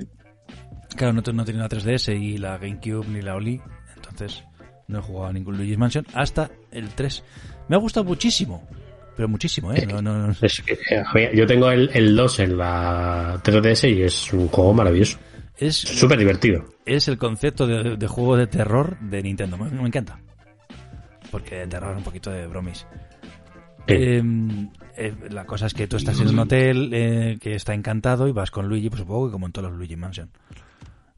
Speaker 3: Claro, no, no tenía la 3DS y la GameCube ni la Oli, entonces no he jugado a ningún Luigi's Mansion hasta el 3. Me ha gustado muchísimo, pero muchísimo, ¿eh? No, no, no.
Speaker 4: es que, ver, yo tengo el, el 2 en la 3DS y es un juego maravilloso.
Speaker 3: Es
Speaker 4: Súper divertido.
Speaker 3: es el concepto de, de juego de terror de Nintendo. Me, me encanta. Porque de terror un poquito de bromis. Eh, eh, la cosa es que tú estás en un hotel eh, que está encantado y vas con Luigi, pues supongo que como en todos los Luigi Mansion.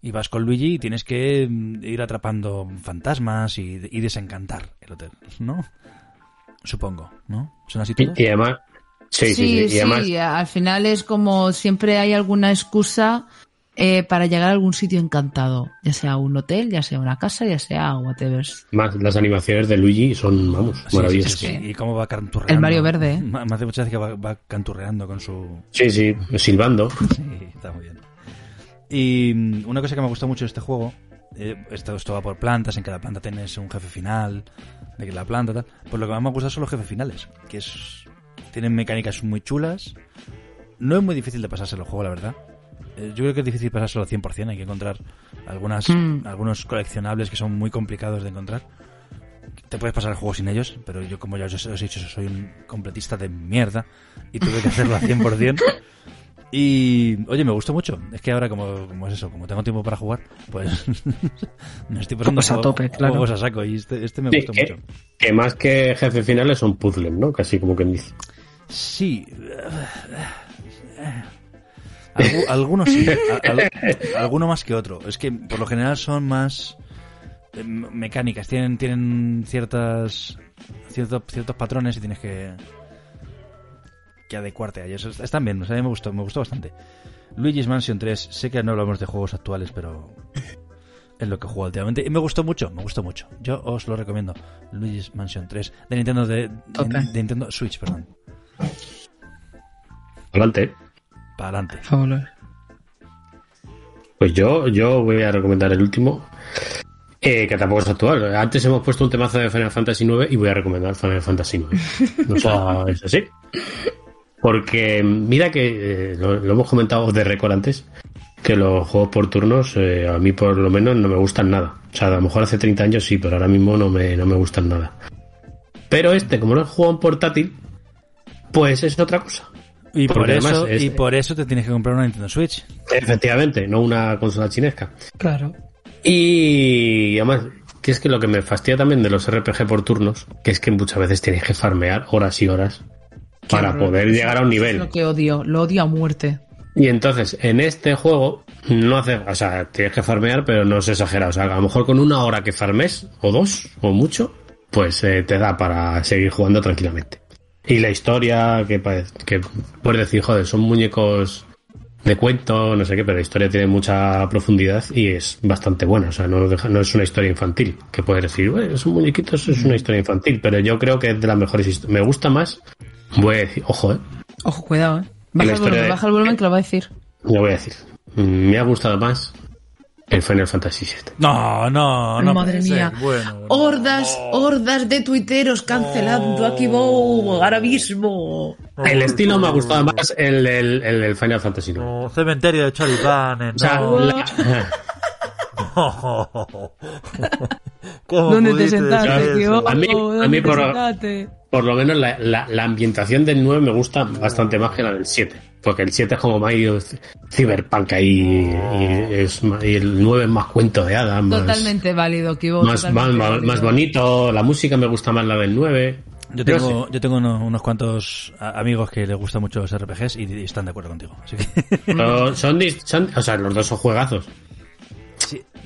Speaker 3: Y vas con Luigi y tienes que mm, ir atrapando fantasmas y, y desencantar el hotel, ¿no? Supongo, ¿no? ¿Son así todos?
Speaker 4: Y, y además, sí, sí, sí. Y además,
Speaker 5: al final es como siempre hay alguna excusa eh, para llegar a algún sitio encantado, ya sea un hotel, ya sea una casa, ya sea whatever.
Speaker 4: más las animaciones de Luigi son, vamos,
Speaker 3: Sí,
Speaker 4: maravillosas.
Speaker 3: sí, sí, sí. Y cómo va canturreando.
Speaker 5: El Mario Verde, ¿eh?
Speaker 3: Me me hace muchas veces que va, va canturreando con su...
Speaker 4: Sí, sí, silbando.
Speaker 3: Sí, está muy bien. Y mm, una cosa que me gustó mucho de este juego, eh, esto, esto va por plantas, en cada planta tienes un jefe final, de que la planta tal. Pues lo que más me gusta son los jefes finales, que es tienen mecánicas muy chulas. No es muy difícil de pasárselo el juego, la verdad. Eh, yo creo que es difícil pasárselo al 100%, hay que encontrar algunas,
Speaker 5: Mm.
Speaker 3: algunos coleccionables que son muy complicados de encontrar. Te puedes pasar el juego sin ellos, pero yo como ya os os he dicho, soy un completista de mierda y tuve que hacerlo al 100%. Y, oye, me gustó mucho. Es que ahora, como, como es eso, como tengo tiempo para jugar, pues me estoy pasando
Speaker 5: a tope, claro.
Speaker 3: juegos a saco. Y este, este me
Speaker 4: Sí,
Speaker 3: gustó
Speaker 4: que,
Speaker 3: mucho.
Speaker 4: que más que jefes finales son puzzles, ¿no? Casi como quien dice.
Speaker 3: Sí. Algu- algunos sí. al- alguno más que otro. Es que por lo general son más eh, mecánicas. Tienen, tienen ciertas ciertos, ciertos patrones y tienes que que adecuarte a ellos. Est- Están bien, o sea, a mí me gustó, me gustó bastante. Luigi's Mansion 3, sé que no hablamos de juegos actuales, pero es lo que jugado últimamente. Y me gustó mucho, me gustó mucho. Yo os lo recomiendo. Luigi's Mansion 3, de Nintendo, de, de Nintendo Switch, perdón.
Speaker 4: Adelante.
Speaker 3: Para adelante.
Speaker 5: Fabuloso.
Speaker 4: Pues yo, yo voy a recomendar el último, eh, que tampoco es actual. Antes hemos puesto un temazo de Final Fantasy IX y voy a recomendar Final Fantasy IX. O sea, es así. Porque mira que eh, lo, lo hemos comentado de récord antes, que los juegos por turnos eh, a mí por lo menos no me gustan nada. O sea, a lo mejor hace 30 años sí, pero ahora mismo no me, no me gustan nada. Pero este, como no es juego en portátil, pues es otra cosa.
Speaker 3: Y por,
Speaker 4: Porque
Speaker 3: eso,
Speaker 4: es-
Speaker 3: y por eso te tienes que comprar una Nintendo Switch.
Speaker 4: Efectivamente, no una consola chinesca.
Speaker 5: Claro.
Speaker 4: Y además, que es que lo que me fastidia también de los RPG por turnos, que es que muchas veces tienes que farmear horas y horas para
Speaker 5: horror.
Speaker 4: poder llegar a un
Speaker 5: Es
Speaker 4: nivel.
Speaker 5: lo que odio, lo odio a muerte.
Speaker 4: Y entonces, en este juego, no hace, o sea, tienes que farmear, pero no es exagerado. O sea, a lo mejor con una hora que farmes, o dos, o mucho, pues eh, te da para seguir jugando tranquilamente. Y la historia, que, que puedes decir, joder, son muñecos de cuento, no sé qué, pero la historia tiene mucha profundidad y es bastante buena. O sea, no, no es una historia infantil. Que puedes decir, bueno, son muñequitos, es una historia infantil, pero yo creo que es de las mejores historias. Me gusta más, voy a decir, ojo, eh,
Speaker 5: Ojo, cuidado, eh. Baja el volumen,
Speaker 4: de-
Speaker 5: baja el volumen que lo va a decir.
Speaker 4: lo voy a decir. Me ha gustado más El Final Fantasy VII.
Speaker 3: No, no, no.
Speaker 5: Madre mía.
Speaker 3: Bueno,
Speaker 5: Hordas, hordas de tuiteros cancelando a Kibo ahora mismo.
Speaker 4: El estilo me ha gustado más el del el, del Final Fantasy IX.
Speaker 3: no. Cementerio de choripanes.
Speaker 4: O sea,
Speaker 3: no.
Speaker 4: la-
Speaker 3: ¿Cómo
Speaker 5: ¿Dónde te sentaste,
Speaker 3: eso?
Speaker 4: A mí- a
Speaker 5: ¿Dónde
Speaker 4: mí por- por lo menos la, la- la ambientación del 9 me gusta bastante más que la del 7. Porque el 7 es como más cyberpunk ahí. Y, es más- y el 9 es más cuento de hadas. Más,
Speaker 5: Totalmente válido, Kibo.
Speaker 4: más, más,
Speaker 5: totalmente
Speaker 4: más-
Speaker 5: válido.
Speaker 4: más bonito. La música me gusta más la del 9.
Speaker 3: Yo tengo, yo tengo unos, unos cuantos amigos que les gustan mucho los RPGs y, y están de acuerdo contigo. Así que
Speaker 4: Pero son, son- o sea, los dos son juegazos.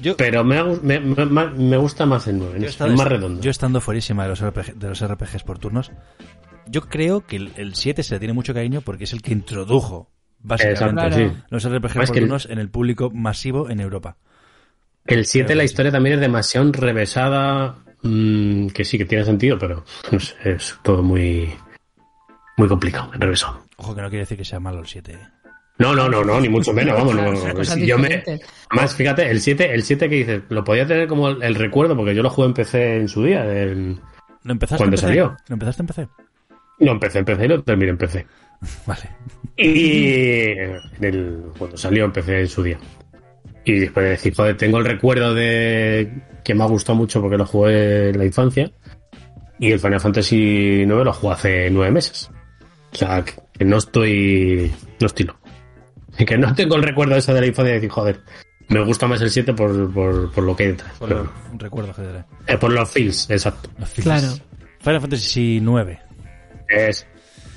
Speaker 3: yo-
Speaker 4: Pero me, me, me- me- gusta más el 9,
Speaker 3: yo,
Speaker 4: es más redondo.
Speaker 3: yo estando fuerísima de los, RPG, de los RPGs por turnos, yo creo que el, el 7 se le tiene mucho cariño porque es el que introdujo básicamente
Speaker 4: Exacto,
Speaker 3: los RPGs
Speaker 4: Más
Speaker 3: por
Speaker 4: que
Speaker 3: en el público masivo en Europa.
Speaker 4: El 7, la historia también es demasiado revesada. mm, que sí, que tiene sentido, pero no sé, es todo muy, muy complicado, enrevesado.
Speaker 3: Ojo que no quiere decir que sea malo el 7. ¿eh?
Speaker 4: No, no, no, no, ni mucho menos, vamos. no,
Speaker 5: Son
Speaker 4: no,
Speaker 5: cosas
Speaker 4: si yo me,
Speaker 5: diferentes.
Speaker 4: además, fíjate, el 7, el 7 que dices, lo podía tener como el, el recuerdo, porque yo lo jugué en PC en su día. en-
Speaker 3: ¿Lo empezaste
Speaker 4: ¿Cuándo
Speaker 3: en PC?
Speaker 4: salió?
Speaker 3: ¿Lo empezaste en PC?
Speaker 4: No, empecé en PC y lo terminé en PC.
Speaker 3: Vale.
Speaker 4: Y el- cuando salió empecé en su día. Y después de decir, joder, tengo el recuerdo de que me ha gustado mucho porque lo jugué en la infancia. Y el Final Fantasy IX lo jugué hace nueve meses. O sea, que no estoy. No estoy loco. Que no tengo el recuerdo ese de la infancia de decir, joder, me gusta más el 7 por, por, por lo que.
Speaker 3: Por
Speaker 4: Pero-
Speaker 3: lo- un recuerdo, GDR.
Speaker 4: eh, por los feels, exacto.
Speaker 3: Los feels.
Speaker 5: Claro.
Speaker 3: Final Fantasy 9.
Speaker 4: Es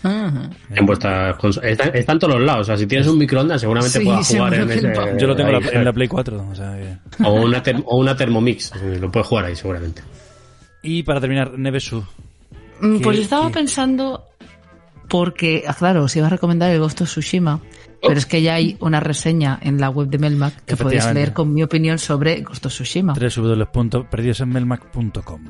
Speaker 5: Ajá.
Speaker 4: en vuestras conso- está, está en todos los lados. O sea, si tienes un microondas, seguramente
Speaker 5: Sí,
Speaker 4: puedas jugar
Speaker 5: seguro
Speaker 4: en
Speaker 5: que
Speaker 4: ese.
Speaker 3: Yo lo tengo en
Speaker 4: ahí,
Speaker 3: la, en la Play 4. O sea que-
Speaker 4: O una, ter- o una Thermomix, lo puedes jugar ahí seguramente.
Speaker 3: Y para terminar, Nevesu.
Speaker 5: Mm, Pues
Speaker 3: ¿Qué-
Speaker 5: estaba
Speaker 3: qué?
Speaker 5: pensando, porque, ah, claro, os iba a recomendar el Ghost of Tsushima, pero es que ya hay una reseña en la web de Melmac que podéis leer con mi opinión sobre Ghost of Tsushima.
Speaker 3: www.perdidosenmelmac.com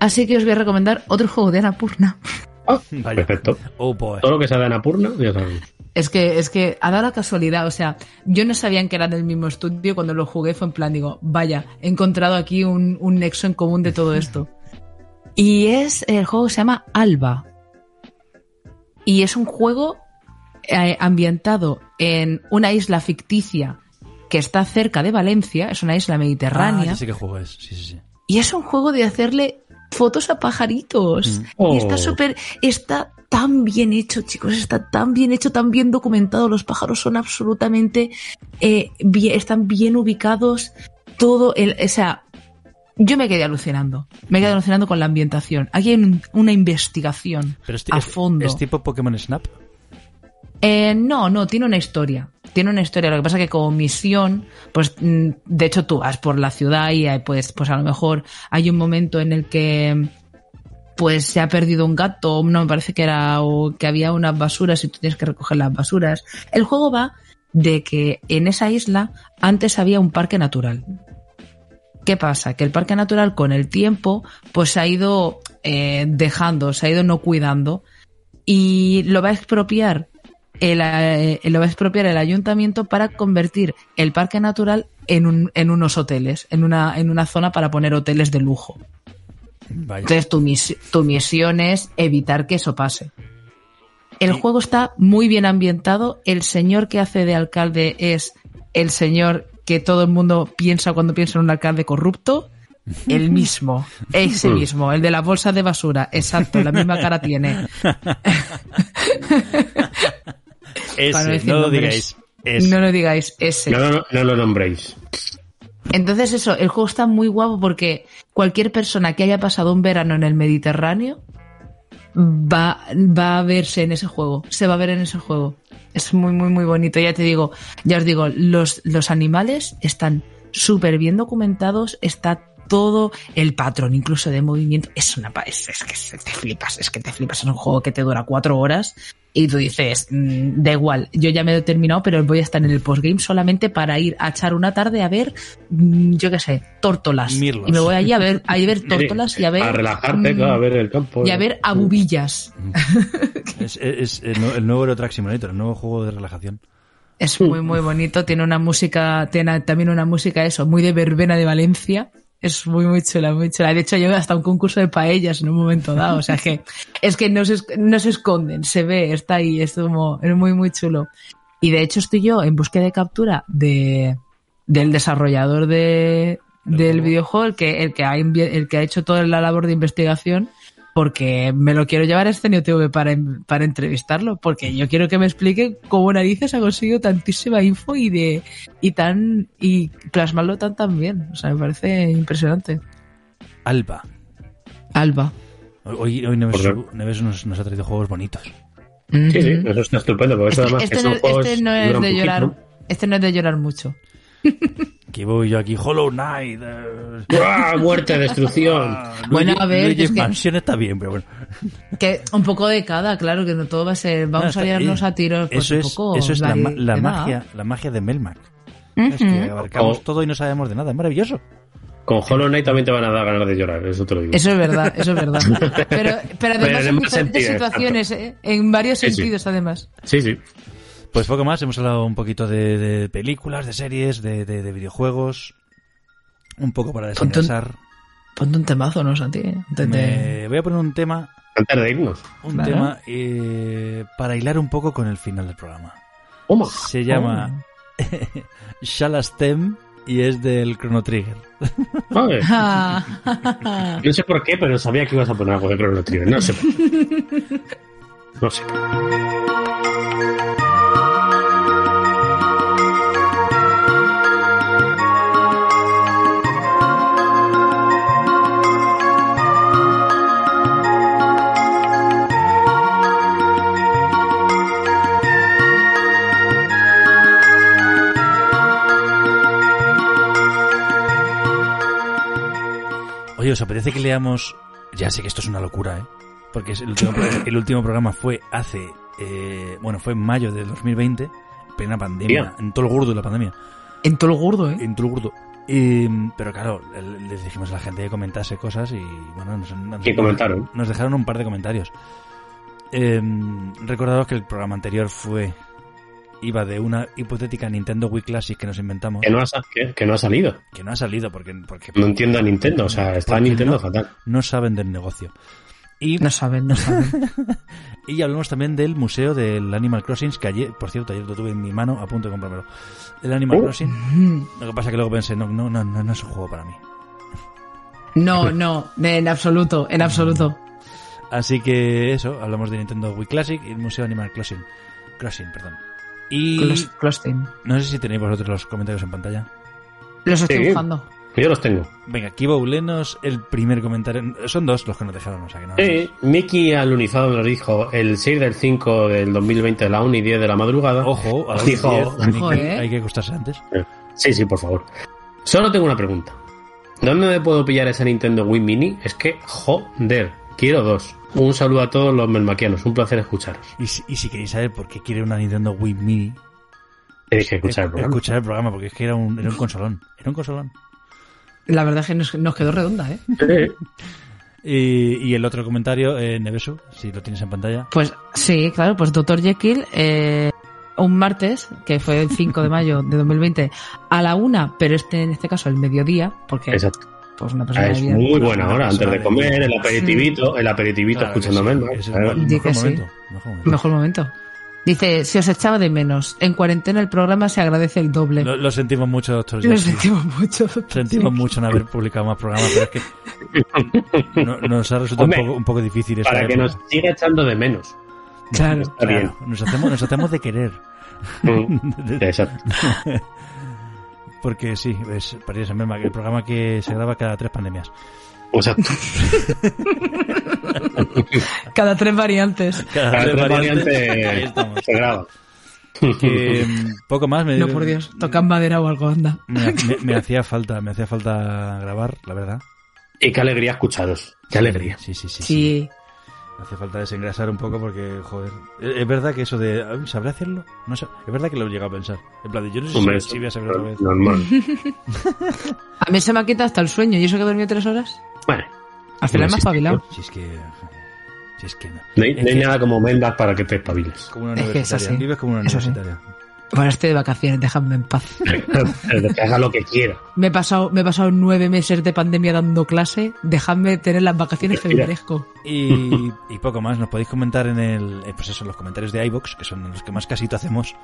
Speaker 5: Así que os voy a recomendar otro juego de Annapurna.
Speaker 3: Vaya.
Speaker 4: Perfecto.
Speaker 3: Oh boy.
Speaker 4: Todo lo que sea de Anapurna, ya sabes.
Speaker 5: Es que, es que ha dado la casualidad, o sea, yo no sabía que eran del mismo estudio, cuando lo jugué fue en plan, digo, vaya, he encontrado aquí un, un nexo en común de todo esto. Y es, el juego se llama Alba. Y es un juego eh, ambientado en una isla ficticia que está cerca de Valencia, es una isla
Speaker 3: Ah,
Speaker 5: mediterránea,
Speaker 3: ya sé qué juego es. Sí, sí, sí.
Speaker 5: y es un juego de hacerle fotos a pajaritos.
Speaker 4: Mm.
Speaker 5: Y está
Speaker 4: Oh.
Speaker 5: súper, está tan bien hecho, chicos, está tan bien hecho, tan bien documentado. Los pájaros son absolutamente, eh, bien- están bien ubicados. Todo el, o sea, yo me quedé alucinando. Me quedé alucinando con la ambientación. Aquí hay un- una investigación
Speaker 3: Pero es,
Speaker 5: a
Speaker 3: es-
Speaker 5: fondo.
Speaker 3: es tipo Pokémon Snap.
Speaker 5: Eh, no, no, tiene una historia. Tiene una historia. Lo que pasa que como misión, pues mm, de hecho tú vas por la ciudad y pues, pues a lo mejor hay un momento en el que pues se ha perdido un gato, no me parece que era, o que había unas basuras y tú tienes que recoger las basuras. El juego va de que en esa isla antes había un parque natural. ¿Qué pasa? Que el parque natural con el tiempo pues se ha ido eh, dejando, se ha ido no cuidando y lo va a expropiar el, eh, lo va a expropiar el ayuntamiento para convertir el parque natural en, un, en unos hoteles, en una, en una zona para poner hoteles de lujo.
Speaker 3: Vaya.
Speaker 5: Entonces tu, mis- tu misión es evitar que eso pase. El juego está muy bien ambientado. El señor que hace de alcalde es el señor que todo el mundo piensa cuando piensa en un alcalde corrupto. El mismo, ese mismo, el de la bolsa de basura, exacto, la misma cara tiene.
Speaker 3: Ese, no lo digáis. Ese.
Speaker 5: No lo digáis, ese.
Speaker 4: No, lo- no lo nombréis.
Speaker 5: Entonces eso, el juego está muy guapo porque cualquier persona que haya pasado un verano en el Mediterráneo va, va a verse en ese juego, se va a ver en ese juego. Es muy, muy, muy bonito. Ya te digo, ya os digo, los, los animales están súper bien documentados, está todo el patrón, incluso de movimiento. Es una, es, es que se- te flipas, es que te flipas. Es un juego que te dura cuatro horas y tú dices, mm, da igual, yo ya me he terminado, pero voy a estar en el postgame solamente para ir a echar una tarde a ver, mm, yo qué sé, tórtolas.
Speaker 3: Mirlos.
Speaker 5: Y me voy allí a ver, a ver tórtolas y a ver.
Speaker 4: A relajarte,
Speaker 5: mm,
Speaker 4: claro, a ver el campo.
Speaker 5: Y a ver abubillas.
Speaker 3: Es, es- es el, nu- el nuevo Euro Truck Simulator, el nuevo juego de relajación.
Speaker 5: Es muy, muy bonito. Tiene una música, tiene también una música, eso, muy de verbena de Valencia. Es muy, muy chula, muy chula. De hecho, lleva hasta un concurso de paellas en un momento dado. O sea que es que no se, no se esconden, se ve, está ahí, es como, es muy, muy chulo. Y de hecho estoy yo en búsqueda de captura de, del desarrollador de, del videojuego, el que, el que ha el que ha hecho toda la labor de investigación, porque me lo quiero llevar a Escenio TV para, para entrevistarlo, porque yo quiero que me explique cómo narices ha conseguido tantísima info y de, y tan, y plasmarlo tan tan bien. O sea, me parece impresionante.
Speaker 3: Alba.
Speaker 5: Alba.
Speaker 3: Hoy, hoy Neves, Neves nos, nos ha traído juegos bonitos.
Speaker 4: Sí, sí, eso está estupendo, porque eso
Speaker 5: Este,
Speaker 4: además
Speaker 5: este no, este no es
Speaker 4: duran
Speaker 5: de
Speaker 4: poquito.
Speaker 5: llorar, este no es de llorar mucho.
Speaker 3: Que voy yo aquí, Hollow Knight. eh,
Speaker 4: ¡Buah! Muerte, destrucción.
Speaker 5: Bueno,
Speaker 3: Luigi-
Speaker 5: a ver,
Speaker 3: Luigi's
Speaker 5: es que-
Speaker 3: Mansion está bien, pero bueno.
Speaker 5: Que un poco de cada, claro, que no todo va a ser, vamos
Speaker 3: No,
Speaker 5: a liarnos
Speaker 3: bien.
Speaker 5: a tiros, pues
Speaker 3: eso es,
Speaker 5: poco
Speaker 3: eso es la, la magia, la magia de Melmac. Es que abarcamos
Speaker 4: Oh.
Speaker 3: todo y no sabemos de nada. Es maravilloso.
Speaker 4: Con Hollow Knight también te van a dar ganas de llorar, eso te lo digo.
Speaker 5: Eso es verdad, eso es verdad. Pero, pero además
Speaker 4: Pero en
Speaker 5: diferentes
Speaker 4: sentido,
Speaker 5: situaciones, ¿eh? en varios
Speaker 3: Sí, sí.
Speaker 5: sentidos además.
Speaker 4: Sí, sí.
Speaker 3: Pues poco más, hemos hablado un poquito de, de películas, de series, de, de- de videojuegos. Un poco para
Speaker 5: Ponte
Speaker 3: desengrasar.
Speaker 5: Ponte un temazo, ¿no, Santi? De-
Speaker 3: Me voy a poner un tema,
Speaker 4: Antes de irnos.
Speaker 3: un tema eh, para hilar un poco con el final del programa.
Speaker 4: ¿Cómo?
Speaker 3: Se llama Shalastem y es del Chrono Trigger.
Speaker 4: Joder.
Speaker 5: Ah.
Speaker 4: No sé por qué, pero sabía que ibas a poner algo de Chrono Trigger. No sé. por qué. No sé.
Speaker 3: ¿Os apetece que leamos? Ya sé que esto es una locura, ¿eh? Porque el, último, pro- el último programa fue hace, eh, bueno, fue en mayo del 2020, plena pandemia, en todo el gordo de la pandemia.
Speaker 5: En todo el gordo, ¿eh?
Speaker 3: En todo el gordo. Y, pero claro, le- les dijimos a la gente que comentase cosas y bueno, nos, nos-
Speaker 4: ¿Qué comentaron?
Speaker 3: nos dejaron un par de comentarios. Eh, recordaros que el programa anterior fue iba de una hipotética Nintendo Wii Classic que nos inventamos.
Speaker 4: Que no ha, que, que no ha salido.
Speaker 3: Que no ha salido porque, porque
Speaker 4: No entiendo a Nintendo, o sea, está Nintendo
Speaker 3: no,
Speaker 4: fatal.
Speaker 3: No saben del negocio. Y,
Speaker 5: No saben, no saben.
Speaker 3: y hablamos también del museo del Animal Crossing, que ayer, por cierto, ayer lo tuve en mi mano a punto de comprármelo. El Animal
Speaker 4: Oh.
Speaker 3: Crossing. Lo que pasa es que luego pensé, no, no, no, no, no es un juego para mí.
Speaker 5: No, no, en absoluto, en absoluto.
Speaker 3: Así que eso, hablamos de Nintendo Wii Classic y el Museo Animal Crossing. Crossing, perdón. Y
Speaker 5: Clos-
Speaker 3: no sé si tenéis vosotros los comentarios en pantalla.
Speaker 5: Los estoy
Speaker 4: Sí.
Speaker 5: buscando.
Speaker 4: Yo los tengo.
Speaker 3: Venga, Kibo, léenos el primer comentario. Son dos los que nos dejaron, o sea que no.
Speaker 4: Sí, Miki alunizado nos dijo el 6 del 5 del 2020 de la 1 y 10 de la madrugada.
Speaker 3: Ojo, a
Speaker 4: dijo,
Speaker 3: 10, hay que-
Speaker 5: Ojo, ¿eh?
Speaker 3: hay que acostarse antes.
Speaker 4: Sí, sí, por favor. Solo tengo una pregunta. ¿Dónde me puedo pillar esa Nintendo Wii Mini? Es que, joder, quiero dos. Un saludo a todos los melmaquianos, un placer escucharos.
Speaker 3: Y si, y si queréis saber por qué quiere una Nintendo Wii Mini,
Speaker 4: Tenéis que escuchar el programa.
Speaker 3: escuchar el programa, porque es que era un, era un consolón. Era un consolón.
Speaker 5: La verdad es que nos, nos quedó redonda, ¿eh?
Speaker 3: Y, y el otro comentario, eh, Nevesu, si lo tienes en pantalla.
Speaker 5: Pues sí, claro, pues Dr. Jekyll, eh, un martes, que fue el 5 de mayo de 2020, a la una, pero este en este caso el mediodía, porque
Speaker 4: Exacto.
Speaker 5: Pues una
Speaker 4: Ah,
Speaker 5: persona
Speaker 4: es
Speaker 5: bien-
Speaker 4: muy buena hora, antes de comer, el aperitivito, el aperitivito
Speaker 3: Claro
Speaker 4: escuchando
Speaker 3: sí, mejor
Speaker 5: que sí.
Speaker 3: momento, mejor momento.
Speaker 5: Mejor momento. Dice, si os echaba de menos, en cuarentena el programa se agradece el doble.
Speaker 3: Lo, lo sentimos mucho, doctor.
Speaker 5: Lo sentimos mucho.
Speaker 3: Sentimos mucho no haber publicado más programas, pero es que no- nos ha resultado
Speaker 4: Hombre,
Speaker 3: un poco, un poco difícil
Speaker 4: Para que
Speaker 3: época.
Speaker 4: nos siga echando de menos.
Speaker 5: Claro.
Speaker 4: Está bien.
Speaker 3: Claro, nos hacemos, nos hacemos de querer.
Speaker 4: Mm, Exacto.
Speaker 3: Porque sí, es Melmac, el programa que se graba cada tres pandemias.
Speaker 4: Exacto.
Speaker 5: Cada tres variantes.
Speaker 3: Cada,
Speaker 4: Cada
Speaker 3: tres
Speaker 4: tres
Speaker 3: variantes,
Speaker 4: variantes se graba.
Speaker 3: Que, mm, poco más me,
Speaker 5: No, por Dios, tocan madera o algo, anda.
Speaker 3: me, me- me hacía falta, me hacía falta grabar, la verdad.
Speaker 4: Y qué alegría escucharos. Qué alegría.
Speaker 3: Sí, sí, sí. sí.
Speaker 5: Sí.
Speaker 3: Hace falta desengrasar un poco porque, joder. Es es verdad que eso de. "Ay, ¿Sabré hacerlo? No sé. Es verdad que lo he llegado a pensar. En plan, de, yo no sé si-
Speaker 4: Hombre,
Speaker 3: si, voy a saber otra vez.
Speaker 4: normal.
Speaker 5: A mí se me ha quitado hasta el sueño. ¿Y eso que he dormido tres horas?
Speaker 4: Bueno,
Speaker 5: Al final me ha espabilado.
Speaker 3: Si es que. Si es que no.
Speaker 4: no hay,
Speaker 3: Es
Speaker 4: no hay
Speaker 3: que-
Speaker 4: nada como Melmac para que te espabiles.
Speaker 3: Como una
Speaker 5: Es que es
Speaker 3: universitaria.
Speaker 5: así.
Speaker 3: Vives como una
Speaker 5: Eso sí.
Speaker 3: universitaria.
Speaker 5: Bueno, estoy de vacaciones, dejadme en paz.
Speaker 4: que haga lo que quiera.
Speaker 5: Me he pasado, me he pasado nueve meses de pandemia dando clase. Dejadme tener las vacaciones que merezco.
Speaker 3: Y, y poco más, nos podéis comentar en el, eh, pues eso, en los comentarios de iBox, que son los que más casito hacemos.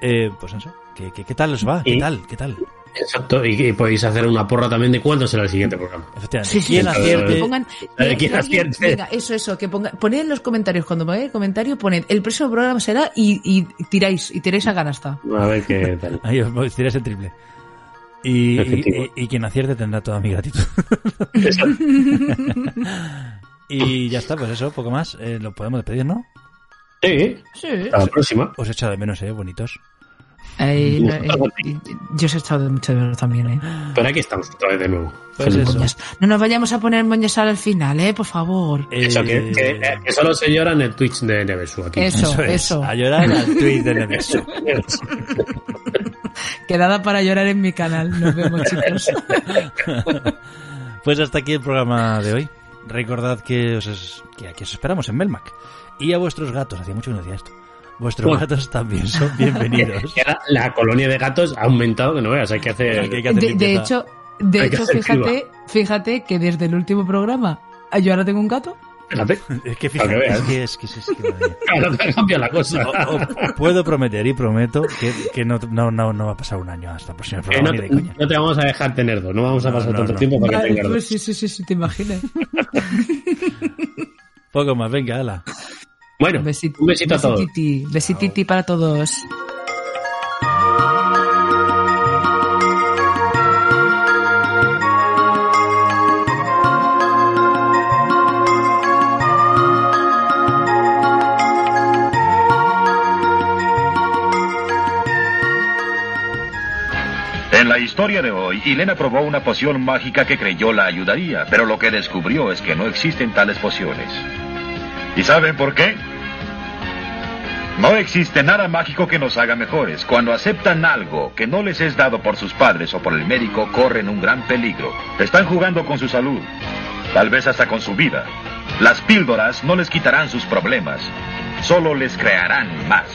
Speaker 3: Eh, pues eso, ¿qué, qué, qué tal os va? ¿Qué
Speaker 4: Y-
Speaker 3: tal? ¿Qué tal?
Speaker 4: Exacto, y, y podéis hacer una porra también de cuándo será el siguiente programa.
Speaker 3: Efectivamente.
Speaker 5: Sí, sí,
Speaker 3: ¿Quién
Speaker 5: sí,
Speaker 3: acierte?
Speaker 5: que pongan-
Speaker 4: Eh, ¿quién
Speaker 5: alguien-
Speaker 4: acierte?
Speaker 5: venga, eso, eso, que ponga, poned en los comentarios, cuando pongáis el comentario, poned el próximo programa será y, y tiráis, y tiráis a ganasta.
Speaker 4: A ver qué tal.
Speaker 3: Ahí os tirar ese triple. Y, y- y quien acierte tendrá toda mi gratitud. y ya está, pues eso, poco más. Eh, lo podemos despedir, ¿no?
Speaker 4: Sí,
Speaker 5: Sí.
Speaker 4: hasta la próxima.
Speaker 3: Os he echado de menos, eh, bonitos.
Speaker 5: No, eh, yo os he echado de mucho de menos también, eh.
Speaker 4: Pero aquí estamos otra vez de nuevo.
Speaker 3: Pues eso.
Speaker 5: Moñas. No nos vayamos a poner moñas al final, eh, por favor.
Speaker 4: Eso, que, que, eh, que solo se llora en el Twitch de Nevesu aquí.
Speaker 5: Eso,
Speaker 3: es,
Speaker 5: eso.
Speaker 3: A llorar al tweet de Nevesu.
Speaker 5: Quedada para llorar en mi canal. Nos vemos, chicos.
Speaker 3: Pues hasta aquí el programa de hoy. Recordad que os, es- que aquí os esperamos en Melmac. Y a vuestros gatos, hacía mucho que no decía esto. Vuestros
Speaker 4: Bueno.
Speaker 3: gatos también son bienvenidos.
Speaker 4: Que ahora la colonia de gatos ha aumentado, que no veas, hay que hacer...
Speaker 3: Hay que hacer
Speaker 5: De, de hecho, de
Speaker 4: Hay que
Speaker 5: hecho, fíjate, fíjate que desde el último programa yo ahora tengo un gato.
Speaker 4: Fíjate,
Speaker 3: Es que
Speaker 4: que
Speaker 3: fíjate,
Speaker 4: veas.
Speaker 3: es que es que es, es que
Speaker 4: claro que cambia la cosa.
Speaker 3: O- o- puedo prometer y prometo que, que no, no, no, no va a pasar un año hasta el próximo
Speaker 4: Que
Speaker 3: programa
Speaker 4: no,
Speaker 3: ni de
Speaker 4: te,
Speaker 3: coña.
Speaker 4: no te vamos a dejar tener dos, no vamos a
Speaker 3: No,
Speaker 4: pasar
Speaker 3: no,
Speaker 4: tanto
Speaker 3: no.
Speaker 4: tiempo para que
Speaker 5: Vale,
Speaker 4: tengas dos.
Speaker 5: pues sí, sí, sí, sí, te imaginas.
Speaker 3: Poco más, venga, ala.
Speaker 4: Bueno, un besito a todos.
Speaker 5: besititi, besititi para todos.
Speaker 19: En la historia de hoy, Elena probó una poción mágica que creyó la ayudaría, pero lo que descubrió es que no existen tales pociones. ¿Y saben por qué? No existe nada mágico que nos haga mejores. Cuando aceptan algo que no les es dado por sus padres o por el médico, corren un gran peligro. Están jugando con su salud, tal vez hasta con su vida. Las píldoras no les quitarán sus problemas, solo les crearán más.